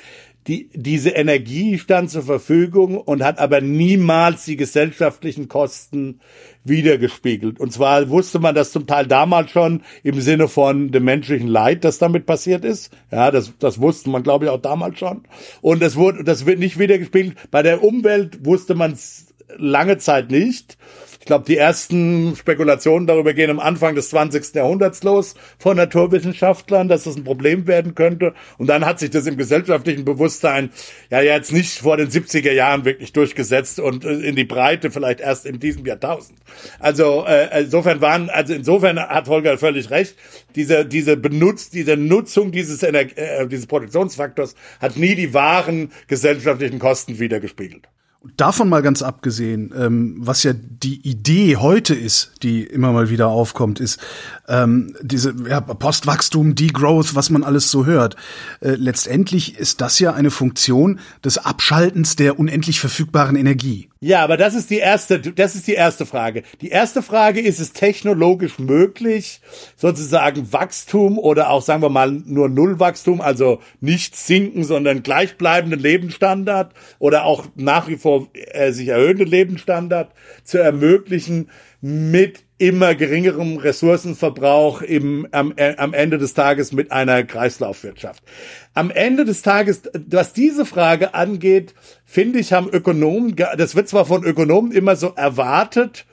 die, diese Energie stand zur Verfügung und hat aber niemals die gesellschaftlichen Kosten wiedergespiegelt. Und zwar wusste man das zum Teil damals schon im Sinne von dem menschlichen Leid, das damit passiert ist. Ja, das, das wusste man, glaube ich, auch damals schon. Und das wurde, das wird nicht wiedergespiegelt. Bei der Umwelt wusste man es lange Zeit nicht. Ich glaube, die ersten Spekulationen darüber gehen am Anfang des 20. Jahrhunderts los von Naturwissenschaftlern, dass das ein Problem werden könnte. Und dann hat sich das im gesellschaftlichen Bewusstsein ja jetzt nicht vor den 70er Jahren wirklich durchgesetzt und äh, in die Breite vielleicht erst in diesem Jahrtausend. Also äh, insofern waren, also insofern hat Holger völlig recht. Diese diese benutzt, diese Nutzung dieses Ener äh, dieses Produktionsfaktors hat nie die wahren gesellschaftlichen Kosten wiedergespiegelt. Davon mal ganz abgesehen, ähm, was ja die Idee heute ist, die immer mal wieder aufkommt, ist ähm, diese ja, Postwachstum, Degrowth, was man alles so hört. Äh, letztendlich ist das ja eine Funktion des Abschaltens der unendlich verfügbaren Energie. Ja, aber das ist die erste, das ist die erste Frage. Die erste Frage ist es technologisch möglich, sozusagen Wachstum oder auch sagen wir mal nur Nullwachstum, also nicht sinken, sondern gleichbleibenden Lebensstandard oder auch nach wie vor äh, sich erhöhenden Lebensstandard zu ermöglichen mit immer geringerem Ressourcenverbrauch im, am, äh, am Ende des Tages mit einer Kreislaufwirtschaft. Am Ende des Tages, was diese Frage angeht, finde ich, haben Ökonomen, das wird zwar von Ökonomen immer so erwartet,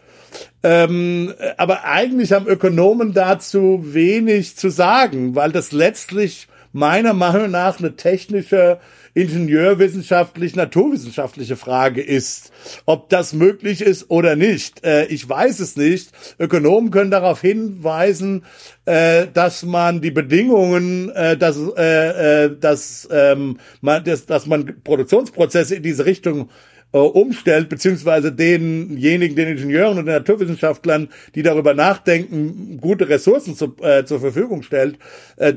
ähm, aber eigentlich haben Ökonomen dazu wenig zu sagen, weil das letztlich meiner Meinung nach eine technische ingenieurwissenschaftlich, naturwissenschaftliche Frage ist, ob das möglich ist oder nicht. Äh, ich weiß es nicht. Ökonomen können darauf hinweisen, äh, dass man die Bedingungen, äh, dass, äh, äh, dass, ähm, man, dass, dass man Produktionsprozesse in diese Richtung äh, umstellt, beziehungsweise denjenigen, den Ingenieuren und den Naturwissenschaftlern, die darüber nachdenken, gute Ressourcen zu, äh, zur Verfügung stellt. Äh,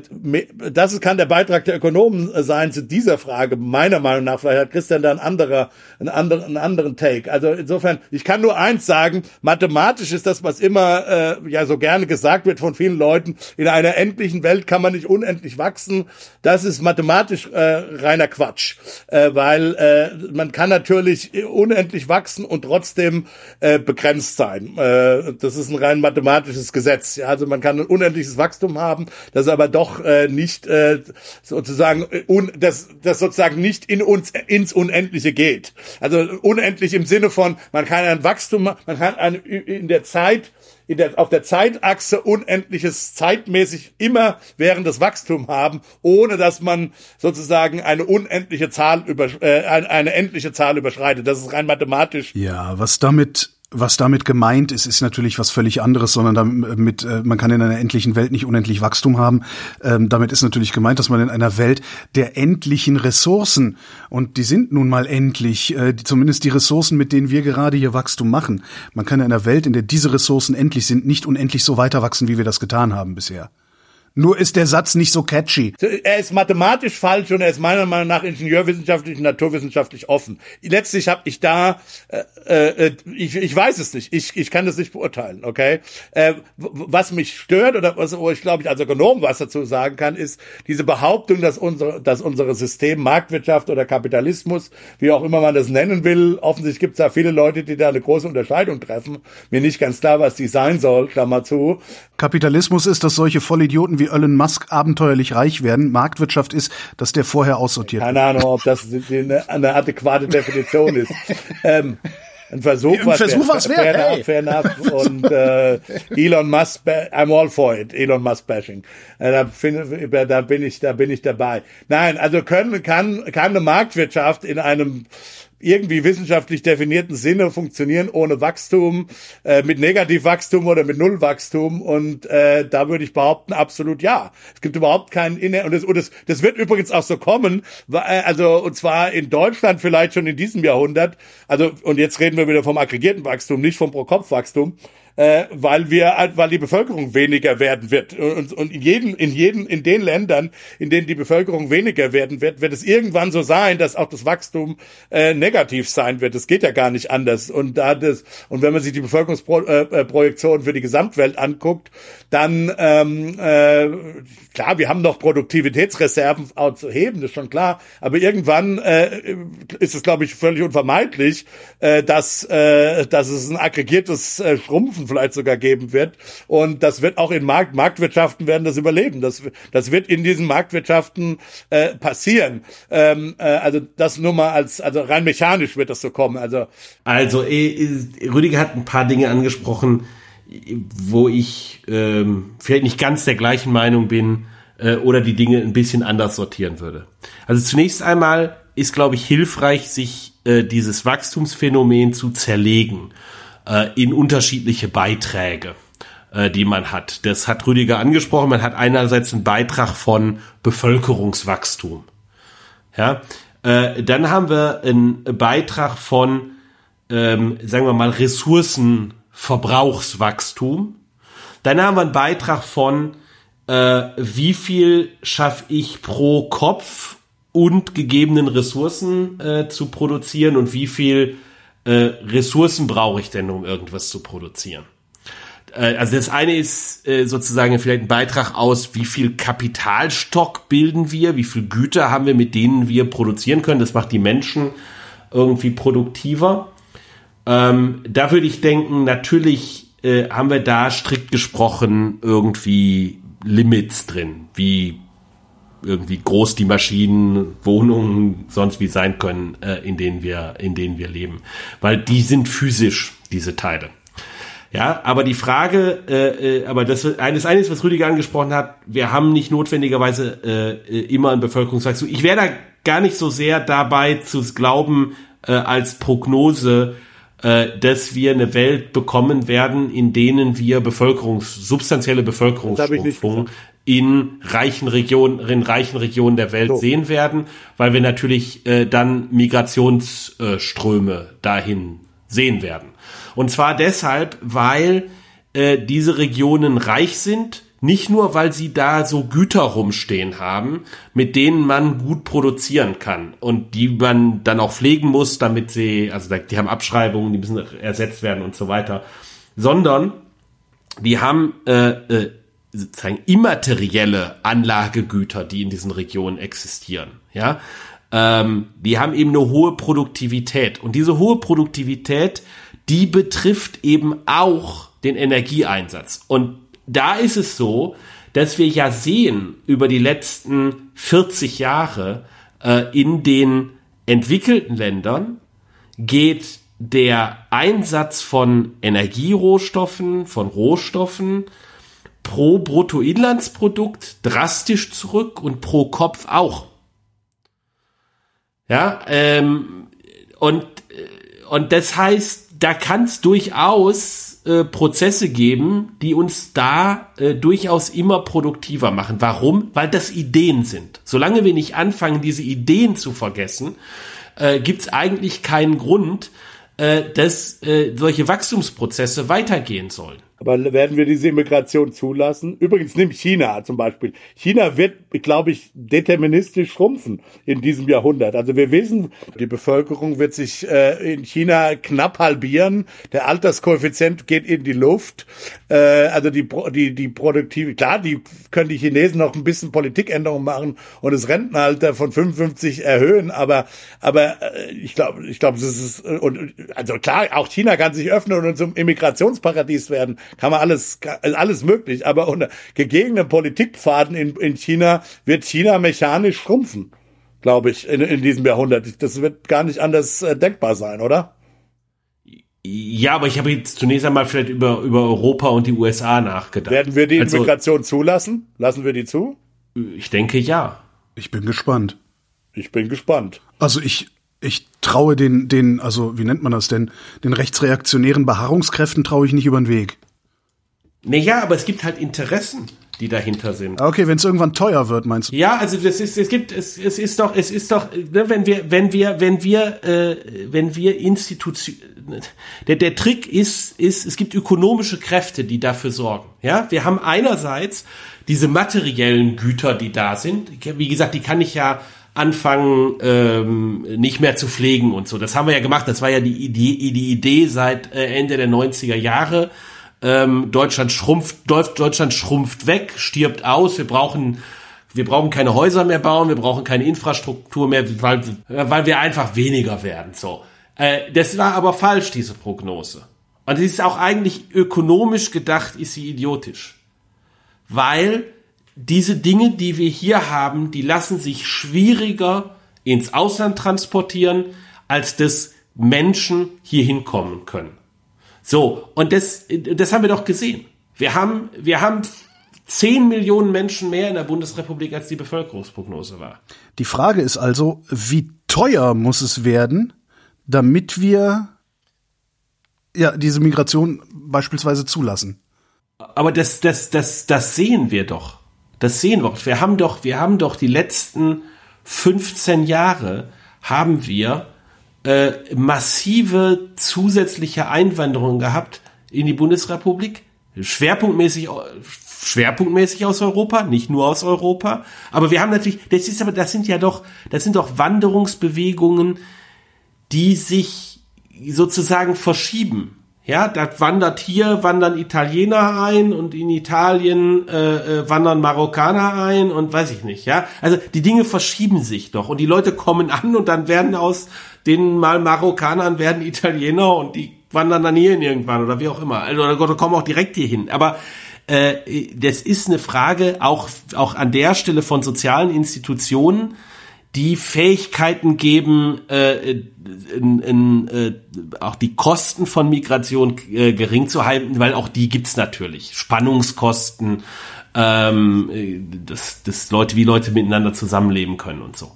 das kann der Beitrag der Ökonomen sein zu dieser Frage, meiner Meinung nach. Vielleicht hat Christian da einen, anderer, einen, anderen, einen anderen Take. Also insofern, ich kann nur eins sagen, mathematisch ist das, was immer äh, ja so gerne gesagt wird von vielen Leuten, in einer endlichen Welt kann man nicht unendlich wachsen. Das ist mathematisch äh, reiner Quatsch, äh, weil äh, man kann natürlich unendlich wachsen und trotzdem äh, begrenzt sein. Äh, das ist ein rein mathematisches Gesetz. Ja? Also man kann ein unendliches Wachstum haben, das aber doch äh, nicht äh, sozusagen un, das, das sozusagen nicht in uns ins Unendliche geht. Also unendlich im Sinne von man kann ein Wachstum, man kann ein, in der Zeit in der, auf der Zeitachse unendliches zeitmäßig immer währendes Wachstum haben, ohne dass man sozusagen eine unendliche Zahl über, äh, eine endliche Zahl überschreitet. Das ist rein mathematisch. Ja, was damit was damit gemeint ist, ist natürlich was völlig anderes, sondern damit, äh, man kann in einer endlichen Welt nicht unendlich Wachstum haben. Ähm, damit ist natürlich gemeint, dass man in einer Welt der endlichen Ressourcen, und die sind nun mal endlich, äh, zumindest die Ressourcen, mit denen wir gerade hier Wachstum machen. Man kann in einer Welt, in der diese Ressourcen endlich sind, nicht unendlich so weiter wachsen, wie wir das getan haben bisher. Nur ist der Satz nicht so catchy. Er ist mathematisch falsch und er ist meiner Meinung nach ingenieurwissenschaftlich und naturwissenschaftlich offen. Letztlich habe ich da, äh, äh, ich, ich weiß es nicht, ich, ich kann das nicht beurteilen, okay? Äh, was mich stört oder was, wo ich glaube ich als Ökonom was dazu sagen kann, ist diese Behauptung, dass unsere, dass unsere System Marktwirtschaft oder Kapitalismus, wie auch immer man das nennen will, offensichtlich gibt es da viele Leute, die da eine große Unterscheidung treffen. Mir nicht ganz klar, was die sein soll, Klammer zu. Kapitalismus ist, dass solche Vollidioten wie Elon Musk abenteuerlich reich werden. Marktwirtschaft ist, dass der vorher aussortiert Keine wird. Ahnung, ob das eine, eine adäquate Definition ist. ähm, ein Versuch, was Versuch, was fair, fair, hey. fair enough. Und äh, Elon Musk, I'm all for it. Elon Musk bashing. Äh, da, find, da bin ich, da bin ich dabei. Nein, also können kann kann eine Marktwirtschaft in einem irgendwie wissenschaftlich definierten Sinne funktionieren ohne Wachstum, äh, mit Negativwachstum oder mit Nullwachstum. Und äh, da würde ich behaupten, absolut ja. Es gibt überhaupt keinen Inner und das, und das, das wird übrigens auch so kommen, äh, also und zwar in Deutschland vielleicht schon in diesem Jahrhundert. Also und jetzt reden wir wieder vom aggregierten Wachstum, nicht vom Pro-Kopf-Wachstum äh, weil wir, weil die Bevölkerung weniger werden wird. Und, und in jedem, in jedem, in den Ländern, in denen die Bevölkerung weniger werden wird, wird es irgendwann so sein, dass auch das Wachstum äh, negativ sein wird. Das geht ja gar nicht anders. Und da das, und wenn man sich die Bevölkerungsprojektion für die Gesamtwelt anguckt, dann ähm, äh, klar, wir haben noch Produktivitätsreserven zu heben, das ist schon klar. Aber irgendwann äh, ist es, glaube ich, völlig unvermeidlich, äh, dass, äh, dass es ein aggregiertes äh, Schrumpfen Chancen vielleicht sogar geben wird. Und das wird auch in Markt, Marktwirtschaften werden das überleben. Das, das wird in diesen Marktwirtschaften äh, passieren. Ähm, äh, also das nur mal als, also rein mechanisch wird das so kommen. Also, also äh, Rüdiger hat ein paar Dinge angesprochen, wo ich ähm, vielleicht nicht ganz der gleichen Meinung bin äh, oder die Dinge ein bisschen anders sortieren würde. Also zunächst einmal ist, glaube ich, hilfreich, sich äh, dieses Wachstumsphänomen zu zerlegen äh, in unterschiedliche Beiträge, äh, die man hat. Das hat Rüdiger angesprochen. Man hat einerseits einen Beitrag von Bevölkerungswachstum. Ja, äh, dann haben wir einen Beitrag von, ähm, sagen wir mal, Ressourcenverbrauchswachstum. Dann haben wir einen Beitrag von, äh, wie viel schaffe ich pro Kopf und gegebenen Ressourcen äh, zu produzieren und wie viel äh, Ressourcen brauche ich denn, um irgendwas zu produzieren? Äh, also das eine ist äh, sozusagen vielleicht ein Beitrag aus, wie viel Kapitalstock bilden wir, wie viel Güter haben wir, mit denen wir produzieren können. Das macht die Menschen irgendwie produktiver. Ähm, da würde ich denken, natürlich äh, haben wir da strikt gesprochen irgendwie Limits drin, wie irgendwie groß die Maschinen, Wohnungen, sonst wie sein können, äh, in denen wir, in denen wir leben. Weil die sind physisch, diese Teile. Ja, aber die Frage, äh, äh, aber das eines eines, was Rüdiger angesprochen hat, wir haben nicht notwendigerweise äh, immer ein Bevölkerungswachstum. Ich wäre da gar nicht so sehr dabei zu glauben äh, als Prognose, äh, dass wir eine Welt bekommen werden, in denen wir Bevölkerungs substanzielle Bevölkerungsschrumpfung in reichen Regionen, in reichen Regionen der Welt so. sehen werden, weil wir natürlich äh, dann Migrationsströme dahin sehen werden. Und zwar deshalb, weil äh, diese Regionen reich sind, nicht nur, weil sie da so Güter rumstehen haben, mit denen man gut produzieren kann und die man dann auch pflegen muss, damit sie, also die haben Abschreibungen, die müssen ersetzt werden und so weiter, sondern die haben äh, äh, sozusagen immaterielle Anlagegüter, die in diesen Regionen existieren. Ja, ähm, die haben eben eine hohe Produktivität und diese hohe Produktivität, die betrifft eben auch den Energieeinsatz und da ist es so, dass wir ja sehen über die letzten 40 Jahre äh, in den entwickelten Ländern geht der Einsatz von Energierohstoffen, von Rohstoffen pro Bruttoinlandsprodukt drastisch zurück und pro Kopf auch. Ja, ähm, und, äh, und das heißt, da kann es durchaus äh, Prozesse geben, die uns da äh, durchaus immer produktiver machen. Warum? Weil das Ideen sind. Solange wir nicht anfangen, diese Ideen zu vergessen, äh, gibt es eigentlich keinen Grund, äh, dass äh, solche Wachstumsprozesse weitergehen sollen. Aber werden wir diese Immigration zulassen? Übrigens nimm China zum Beispiel. China wird, glaube ich, deterministisch schrumpfen in diesem Jahrhundert. Also wir wissen, die Bevölkerung wird sich äh, in China knapp halbieren. Der Alterskoeffizient geht in die Luft. Äh, also die, die, die Produktivität, klar, die können die Chinesen noch ein bisschen Politikänderungen machen und das Rentenalter von 55 erhöhen. Aber, aber äh, ich glaube, ich glaube, das ist, und, also klar, auch China kann sich öffnen und zum Immigrationsparadies werden kann man alles, alles möglich. Aber unter gegebenen Politikpfaden in, in China wird China mechanisch schrumpfen, glaube ich, in, in diesem Jahrhundert. Das wird gar nicht anders äh, denkbar sein, oder? Ja, aber ich habe jetzt zunächst einmal vielleicht über, über Europa und die USA nachgedacht. Werden wir die also, Integration zulassen? Lassen wir die zu? Ich denke ja. Ich bin gespannt. Ich bin gespannt. Also ich, ich traue den, den, also wie nennt man das denn, den rechtsreaktionären Beharrungskräften traue ich nicht über den Weg. Naja, aber es gibt halt Interessen, die dahinter sind. Okay, wenn es irgendwann teuer wird, meinst du? Ja, also das ist, es gibt, es, es ist doch, es ist doch, ne, wenn wir, wenn wir, wenn wir, äh, wenn wir Institutionen, der, der Trick ist, ist, es gibt ökonomische Kräfte, die dafür sorgen. Ja, wir haben einerseits diese materiellen Güter, die da sind. Wie gesagt, die kann ich ja anfangen, ähm, nicht mehr zu pflegen und so. Das haben wir ja gemacht. Das war ja die Idee, die Idee seit äh, Ende der 90er Jahre ähm, Deutschland schrumpft, Deutschland schrumpft weg, stirbt aus. Wir brauchen wir brauchen keine Häuser mehr bauen, wir brauchen keine Infrastruktur mehr, weil, weil wir einfach weniger werden. So, äh, das war aber falsch diese Prognose. Und es ist auch eigentlich ökonomisch gedacht, ist sie idiotisch, weil diese Dinge, die wir hier haben, die lassen sich schwieriger ins Ausland transportieren, als dass Menschen hier hinkommen können. So, und das, das haben wir doch gesehen. Wir haben, wir haben 10 Millionen Menschen mehr in der Bundesrepublik, als die Bevölkerungsprognose war. Die Frage ist also, wie teuer muss es werden, damit wir ja diese Migration beispielsweise zulassen? Aber das, das, das, das sehen wir doch. Das sehen wir. Wir haben doch, wir haben doch die letzten 15 Jahre haben wir äh, massive zusätzliche Einwanderung gehabt in die Bundesrepublik. Schwerpunktmäßig, schwerpunktmäßig aus Europa, nicht nur aus Europa. Aber wir haben natürlich, das ist aber, das sind ja doch, das sind doch Wanderungsbewegungen, die sich sozusagen verschieben. Ja, da wandert hier, wandern Italiener ein und in Italien äh, äh, wandern Marokkaner ein und weiß ich nicht, ja. Also die Dinge verschieben sich doch und die Leute kommen an und dann werden aus den mal Marokkanern werden Italiener und die wandern dann hierhin irgendwann oder wie auch immer. Also oder kommen auch direkt hier hin. Aber äh, das ist eine Frage auch, auch an der Stelle von sozialen Institutionen, die Fähigkeiten geben, äh, in, in, äh, auch die Kosten von Migration äh, gering zu halten, weil auch die gibt's natürlich. Spannungskosten, ähm, dass, dass Leute, wie Leute miteinander zusammenleben können und so.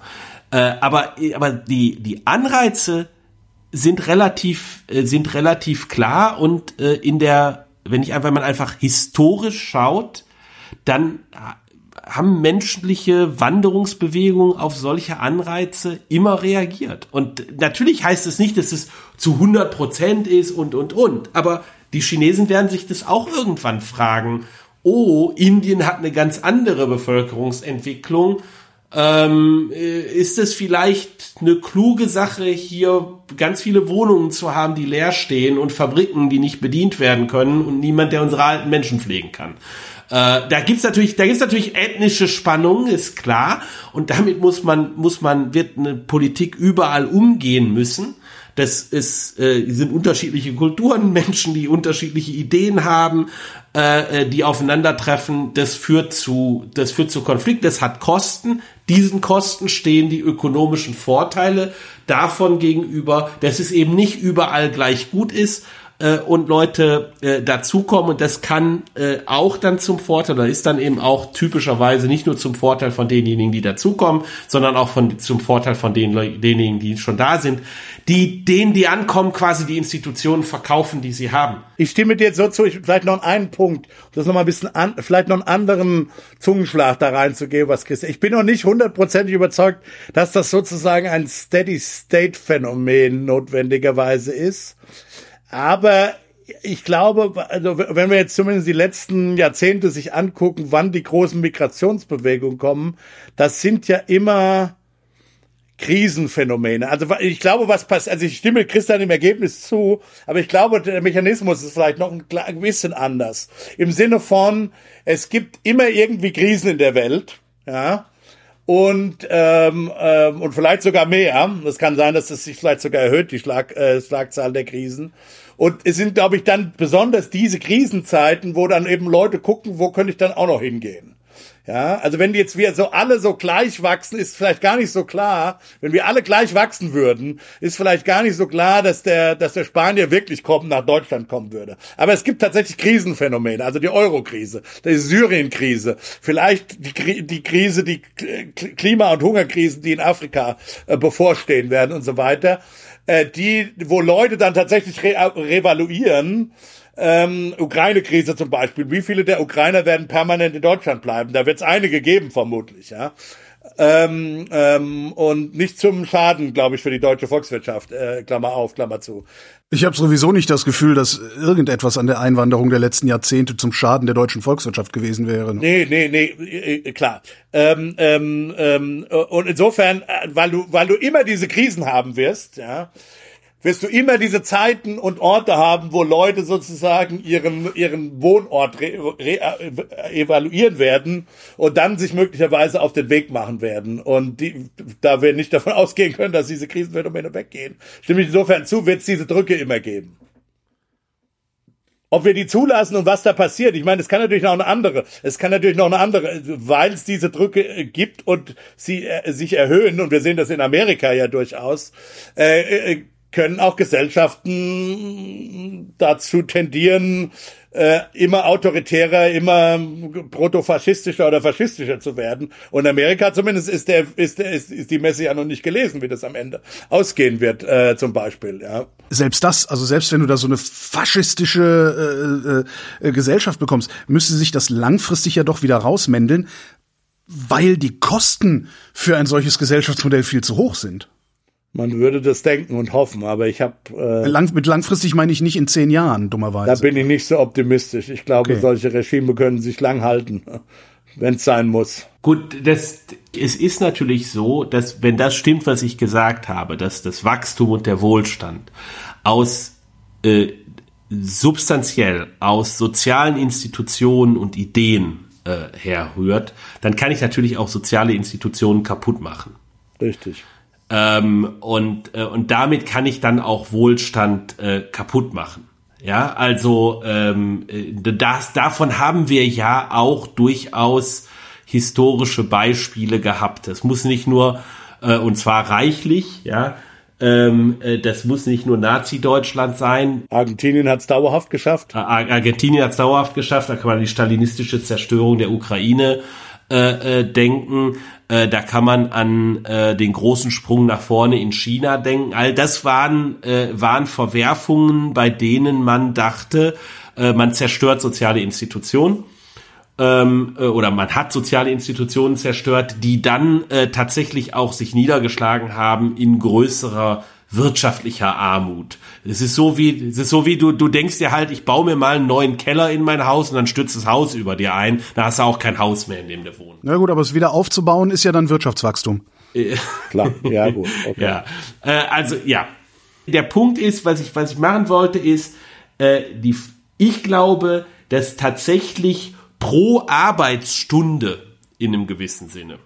Äh, aber, aber die, die Anreize sind relativ, äh, sind relativ klar und äh, in der, wenn ich einfach, wenn man einfach historisch schaut, dann haben menschliche Wanderungsbewegungen auf solche Anreize immer reagiert. Und natürlich heißt es nicht, dass es zu 100 Prozent ist und, und, und. Aber die Chinesen werden sich das auch irgendwann fragen. Oh, Indien hat eine ganz andere Bevölkerungsentwicklung. Ähm, äh, ist es vielleicht eine kluge Sache, hier ganz viele Wohnungen zu haben, die leer stehen und Fabriken, die nicht bedient werden können und niemand, der unsere alten Menschen pflegen kann? Äh, da gibt's natürlich, da gibt's natürlich ethnische Spannungen, ist klar. Und damit muss man, muss man, wird eine Politik überall umgehen müssen. Das ist, äh, sind unterschiedliche Kulturen, Menschen, die unterschiedliche Ideen haben, äh, äh, die aufeinandertreffen. Das führt zu, das führt zu Konflikt. Das hat Kosten. Diesen Kosten stehen die ökonomischen Vorteile davon gegenüber, dass es eben nicht überall gleich gut ist äh, und Leute äh, dazukommen und das kann äh, auch dann zum Vorteil, oder ist dann eben auch typischerweise nicht nur zum Vorteil von denjenigen, die dazukommen, sondern auch von, zum Vorteil von den, denjenigen, die schon da sind, die denen, die ankommen, quasi die Institutionen verkaufen, die sie haben. Ich stimme dir jetzt so zu, ich, vielleicht noch einen Punkt, das noch mal ein bisschen an, vielleicht noch einen anderen Zungenschlag da reinzugeben, was Chris. Ich bin noch nicht hundertprozentig überzeugt, dass das sozusagen ein Steady-State-Phänomen notwendigerweise ist. Aber ich glaube, also wenn wir jetzt zumindest die letzten Jahrzehnte sich angucken, wann die großen Migrationsbewegungen kommen, das sind ja immer Krisenphänomene. Also ich glaube, was passiert, also ich stimme Christian im Ergebnis zu, aber ich glaube, der Mechanismus ist vielleicht noch ein bisschen anders. Im Sinne von, es gibt immer irgendwie Krisen in der Welt, ja, und ähm, ähm, und vielleicht sogar mehr. Es kann sein, dass es sich vielleicht sogar erhöht, die Schlag, äh, Schlagzahl der Krisen. Und es sind, glaube ich, dann besonders diese Krisenzeiten, wo dann eben Leute gucken, wo könnte ich dann auch noch hingehen. Ja, also wenn jetzt wir so alle so gleich wachsen, ist vielleicht gar nicht so klar, wenn wir alle gleich wachsen würden, ist vielleicht gar nicht so klar, dass der, dass der Spanier wirklich kommen, nach Deutschland kommen würde. Aber es gibt tatsächlich Krisenphänomene, also die Euro-Krise, die Syrien-Krise, vielleicht die, die Krise, die Klima- und Hungerkrisen, die in Afrika äh, bevorstehen werden und so weiter, äh, die, wo Leute dann tatsächlich re revaluieren, ähm, Ukraine-Krise zum Beispiel. Wie viele der Ukrainer werden permanent in Deutschland bleiben? Da wird es einige geben, vermutlich, ja. Ähm, ähm, und nicht zum Schaden, glaube ich, für die deutsche Volkswirtschaft. Äh, Klammer auf, Klammer zu. Ich habe sowieso nicht das Gefühl, dass irgendetwas an der Einwanderung der letzten Jahrzehnte zum Schaden der deutschen Volkswirtschaft gewesen wäre. Nee, nee, nee, äh, klar. Ähm, ähm, ähm, und insofern, äh, weil du, weil du immer diese Krisen haben wirst, ja, wirst du immer diese Zeiten und Orte haben, wo Leute sozusagen ihren, ihren Wohnort re, re, äh, evaluieren werden und dann sich möglicherweise auf den Weg machen werden. Und die, da wir nicht davon ausgehen können, dass diese Krisenphänomene weggehen, stimme ich insofern zu, wird es diese Drücke immer geben. Ob wir die zulassen und was da passiert, ich meine, es kann natürlich noch eine andere, es kann natürlich noch eine andere, weil es diese Drücke äh, gibt und sie äh, sich erhöhen, und wir sehen das in Amerika ja durchaus, äh, äh, können auch Gesellschaften dazu tendieren, äh, immer autoritärer, immer protofaschistischer oder faschistischer zu werden. Und Amerika zumindest ist der, ist der, ist, ist die Messe ja noch nicht gelesen, wie das am Ende ausgehen wird, äh, zum Beispiel, ja. Selbst das, also selbst wenn du da so eine faschistische äh, äh, Gesellschaft bekommst, müsste sich das langfristig ja doch wieder rausmändeln, weil die Kosten für ein solches Gesellschaftsmodell viel zu hoch sind. Man würde das denken und hoffen, aber ich habe äh, Lang, mit langfristig meine ich nicht in zehn Jahren, dummerweise. Da bin ich nicht so optimistisch. Ich glaube, okay. solche Regime können sich lang halten, wenn es sein muss. Gut, das es ist natürlich so, dass wenn das stimmt, was ich gesagt habe, dass das Wachstum und der Wohlstand aus äh, substanziell aus sozialen Institutionen und Ideen äh, herrührt, dann kann ich natürlich auch soziale Institutionen kaputt machen. Richtig. Ähm, und, äh, und damit kann ich dann auch Wohlstand äh, kaputt machen. Ja, also ähm, äh, das, davon haben wir ja auch durchaus historische Beispiele gehabt. Es muss nicht nur, äh, und zwar reichlich, ja, ähm, äh, das muss nicht nur Nazi-Deutschland sein. Argentinien hat es dauerhaft geschafft. Argentinien hat es dauerhaft geschafft. Da kann man die stalinistische Zerstörung der Ukraine äh, äh, denken. Äh, da kann man an äh, den großen Sprung nach vorne in China denken. All das waren, äh, waren Verwerfungen, bei denen man dachte, äh, man zerstört soziale Institutionen. ähm, äh, oder man hat soziale Institutionen zerstört, die dann äh, tatsächlich auch sich niedergeschlagen haben in größerer wirtschaftlicher Armut. Es ist so wie, es ist so wie du, du denkst dir halt, ich baue mir mal einen neuen Keller in mein Haus und dann stürzt das Haus über dir ein. Da hast du auch kein Haus mehr, in dem du wohnst. Na gut, aber es wieder aufzubauen ist ja dann Wirtschaftswachstum. Klar, ja gut. Okay. Ja, äh, also ja. Der Punkt ist, was ich, was ich machen wollte, ist, äh, die, ich glaube, dass tatsächlich pro Arbeitsstunde in einem gewissen Sinne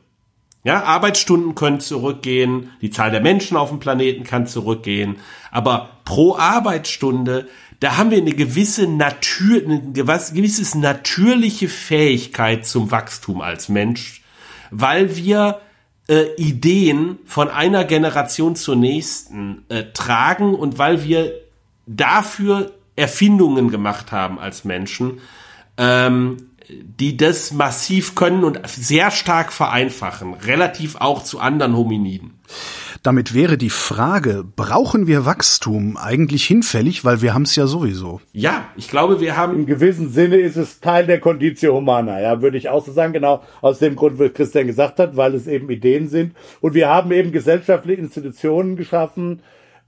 ja, Arbeitsstunden können zurückgehen, die Zahl der Menschen auf dem Planeten kann zurückgehen, aber pro Arbeitsstunde, da haben wir eine gewisse Natur, eine gewisse natürliche Fähigkeit zum Wachstum als Mensch, weil wir äh, Ideen von einer Generation zur nächsten äh, tragen und weil wir dafür Erfindungen gemacht haben als Menschen, ähm, die das massiv können und sehr stark vereinfachen, relativ auch zu anderen Hominiden. Damit wäre die Frage, brauchen wir Wachstum eigentlich hinfällig, weil wir haben es ja sowieso. Ja, ich glaube, wir haben. Im gewissen Sinne ist es Teil der Conditio Humana, ja, würde ich auch so sagen, genau aus dem Grund, was Christian gesagt hat, weil es eben Ideen sind. Und wir haben eben gesellschaftliche Institutionen geschaffen,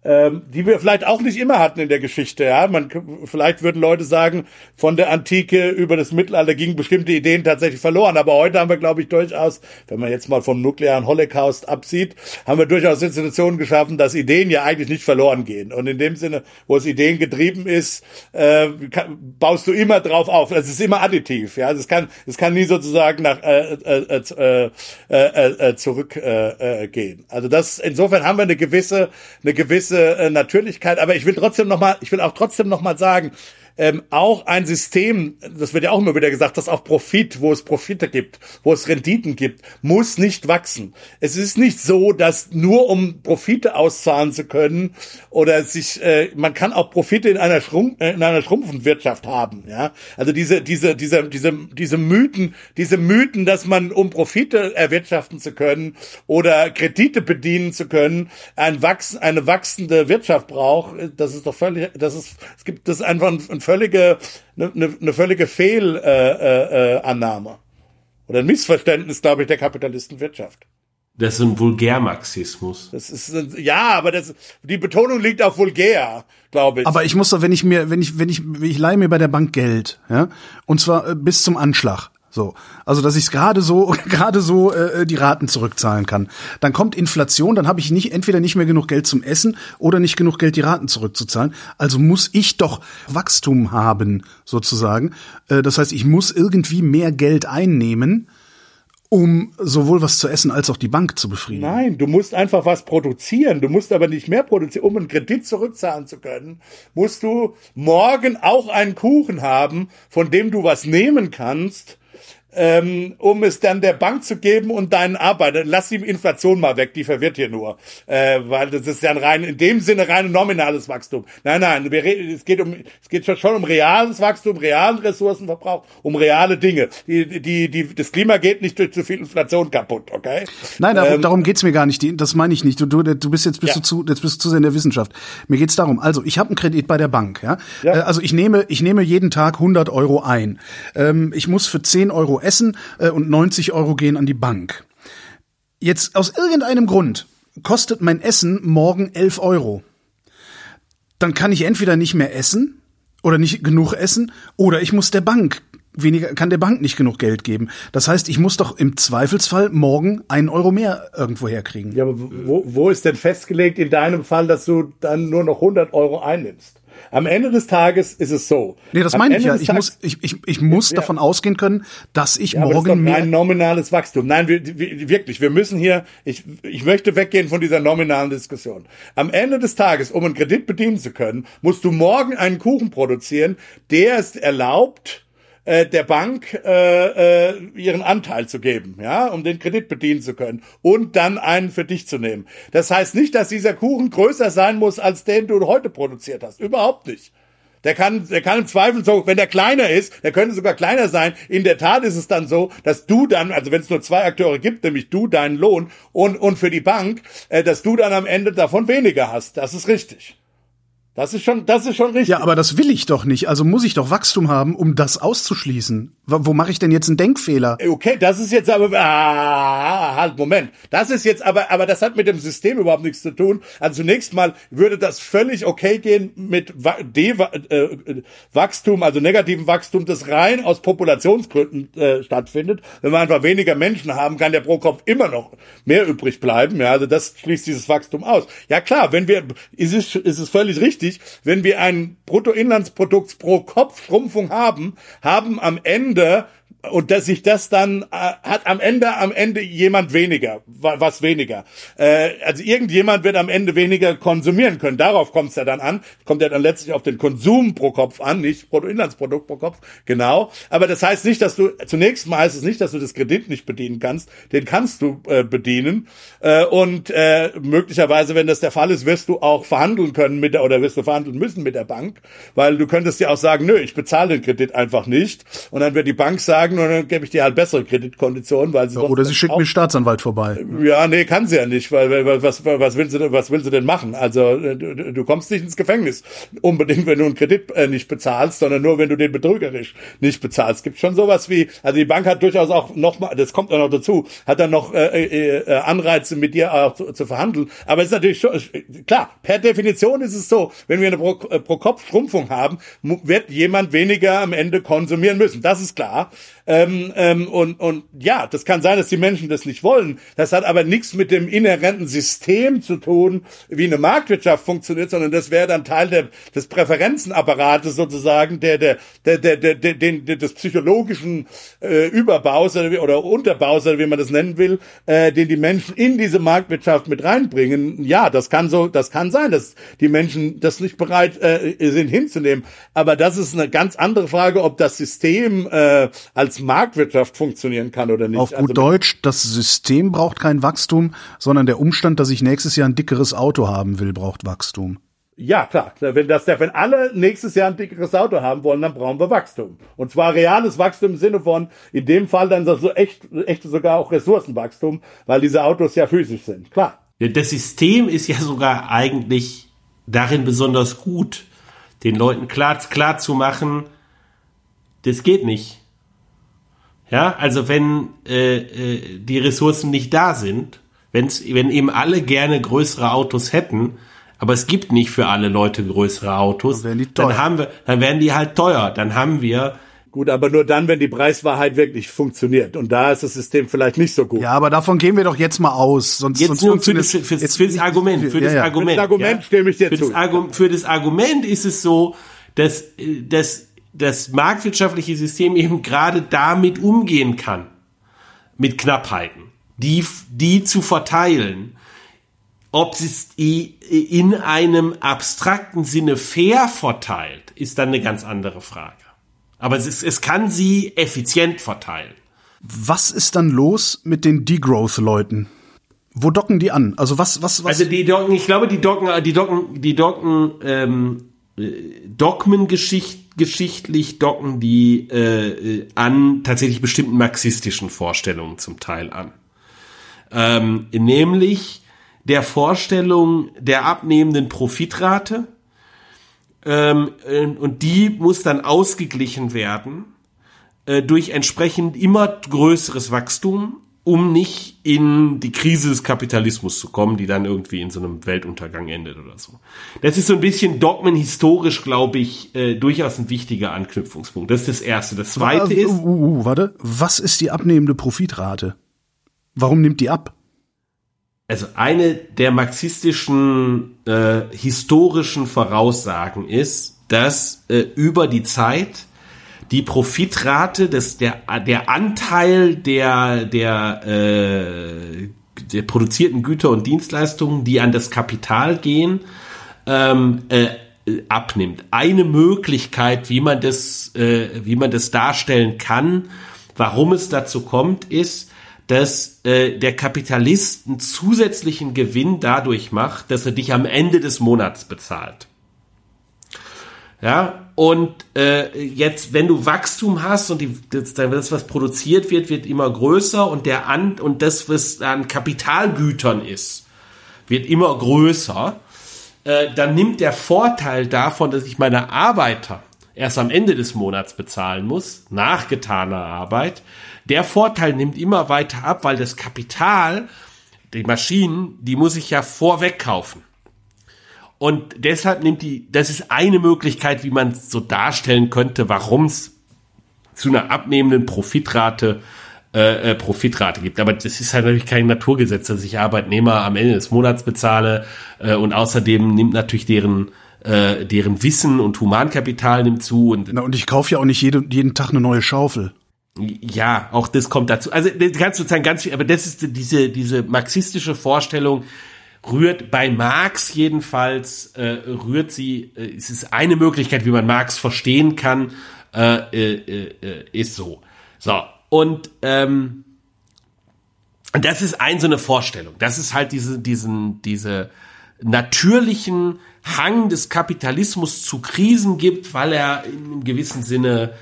ähm, die wir vielleicht auch nicht immer hatten in der Geschichte. Ja, man vielleicht würden Leute sagen, von der Antike über das Mittelalter gingen bestimmte Ideen tatsächlich verloren. Aber heute haben wir, glaube ich, durchaus, wenn man jetzt mal vom nuklearen Holocaust absieht, haben wir durchaus Institutionen geschaffen, dass Ideen ja eigentlich nicht verloren gehen. Und in dem Sinne, wo es Ideen getrieben ist, äh, kann, baust du immer drauf auf. Es ist immer additiv. Ja, es kann, es kann nie sozusagen nach äh, äh, äh, äh, äh, zurückgehen. Äh, äh, also das insofern haben wir eine gewisse, eine gewisse gewisse äh, Natürlichkeit, aber ich will trotzdem noch mal, ich will auch trotzdem noch mal sagen, ähm, auch ein System, das wird ja auch immer wieder gesagt, dass auch Profit, wo es Profite gibt, wo es Renditen gibt, muss nicht wachsen. Es ist nicht so, dass nur um Profite auszahlen zu können oder sich, äh, man kann auch Profite in einer, Schrumpf, äh, in einer schrumpfenden Wirtschaft haben. Ja, also diese, diese, diese, diese, diese Mythen, diese Mythen, dass man um Profite erwirtschaften zu können oder Kredite bedienen zu können, ein wachsen, eine wachsende Wirtschaft braucht, das ist doch völlig, das ist, es gibt das ist einfach ein, ein völlige, eine, eine völlige Fehlannahme. Äh, äh, Oder ein Missverständnis, glaube ich, der Kapitalistenwirtschaft. Das ist ein Vulgärmarxismus. Das ist ja, aber das die Betonung liegt auf vulgär, glaube ich. Aber ich muss doch, wenn ich mir, wenn ich, wenn ich, ich leihe mir bei der Bank Geld, ja, und zwar äh, bis zum Anschlag. So, also dass ich gerade so gerade so äh, die Raten zurückzahlen kann. Dann kommt Inflation, dann habe ich nicht entweder nicht mehr genug Geld zum Essen oder nicht genug Geld die Raten zurückzuzahlen. Also muss ich doch Wachstum haben sozusagen. Äh, das heißt, ich muss irgendwie mehr Geld einnehmen, um sowohl was zu essen als auch die Bank zu befriedigen. Nein, du musst einfach was produzieren. Du musst aber nicht mehr produzieren. Um einen Kredit zurückzahlen zu können, musst du morgen auch einen Kuchen haben, von dem du was nehmen kannst ähm, um es dann der Bank zu geben und deinen Arbeiter. Lass die Inflation mal weg, die verwirrt hier nur, äh, weil das ist ja ein rein in dem Sinne rein nominales Wachstum. Nein, nein, wir, es geht um es geht schon um reales Wachstum, realen Ressourcenverbrauch, um reale Dinge. Die, die, die, das Klima geht nicht durch zu viel Inflation kaputt, okay? Nein, darum, ähm, darum geht's mir gar nicht. Das meine ich nicht. Du, du, du bist jetzt bist ja. du zu jetzt bist du zu sehr in der Wissenschaft. Mir geht's darum. Also ich habe einen Kredit bei der Bank, ja. ja. Äh, also ich nehme ich nehme jeden Tag 100 Euro ein. Ähm, ich muss für 10 Euro essen äh, und 90 Euro gehen an die Bank. Jetzt aus irgendeinem Grund kostet mein Essen morgen 11 Euro. Dann kann ich entweder nicht mehr essen oder nicht genug essen oder ich muss der Bank weniger, kann der Bank nicht genug Geld geben. Das heißt, ich muss doch im Zweifelsfall morgen einen Euro mehr irgendwo herkriegen. Ja, aber wo, wo ist denn festgelegt in deinem Fall, dass du dann nur noch 100 Euro einnimmst? Am Ende des Tages ist es so. Nee, das meine ich ja. Ich muss, ich, ich, ich muss ja. davon ausgehen können, dass ich ja, morgen aber das ist doch ein nominales Wachstum. Nein, wir, wir, wirklich, wir müssen hier, ich, ich möchte weggehen von dieser nominalen Diskussion. Am Ende des Tages, um einen Kredit bedienen zu können, musst du morgen einen Kuchen produzieren, der es erlaubt, äh, der Bank äh, äh, ihren Anteil zu geben, ja, um den Kredit bedienen zu können und dann einen für dich zu nehmen. Das heißt nicht, dass dieser Kuchen größer sein muss als den du heute produziert hast. Überhaupt nicht. Der kann, der kann im Zweifel so, wenn der kleiner ist, der könnte sogar kleiner sein. In der Tat ist es dann so, dass du dann, also wenn es nur zwei Akteure gibt, nämlich du deinen Lohn und und für die Bank, äh, dass du dann am Ende davon weniger hast. Das ist richtig. Das ist schon, das ist schon richtig. Ja, aber das will ich doch nicht. Also muss ich doch Wachstum haben, um das auszuschließen. Wo, wo mache ich denn jetzt einen Denkfehler? Okay, das ist jetzt aber, ah, halt, Moment. Das ist jetzt aber, aber das hat mit dem System überhaupt nichts zu tun. Also zunächst mal würde das völlig okay gehen mit De-Wachstum, äh, also negativen Wachstum, das rein aus Populationsgründen äh, stattfindet. Wenn wir einfach weniger Menschen haben, kann der pro Kopf immer noch mehr übrig bleiben. Ja, also das schließt dieses Wachstum aus. Ja klar, wenn wir, ist es, ist es völlig richtig, wichtig, wenn wir ein Bruttoinlandsprodukt pro Kopf Schrumpfung haben, haben am Ende und dass sich das dann äh, hat am Ende am Ende jemand weniger was weniger. Äh, also irgendjemand wird am Ende weniger konsumieren können. Darauf kommt es ja dann an. Kommt ja dann letztlich auf den Konsum pro Kopf an nicht Bruttoinlandsprodukt pro Kopf. Genau. Aber das heißt nicht dass du zunächst mal heißt es nicht dass du das Kredit nicht bedienen kannst. Den kannst du äh, bedienen. Äh, und äh, möglicherweise wenn das der Fall ist wirst du auch verhandeln können mit der oder wirst du verhandeln müssen mit der Bank. Weil du könntest ja auch sagen nö ich bezahle den Kredit einfach nicht. Und dann wird die Bank sagen sagen, und dann gebe ich dir halt bessere Kreditkonditionen, weil sie ja, Oder sie schickt mir Staatsanwalt vorbei. Ja, nee, kann sie ja nicht, weil, was, was will sie, was will sie denn machen? Also äh, du, du kommst nicht ins Gefängnis unbedingt, wenn du einen Kredit äh, nicht bezahlst, sondern nur, wenn du den betrügerisch nicht bezahlst. Es gibt schon sowas wie, also die Bank hat durchaus auch noch mal, das kommt auch noch dazu, hat dann noch äh, äh, äh, Anreize mit dir auch zu, zu verhandeln. Aber es ist natürlich schon, klar, per Definition ist es so, wenn wir eine pro, äh, pro Kopf Schrumpfung haben, wird jemand weniger am Ende konsumieren müssen. Das ist klar. Ähm, ähm, und, und ja, das kann sein, dass die Menschen das nicht wollen. Das hat aber nichts mit dem inhärenten System zu tun, wie eine Marktwirtschaft funktioniert, sondern das wäre dann Teil der, des Präferenzenapparates sozusagen, der, der, der, der, der, der, den, des psychologischen äh, Überbaus oder, oder Unterbaus, oder wie man das nennen will, äh, den die Menschen in diese Marktwirtschaft mit reinbringen. Ja, das kann so, das kann sein, dass die Menschen das nicht bereit äh, sind hinzunehmen. Aber das ist eine ganz andere Frage, ob das System äh, als als Marktwirtschaft funktionieren kann oder nicht. Auf gut also, Deutsch, das System braucht kein Wachstum, sondern der Umstand, dass ich nächstes Jahr ein dickeres Auto haben will, braucht Wachstum. Ja, klar. Wenn das, wenn alle nächstes Jahr ein dickeres Auto haben wollen, dann brauchen wir Wachstum. Und zwar reales Wachstum im Sinne von, in dem Fall dann so echt, echt sogar auch Ressourcenwachstum, weil diese Autos ja physisch sind. Klar. Das System ist ja sogar eigentlich darin besonders gut, den Leuten klar, klar zu machen, das geht nicht. Ja, also wenn äh, äh, die Ressourcen nicht da sind, wenn's, wenn eben alle gerne größere Autos hätten, aber es gibt nicht für alle Leute größere Autos, dann, dann haben wir, dann werden die halt teuer. Dann haben wir Gut, aber nur dann, wenn die Preiswahrheit wirklich funktioniert. Und da ist das System vielleicht nicht so gut. Ja, aber davon gehen wir doch jetzt mal aus. Sonst, jetzt sonst nur für das, für, jetzt, für das Argument. Für ja, das ja. Argument. Für das Argument ja. stimme ich dir für zu. Das Argument, für das Argument ist es so, dass, dass das marktwirtschaftliche System eben gerade damit umgehen kann, mit Knappheiten, die, die zu verteilen. Ob es in einem abstrakten Sinne fair verteilt, ist dann eine ganz andere Frage. Aber es, ist, es kann sie effizient verteilen. Was ist dann los mit den Degrowth-Leuten? Wo docken die an? Also was, was, was? Also die docken, ich glaube, die docken, die docken, die docken ähm, äh, Dogmengeschichtlich docken die äh, an tatsächlich bestimmten marxistischen Vorstellungen zum Teil an. Ähm, nämlich der Vorstellung der abnehmenden Profitrate ähm, und die muss dann ausgeglichen werden äh, durch entsprechend immer größeres Wachstum um nicht in die Krise des Kapitalismus zu kommen, die dann irgendwie in so einem Weltuntergang endet oder so. Das ist so ein bisschen Dogmen historisch, glaube ich, äh, durchaus ein wichtiger Anknüpfungspunkt. Das ist das Erste. Das Zweite ist... Uh, uh, uh, warte, was ist die abnehmende Profitrate? Warum nimmt die ab? Also eine der marxistischen äh, historischen Voraussagen ist, dass äh, über die Zeit die Profitrate, des, der, der Anteil der, der, äh, der produzierten Güter und Dienstleistungen, die an das Kapital gehen, ähm, äh, abnimmt. Eine Möglichkeit, wie man das, äh, wie man das darstellen kann, warum es dazu kommt, ist, dass äh, der Kapitalist einen zusätzlichen Gewinn dadurch macht, dass er dich am Ende des Monats bezahlt. Ja, und äh, jetzt, wenn du Wachstum hast und die, das, was produziert wird, wird immer größer und der an und das, was an Kapitalgütern ist, wird immer größer. äh, dann nimmt der Vorteil davon, dass ich meine Arbeiter erst am Ende des Monats bezahlen muss, nach getaner Arbeit, der Vorteil nimmt immer weiter ab, weil das Kapital, die Maschinen, die muss ich ja vorweg kaufen. Und deshalb nimmt die, das ist eine Möglichkeit, wie man es so darstellen könnte, warum es zu einer abnehmenden Profitrate äh, äh, Profitrate gibt. Aber das ist halt natürlich kein Naturgesetz, dass ich Arbeitnehmer am Ende des Monats bezahle äh, und außerdem nimmt natürlich deren äh, deren Wissen und Humankapital nimmt zu und Na, und ich kaufe ja auch nicht jede, jeden Tag eine neue Schaufel. ja, auch das kommt dazu. Also kannst du sagen ganz viel, aber das ist diese diese marxistische Vorstellung rührt bei Marx jedenfalls äh, rührt sie. Äh, es ist eine Möglichkeit, wie man Marx verstehen kann, äh, äh, äh, ist so. So und ähm, das ist ein so eine Vorstellung. Das ist halt diese diesen diese natürlichen Hang des Kapitalismus zu Krisen gibt, weil er in einem gewissen Sinne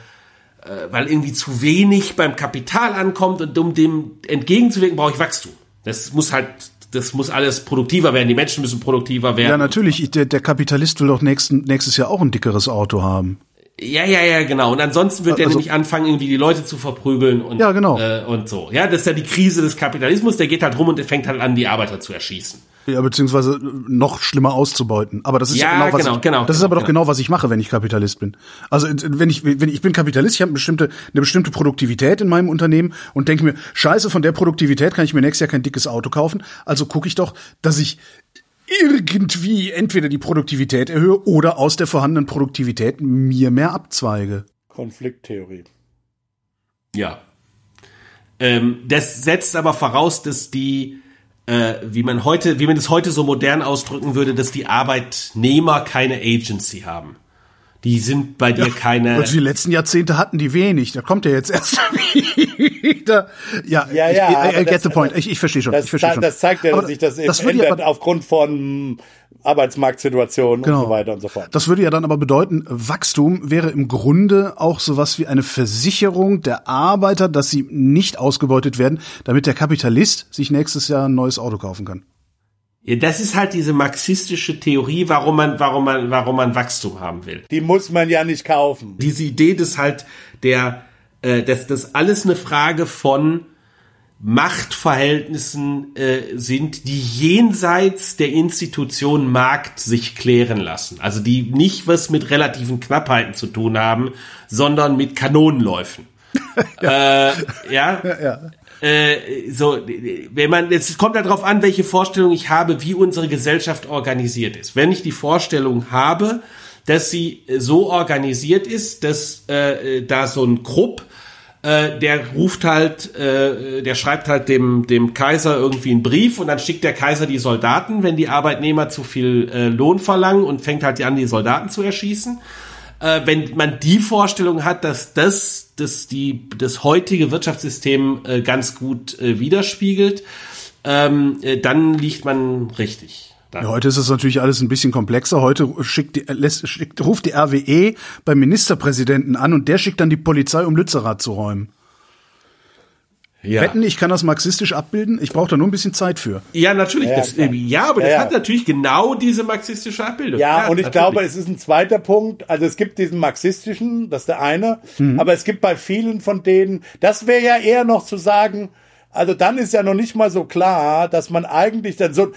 äh, weil irgendwie zu wenig beim Kapital ankommt und um dem entgegenzuwirken, brauche ich Wachstum. Das muss halt, das muss alles produktiver werden. Die Menschen müssen produktiver werden. Ja, natürlich. Der, der Kapitalist will doch nächsten, nächstes Jahr auch ein dickeres Auto haben. Ja, ja, ja, genau. Und ansonsten wird er Also- nämlich anfangen, irgendwie die Leute zu verprügeln und, Ja, genau. äh, und so. Ja, das ist ja die Krise des Kapitalismus. Der geht halt rum und der fängt halt an, die Arbeiter zu erschießen. Ja, beziehungsweise noch schlimmer auszubeuten. Aber das ist Ja, genau, was genau, ich, genau, das ist aber doch genau. genau, was ich mache, wenn ich Kapitalist bin. Also wenn ich, wenn ich, ich bin Kapitalist, ich habe eine bestimmte, eine bestimmte Produktivität in meinem Unternehmen und denke mir, scheiße, von der Produktivität kann ich mir nächstes Jahr kein dickes Auto kaufen. Also gucke ich doch, dass ich irgendwie entweder die Produktivität erhöhe oder aus der vorhandenen Produktivität mir mehr abzweige. Konflikttheorie. Ja. Ähm, das setzt aber voraus, dass die, äh, wie man heute, wie man das heute so modern ausdrücken würde, dass die Arbeitnehmer keine Agency haben. Die sind bei dir keine. Also die letzten Jahrzehnte hatten die wenig. Da kommt ja jetzt erst wieder. Ja, Ja, ich, ja, I, I aber get das- the point. Ich, ich verstehe schon. Das, ich verstehe schon. das zeigt ja, dass sich das, eben das würde ja ändert aber- aufgrund von Arbeitsmarktsituationen Genau. und so weiter und so fort. Das würde ja dann aber bedeuten, Wachstum wäre im Grunde auch sowas wie eine Versicherung der Arbeiter, dass sie nicht ausgebeutet werden, damit der Kapitalist sich nächstes Jahr ein neues Auto kaufen kann. Ja, das ist halt diese marxistische Theorie, warum man, warum man, warum man Wachstum haben will. Die muss man ja nicht kaufen. Diese Idee, dass halt der, äh, dass das alles eine Frage von Machtverhältnissen äh, sind, die jenseits der Institution Markt sich klären lassen. Also die nicht was mit relativen Knappheiten zu tun haben, sondern mit Kanonenläufen. ja. Äh, ja. Ja. Äh, so, wenn man, es kommt halt darauf an, welche Vorstellung ich habe, wie unsere Gesellschaft organisiert ist. Wenn ich die Vorstellung habe, dass sie so organisiert ist, dass äh, da so ein Krupp, äh, der ruft halt, äh, der schreibt halt dem, dem Kaiser irgendwie einen Brief und dann schickt der Kaiser die Soldaten, wenn die Arbeitnehmer zu viel äh, Lohn verlangen und fängt halt an, die Soldaten zu erschießen äh, wenn man die Vorstellung hat, dass das, das die das heutige Wirtschaftssystem äh, ganz gut äh, widerspiegelt, ähm, äh, dann liegt man richtig. Ja, heute ist es natürlich alles ein bisschen komplexer. Heute schickt die, lässt, schickt, ruft die RWE beim Ministerpräsidenten an und der schickt dann die Polizei, um Lützerath zu räumen. Ja. Wetten, ich kann das marxistisch abbilden? Ich brauche da nur ein bisschen Zeit für. ja, natürlich. Ja, das, ja aber das ja. hat natürlich genau diese marxistische Abbildung. Ja, und ich natürlich. glaube, es ist ein zweiter Punkt. Also es gibt diesen marxistischen, das ist der eine, Mhm. aber es gibt bei vielen von denen, das wäre ja eher noch zu sagen, also dann ist ja noch nicht mal so klar, dass man eigentlich dann so,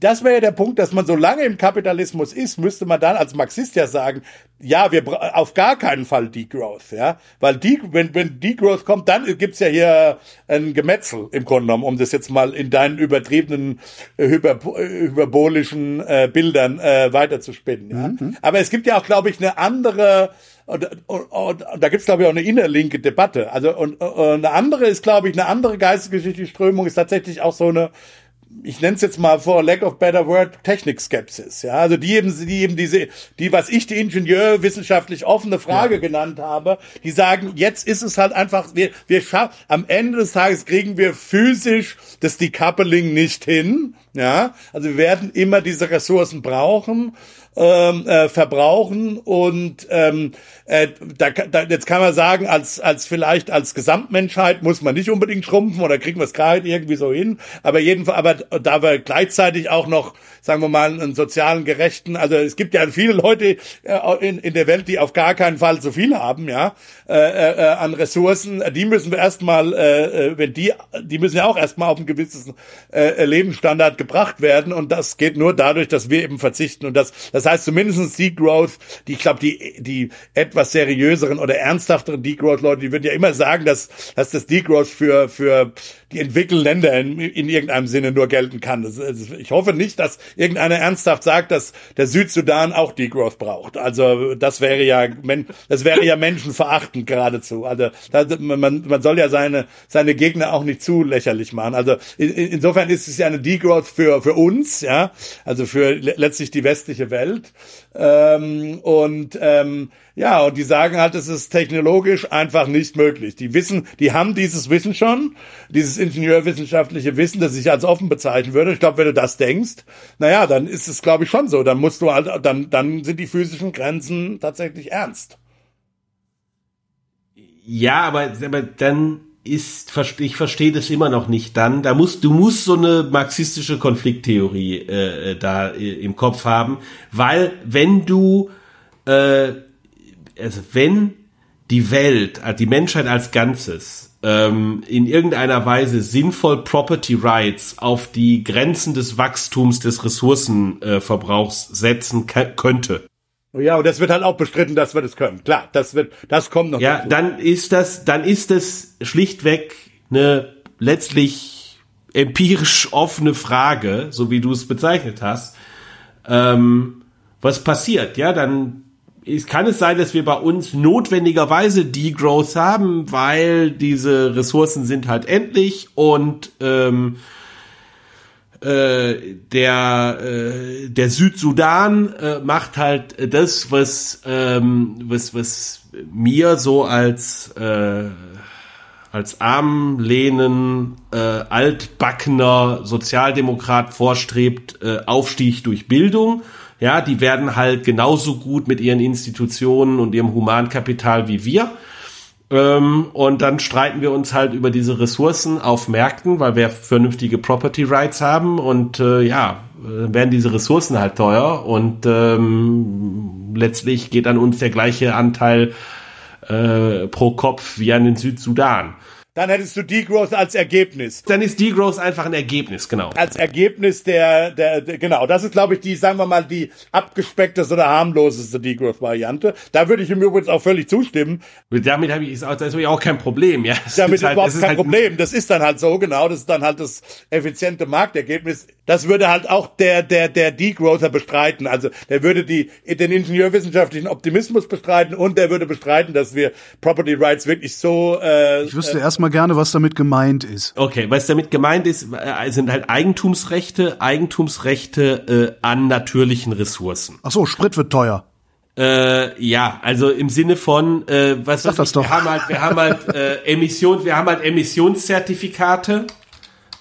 das wäre ja der Punkt, dass man so lange im Kapitalismus ist, müsste man dann als Marxist ja sagen, ja, wir auf gar keinen Fall Degrowth, ja, weil die, wenn wenn Degrowth kommt, dann gibt's ja hier ein Gemetzel im Grunde genommen, um das jetzt mal in deinen übertriebenen äh, hyper, äh, hyperbolischen äh, Bildern äh, weiterzuspinnen. Ja? Aber es gibt ja auch, glaube ich, eine andere und, und, und, und da gibt's glaube ich auch eine innerlinke Debatte. Also und, und eine andere ist, glaube ich, eine andere geistesgeschichtliche Strömung ist tatsächlich auch so eine ich nenne es jetzt mal for lack of better word Technikskepsis, ja, also die eben, die eben diese, die was ich die ingenieurwissenschaftlich offene Frage genannt habe, die sagen, jetzt ist es halt einfach, wir, wir schaffen, am Ende des Tages kriegen wir physisch das Decoupling nicht hin, ja, also wir werden immer diese Ressourcen brauchen ähm, äh, verbrauchen und ähm, äh, da, da, jetzt kann man sagen, als als vielleicht als Gesamtmenschheit muss man nicht unbedingt schrumpfen oder kriegen wir es gerade irgendwie so hin, aber jedenfalls, aber da wir gleichzeitig auch noch, sagen wir mal, einen sozialen gerechten, also es gibt ja viele Leute äh, in, in der Welt, die auf gar keinen Fall so viel haben, ja, äh, äh, an Ressourcen, die müssen wir erstmal, äh, äh, wenn die, die müssen ja auch erstmal auf ein gewisses äh, Lebensstandard gebracht werden und das geht nur dadurch, dass wir eben verzichten und das, das heißt zumindestens Degrowth, die, ich glaube, die, die etwas seriöseren oder ernsthafteren Degrowth-Leute, die würden ja immer sagen, dass, dass das Degrowth für, für die entwickelten Länder in, in irgendeinem Sinne nur gelten kann. Das, also ich hoffe nicht, dass irgendeiner ernsthaft sagt, dass der Südsudan auch Degrowth braucht. Also das wäre ja, das wäre ja menschenverachtend geradezu. Also man, man soll ja seine, seine Gegner auch nicht zu lächerlich machen. Also insofern ist es ja eine Degrowth für, für uns, ja, also für letztlich die westliche Welt. Ähm, und ähm, ja, und die sagen halt, es ist technologisch einfach nicht möglich. Die wissen, die haben dieses Wissen schon, dieses ingenieurwissenschaftliche Wissen, das ich als offen bezeichnen würde. Ich glaube, wenn du das denkst, naja, dann ist es, glaube ich, schon so. Dann musst du halt, dann, dann sind die physischen Grenzen tatsächlich ernst. Ja, aber, aber dann ist, ich verstehe das immer noch nicht dann. Da musst, du musst so eine marxistische Konflikttheorie äh, äh da äh, im Kopf haben, weil wenn du äh, also wenn die Welt, also die Menschheit als Ganzes ähm, in irgendeiner Weise sinnvoll Property Rights auf die Grenzen des Wachstums des Ressourcenverbrauchs äh, setzen könnte. Ja, und das wird halt auch bestritten, dass wir das können. Klar, das wird, das kommt noch. Ja, dazu. dann ist das, dann ist das schlichtweg eine letztlich empirisch offene Frage, so wie du es bezeichnet hast. Ähm, was passiert? Ja, dann es kann es sein, dass wir bei uns notwendigerweise Degrowth haben, weil diese Ressourcen sind halt endlich und ähm, äh, der äh, der Südsudan äh, macht halt das, was ähm, was was mir so als äh, als armlehnen, äh, altbackener Sozialdemokrat vorstrebt, äh, Aufstieg durch Bildung ja, die werden halt genauso gut mit ihren Institutionen und ihrem Humankapital wie wir. Ähm, und dann streiten wir uns halt über diese Ressourcen auf Märkten, weil wir vernünftige Property Rights haben. Und äh, ja, äh, werden diese Ressourcen halt teuer. Und ähm, letztlich geht an uns der gleiche Anteil äh, pro Kopf wie an den Südsudan dann hättest du Degrowth als Ergebnis. Dann ist Degrowth einfach ein Ergebnis, genau. Als Ergebnis der, der, der genau, das ist, glaube ich, die, sagen wir mal, die abgespeckteste oder harmloseste Degrowth-Variante. Da würde ich ihm übrigens auch völlig zustimmen. Damit habe ich, ist auch, das ist auch kein Problem, ja. Das Damit ist halt, überhaupt kein halt Problem. Das ist dann halt so, genau, das ist dann halt das effiziente Marktergebnis. Das würde halt auch der, der, der Degrowther bestreiten. Also, der würde die, den ingenieurwissenschaftlichen Optimismus bestreiten und der würde bestreiten, dass wir Property Rights wirklich so, äh, Ich wüsste äh, erstmal mal gerne, was damit gemeint ist. Okay, was damit gemeint ist, äh, sind halt Eigentumsrechte, Eigentumsrechte äh, an natürlichen Ressourcen. Ach so, Sprit wird teuer. Äh, ja, also im Sinne von, äh, was Sag das doch. wir haben halt, wir haben halt äh, Emission, wir haben halt Emissionszertifikate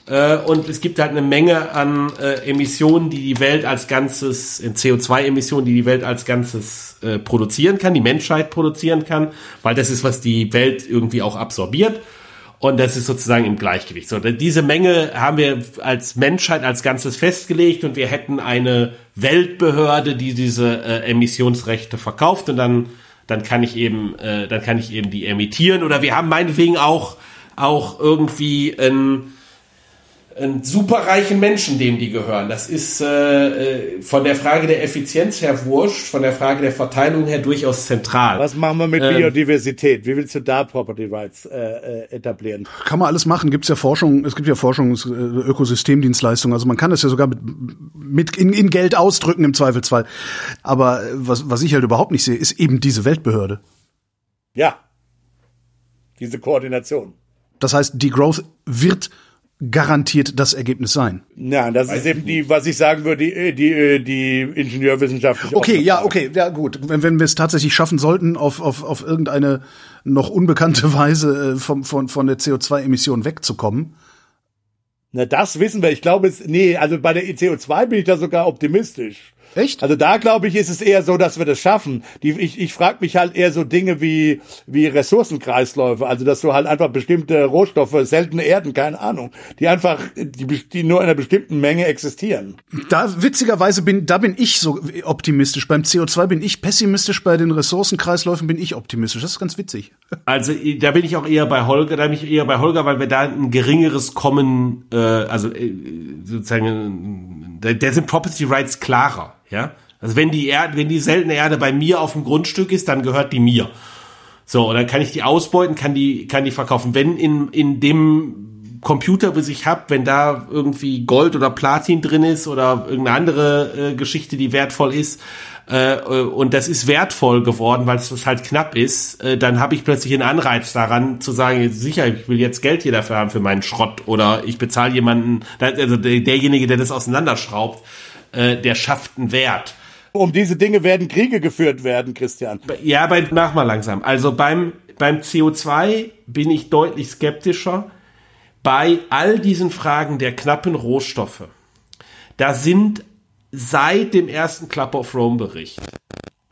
äh, und es gibt halt eine Menge an äh, Emissionen, die die Welt als Ganzes, CO2-Emissionen, die die Welt als Ganzes äh, produzieren kann, die Menschheit produzieren kann, weil das ist, was die Welt irgendwie auch absorbiert. Und das ist sozusagen im Gleichgewicht. So, diese Menge haben wir als Menschheit als Ganzes festgelegt und wir hätten eine Weltbehörde, die diese äh, Emissionsrechte verkauft und dann, dann kann ich eben, äh, dann kann ich eben die emittieren oder wir haben meinetwegen auch, auch irgendwie ein, superreichen Menschen, dem die gehören. Das ist äh, äh, von der Frage der Effizienz her wurscht, von der Frage der Verteilung her durchaus zentral. Was machen wir mit ähm, Biodiversität? Wie willst du da Property Rights äh, äh, etablieren? Kann man alles machen. Gibt's ja Forschung, es gibt ja äh, Ökosystemdienstleistungen. Also man kann das ja sogar mit, mit in, in Geld ausdrücken im Zweifelsfall. Aber was, was ich halt überhaupt nicht sehe, ist eben diese Weltbehörde. Ja. Diese Koordination. Das heißt, die Growth wird garantiert das Ergebnis sein. Ja, das Weiß ist eben die, was ich sagen würde, die, die, die Ingenieurwissenschaftliche. Okay, ja, okay, ja gut. Wenn, wenn wir es tatsächlich schaffen sollten, auf, auf, auf irgendeine noch unbekannte Weise äh, vom, von, von der CO2-Emission wegzukommen. Na, das wissen wir. Ich glaube, es, nee, also bei der CO2 bin ich da sogar optimistisch. Echt? Also da glaube ich, ist es eher so, dass wir das schaffen. Die, ich ich frage mich halt eher so Dinge wie wie Ressourcenkreisläufe, also dass du halt einfach bestimmte Rohstoffe, seltene Erden, keine Ahnung, die einfach die, die nur in einer bestimmten Menge existieren. Da witzigerweise bin da bin ich so optimistisch. Beim CO2 bin ich pessimistisch, bei den Ressourcenkreisläufen bin ich optimistisch. Das ist ganz witzig. Also da bin ich auch eher bei Holger, da bin ich eher bei Holger, weil wir da ein geringeres Kommen, äh, also äh, sozusagen, da, da sind Property Rights klarer. Ja, also wenn die Erde, wenn die seltene Erde bei mir auf dem Grundstück ist, dann gehört die mir. So, und dann kann ich die ausbeuten, kann die, kann die verkaufen. Wenn in, in dem Computer, was ich habe, wenn da irgendwie Gold oder Platin drin ist oder irgendeine andere äh, Geschichte, die wertvoll ist, äh, und das ist wertvoll geworden, weil es halt knapp ist, äh, dann habe ich plötzlich einen Anreiz daran zu sagen, sicher, ich will jetzt Geld hier dafür haben für meinen Schrott oder ich bezahle jemanden, also derjenige, der das auseinanderschraubt, äh, der schafft einen Wert. Um diese Dinge werden Kriege geführt werden, Christian. Ja, bei, mach mal langsam. Also beim, beim CO2 bin ich deutlich skeptischer. Bei all diesen Fragen der knappen Rohstoffe, da sind seit dem ersten Club of Rome Bericht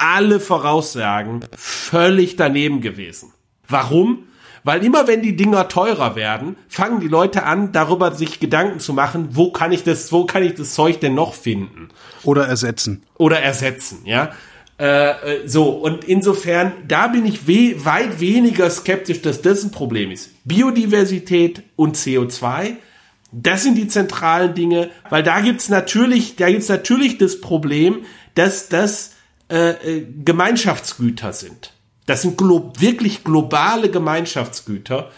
alle Voraussagen völlig daneben gewesen. Warum? Weil immer wenn die Dinger teurer werden, fangen die Leute an, darüber sich Gedanken zu machen, wo kann ich das, wo kann ich das Zeug denn noch finden? Oder ersetzen. Oder ersetzen, ja. Äh, äh so, und insofern, da bin ich we weit weniger skeptisch, dass das ein Problem ist. Biodiversität und CO2, das sind die zentralen Dinge, weil da gibt's natürlich, da gibt's natürlich das Problem, dass das äh, äh Gemeinschaftsgüter sind. Das sind glo wirklich globale Gemeinschaftsgüter.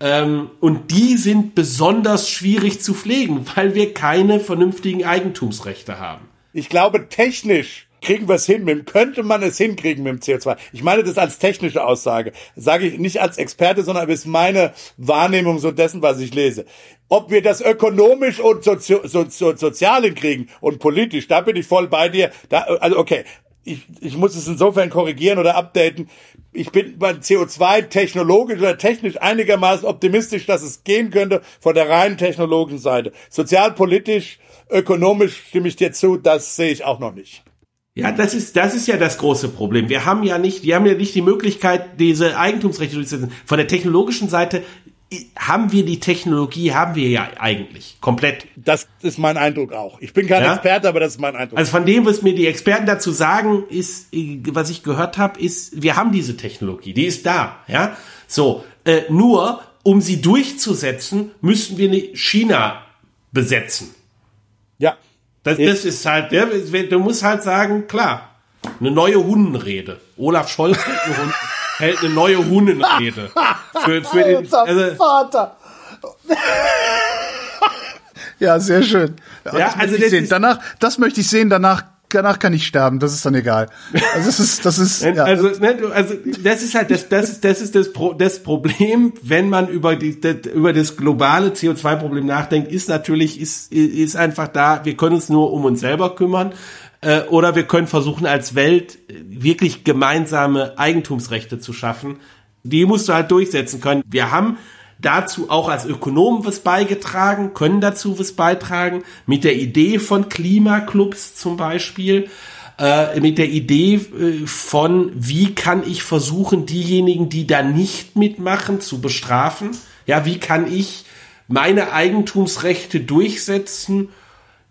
Ähm, und die sind besonders schwierig zu pflegen, weil wir keine vernünftigen Eigentumsrechte haben. Ich glaube, technisch kriegen wir es hin, mit, könnte man es hinkriegen mit dem CO2. Ich meine das als technische Aussage. sage ich nicht als Experte, sondern ist meine Wahrnehmung so dessen, was ich lese. Ob wir das ökonomisch und sozi so, so, sozial hinkriegen und politisch, da bin ich voll bei dir. Da, also okay, ich, ich muss es insofern korrigieren oder updaten. Ich bin bei CO2 technologisch oder technisch einigermaßen optimistisch, dass es gehen könnte von der reinen technologischen Seite. Sozialpolitisch, ökonomisch stimme ich dir zu, das sehe ich auch noch nicht. Ja, das ist, das ist ja das große Problem. Wir haben ja nicht, wir haben ja nicht die Möglichkeit, diese Eigentumsrechte durchzusetzen. Von der technologischen Seite haben wir die Technologie, haben wir ja eigentlich komplett. Das ist mein Eindruck auch. Ich bin kein ja? Experte, aber das ist mein Eindruck. Also von dem, was mir die Experten dazu sagen, ist, was ich gehört habe, ist, wir haben diese Technologie, die ist da, ja. So, äh, nur um sie durchzusetzen, müssten wir China besetzen. Ja. Das, das ist halt, ja, du musst halt sagen, klar, eine neue Hundenrede. Olaf Scholz hält eine neue Hundenrede. Für, für den, also, Vater. ja, sehr schön. Ja, das also das sehen. danach, das möchte ich sehen. Danach, danach kann ich sterben. Das ist dann egal. Also das ist, das ist. ja. Also, ne, also das ist halt das, das ist, das ist das, Pro, das Problem, wenn man über die, das, über das globale CO2-Problem nachdenkt, ist natürlich, ist, ist einfach da. Wir können uns nur um uns selber kümmern. Äh, oder wir können versuchen, als Welt wirklich gemeinsame Eigentumsrechte zu schaffen. Die musst du halt durchsetzen können. Wir haben dazu auch als Ökonomen was beigetragen, können dazu was beitragen, mit der Idee von Klimaclubs zum Beispiel, äh, mit der Idee äh, von, wie kann ich versuchen, diejenigen, die da nicht mitmachen, zu bestrafen. Ja, wie kann ich meine Eigentumsrechte durchsetzen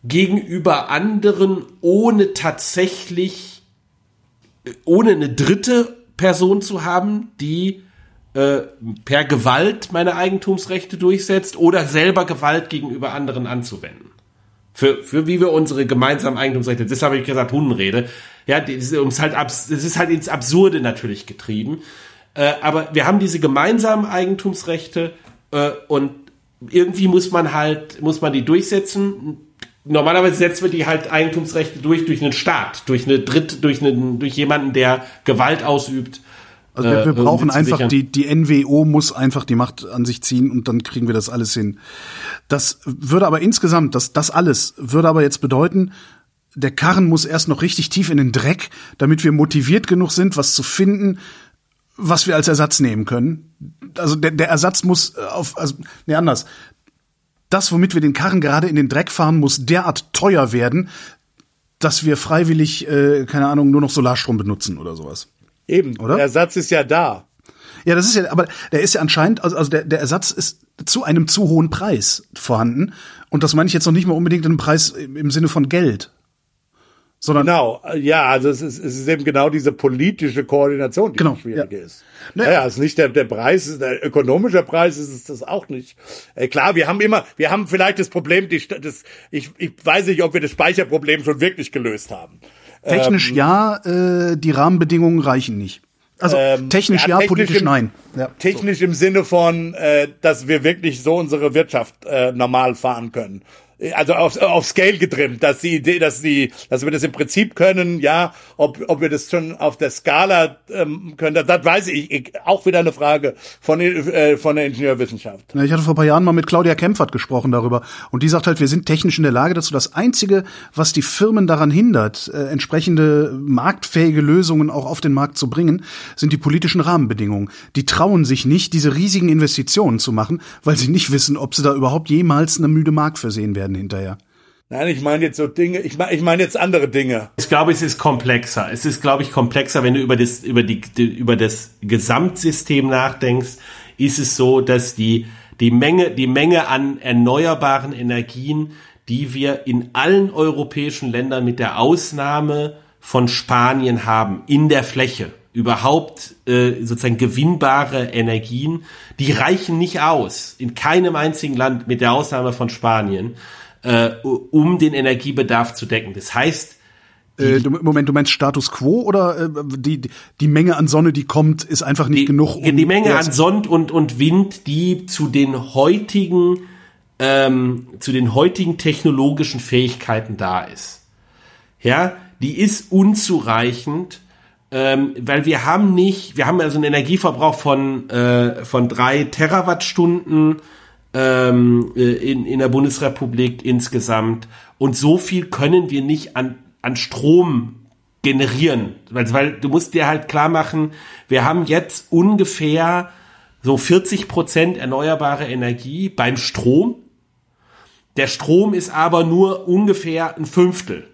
gegenüber anderen, ohne tatsächlich, ohne eine dritte Person zu haben, die äh, per Gewalt meine Eigentumsrechte durchsetzt oder selber Gewalt gegenüber anderen anzuwenden. Für, für wie wir unsere gemeinsamen Eigentumsrechte, das habe ich gesagt, Hundenrede. Ja, das ist halt, das ist halt ins Absurde natürlich getrieben. Äh, aber wir haben diese gemeinsamen Eigentumsrechte äh, und irgendwie muss man halt, muss man die durchsetzen normalerweise setzt man die halt Eigentumsrechte durch durch einen Staat, durch eine Dritt, durch einen, durch jemanden, der Gewalt ausübt. Also wir, wir äh, brauchen einfach die die NWO muss einfach die Macht an sich ziehen und dann kriegen wir das alles hin. Das würde aber insgesamt, das das alles würde aber jetzt bedeuten, der Karren muss erst noch richtig tief in den Dreck, damit wir motiviert genug sind, was zu finden, was wir als Ersatz nehmen können. Also der, der Ersatz muss äh, auf, also nee, anders das, womit wir den Karren gerade in den Dreck fahren, muss derart teuer werden, dass wir freiwillig, äh, keine Ahnung, nur noch Solarstrom benutzen oder sowas. Eben, Oder? der Ersatz ist ja da. Ja, das ist ja, aber der ist ja anscheinend, also, also der, der Ersatz ist zu einem zu hohen Preis vorhanden. Und das meine ich jetzt noch nicht mal unbedingt einen Preis im im Sinne von Geld. Sondern Genau, ja, also es ist, es ist eben genau diese politische Koordination, die Genau, das Schwierige ja. ist. Naja. Naja, es ist nicht der, der Preis, ist der ökonomische Preis ist es das auch nicht. Äh, klar, wir haben immer, wir haben vielleicht das Problem, die, das, ich, ich weiß nicht, ob wir das Speicherproblem schon wirklich gelöst haben. technisch ja, äh, die Rahmenbedingungen reichen nicht. Also Ähm, technisch ja, technisch politisch im, nein. Ja, Technisch im Sinne von, äh, dass wir wirklich so unsere Wirtschaft äh, normal fahren können. Also auf, auf Scale getrimmt, dass die Idee, dass die, dass wir das im Prinzip können, ja, ob, ob wir das schon auf der Skala ähm, können, das, das weiß ich, ich. Auch wieder eine Frage von, äh, von der Ingenieurwissenschaft. Ja, Ich hatte vor ein paar Jahren mal mit Claudia Kempfert gesprochen darüber. Und die sagt halt, wir sind technisch in der Lage dazu. Das Einzige, was die Firmen daran hindert, äh, entsprechende marktfähige Lösungen auch auf den Markt zu bringen, sind die politischen Rahmenbedingungen. Die trauen sich nicht, diese riesigen Investitionen zu machen, weil sie nicht wissen, ob sie da überhaupt jemals eine müde Mark für sehen werden hinterher. Nein, ich meine jetzt so Dinge, ich meine ich meine jetzt andere Dinge. Ich glaube, es ist komplexer. Es ist, glaube ich, komplexer, wenn du über das, über die, über das Gesamtsystem nachdenkst, ist es so, dass die, die Menge, die Menge an erneuerbaren Energien, die wir in allen europäischen Ländern mit der Ausnahme von Spanien haben, in der Fläche, überhaupt äh, sozusagen gewinnbare Energien, die reichen nicht aus, in keinem einzigen Land, mit der Ausnahme von Spanien, äh, um den Energiebedarf zu decken. Das heißt, Äh, Moment, du meinst Status Quo oder äh, die, die Menge an Sonne, die kommt, ist einfach nicht die, genug? um- die Menge an Sonne und, und Wind, die zu den heutigen, ähm, zu den heutigen technologischen Fähigkeiten da ist. Ja, die ist unzureichend, ähm, weil wir haben nicht, wir haben also einen Energieverbrauch von, äh, von drei Terawattstunden ähm, äh, in, in der Bundesrepublik insgesamt. Und so viel können wir nicht an, an Strom generieren. Weil, weil du musst dir halt klar machen, wir haben jetzt ungefähr so 40 Prozent erneuerbare Energie beim Strom. Der Strom ist aber nur ungefähr ein Fünftel.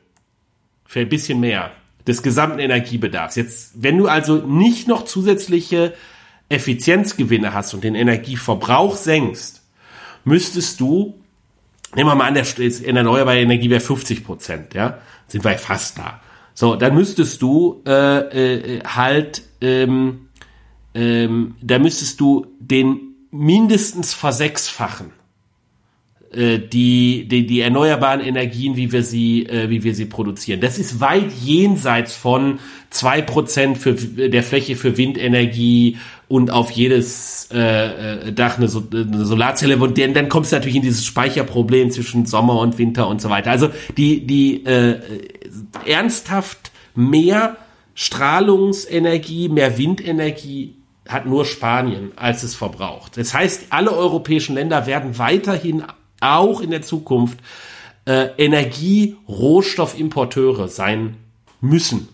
Für ein bisschen mehr des gesamten Energiebedarfs. Jetzt, wenn du also nicht noch zusätzliche Effizienzgewinne hast und den Energieverbrauch senkst, müsstest du, nehmen wir mal an, der in erneuerbare Energie wäre 50 Prozent, ja, sind wir fast da. So, dann müsstest du äh, äh, halt, ähm, ähm, da müsstest du den mindestens versechsfachen die, die, die erneuerbaren Energien, wie wir sie, äh, wie wir sie produzieren. Das ist weit jenseits von zwei Prozent für der Fläche für Windenergie und auf jedes äh, äh, Dach eine, so eine Solarzelle. Und dann, dann kommst du natürlich in dieses Speicherproblem zwischen Sommer und Winter und so weiter. Also die, die äh, ernsthaft mehr Strahlungsenergie, mehr Windenergie hat nur Spanien, als es verbraucht. Das heißt, alle europäischen Länder werden weiterhin auch in der Zukunft äh, Energie-Rohstoffimporteure sein müssen.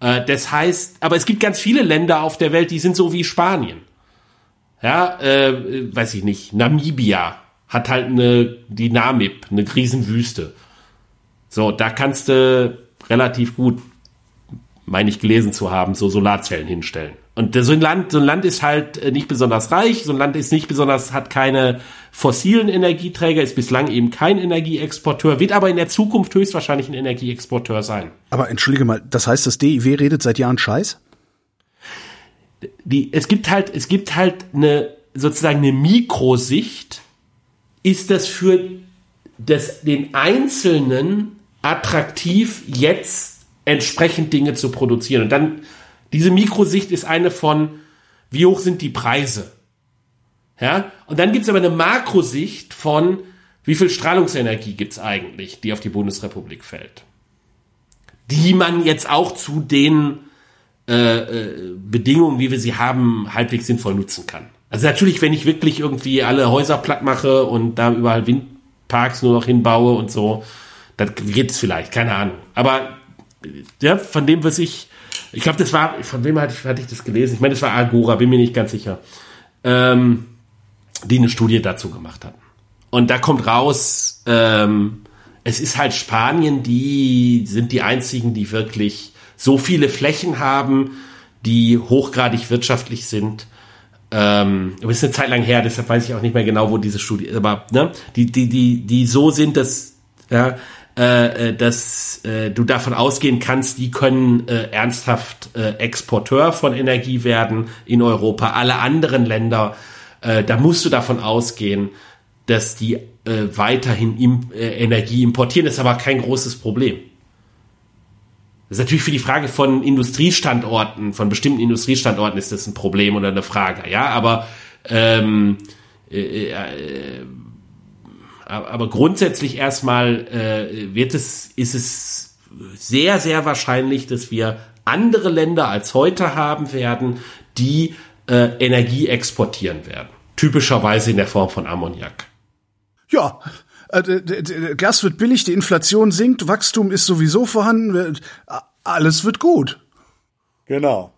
Äh, das heißt, aber es gibt ganz viele Länder auf der Welt, die sind so wie Spanien. Ja, äh, weiß ich nicht. Namibia hat halt eine, die Namib, eine Riesenwüste. So, da kannst du relativ gut, meine ich gelesen zu haben, so Solarzellen hinstellen. Und so ein Land, so ein Land ist halt nicht besonders reich, so ein Land ist nicht besonders, hat keine fossilen Energieträger, ist bislang eben kein Energieexporteur, wird aber in der Zukunft höchstwahrscheinlich ein Energieexporteur sein. Aber entschuldige mal, das heißt, das DIW redet seit Jahren Scheiß? Die, es gibt halt, es gibt halt eine, sozusagen eine Mikrosicht, ist das für das, den Einzelnen attraktiv, jetzt entsprechend Dinge zu produzieren. Und dann, diese Mikrosicht ist eine von, wie hoch sind die Preise? Ja? Und dann gibt's aber eine Makrosicht von, wie viel Strahlungsenergie gibt's eigentlich, die auf die Bundesrepublik fällt. Die man jetzt auch zu den äh, äh, Bedingungen, wie wir sie haben, halbwegs sinnvoll nutzen kann. Also natürlich, wenn ich wirklich irgendwie alle Häuser platt mache und da überall Windparks nur noch hinbaue und so, dann geht es vielleicht, keine Ahnung. Aber ja, von dem, was ich, ich glaube, das war, von wem hatte ich, hatte ich das gelesen? Ich meine, das war Agora, bin mir nicht ganz sicher, ähm, die eine Studie dazu gemacht hatten. Und da kommt raus, ähm, es ist halt Spanien, die sind die einzigen, die wirklich so viele Flächen haben, die hochgradig wirtschaftlich sind. Ähm, aber ist eine Zeit lang her, deshalb weiß ich auch nicht mehr genau, wo diese Studie, aber ne, die, die, die, die so sind, dass, ja, äh, äh dass äh, du davon ausgehen kannst, die können äh, ernsthaft äh, Exporteur von Energie werden in Europa. Alle anderen Länder, äh, da musst du davon ausgehen, dass die weiterhin im, Energie importieren. Das ist aber kein großes Problem. Das ist natürlich für die Frage von Industriestandorten, von bestimmten Industriestandorten ist das ein Problem oder eine Frage, ja, aber ähm, äh, äh, aber grundsätzlich erstmal äh, wird es, ist es sehr, sehr wahrscheinlich, dass wir andere Länder als heute haben werden, die äh, Energie exportieren werden. Typischerweise in der Form von Ammoniak. Ja, äh, Gas wird billig, die Inflation sinkt, Wachstum ist sowieso vorhanden, alles wird gut. Genau.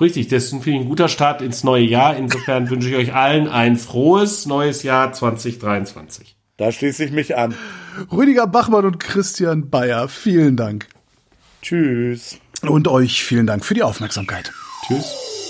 Richtig, das ist ein guter Start ins neue Jahr. Insofern wünsche ich euch allen ein frohes neues Jahr 2023. Da schließe ich mich an. Rüdiger Bachmann und Christian Bayer, vielen Dank. Tschüss. Und euch vielen Dank für die Aufmerksamkeit. Tschüss.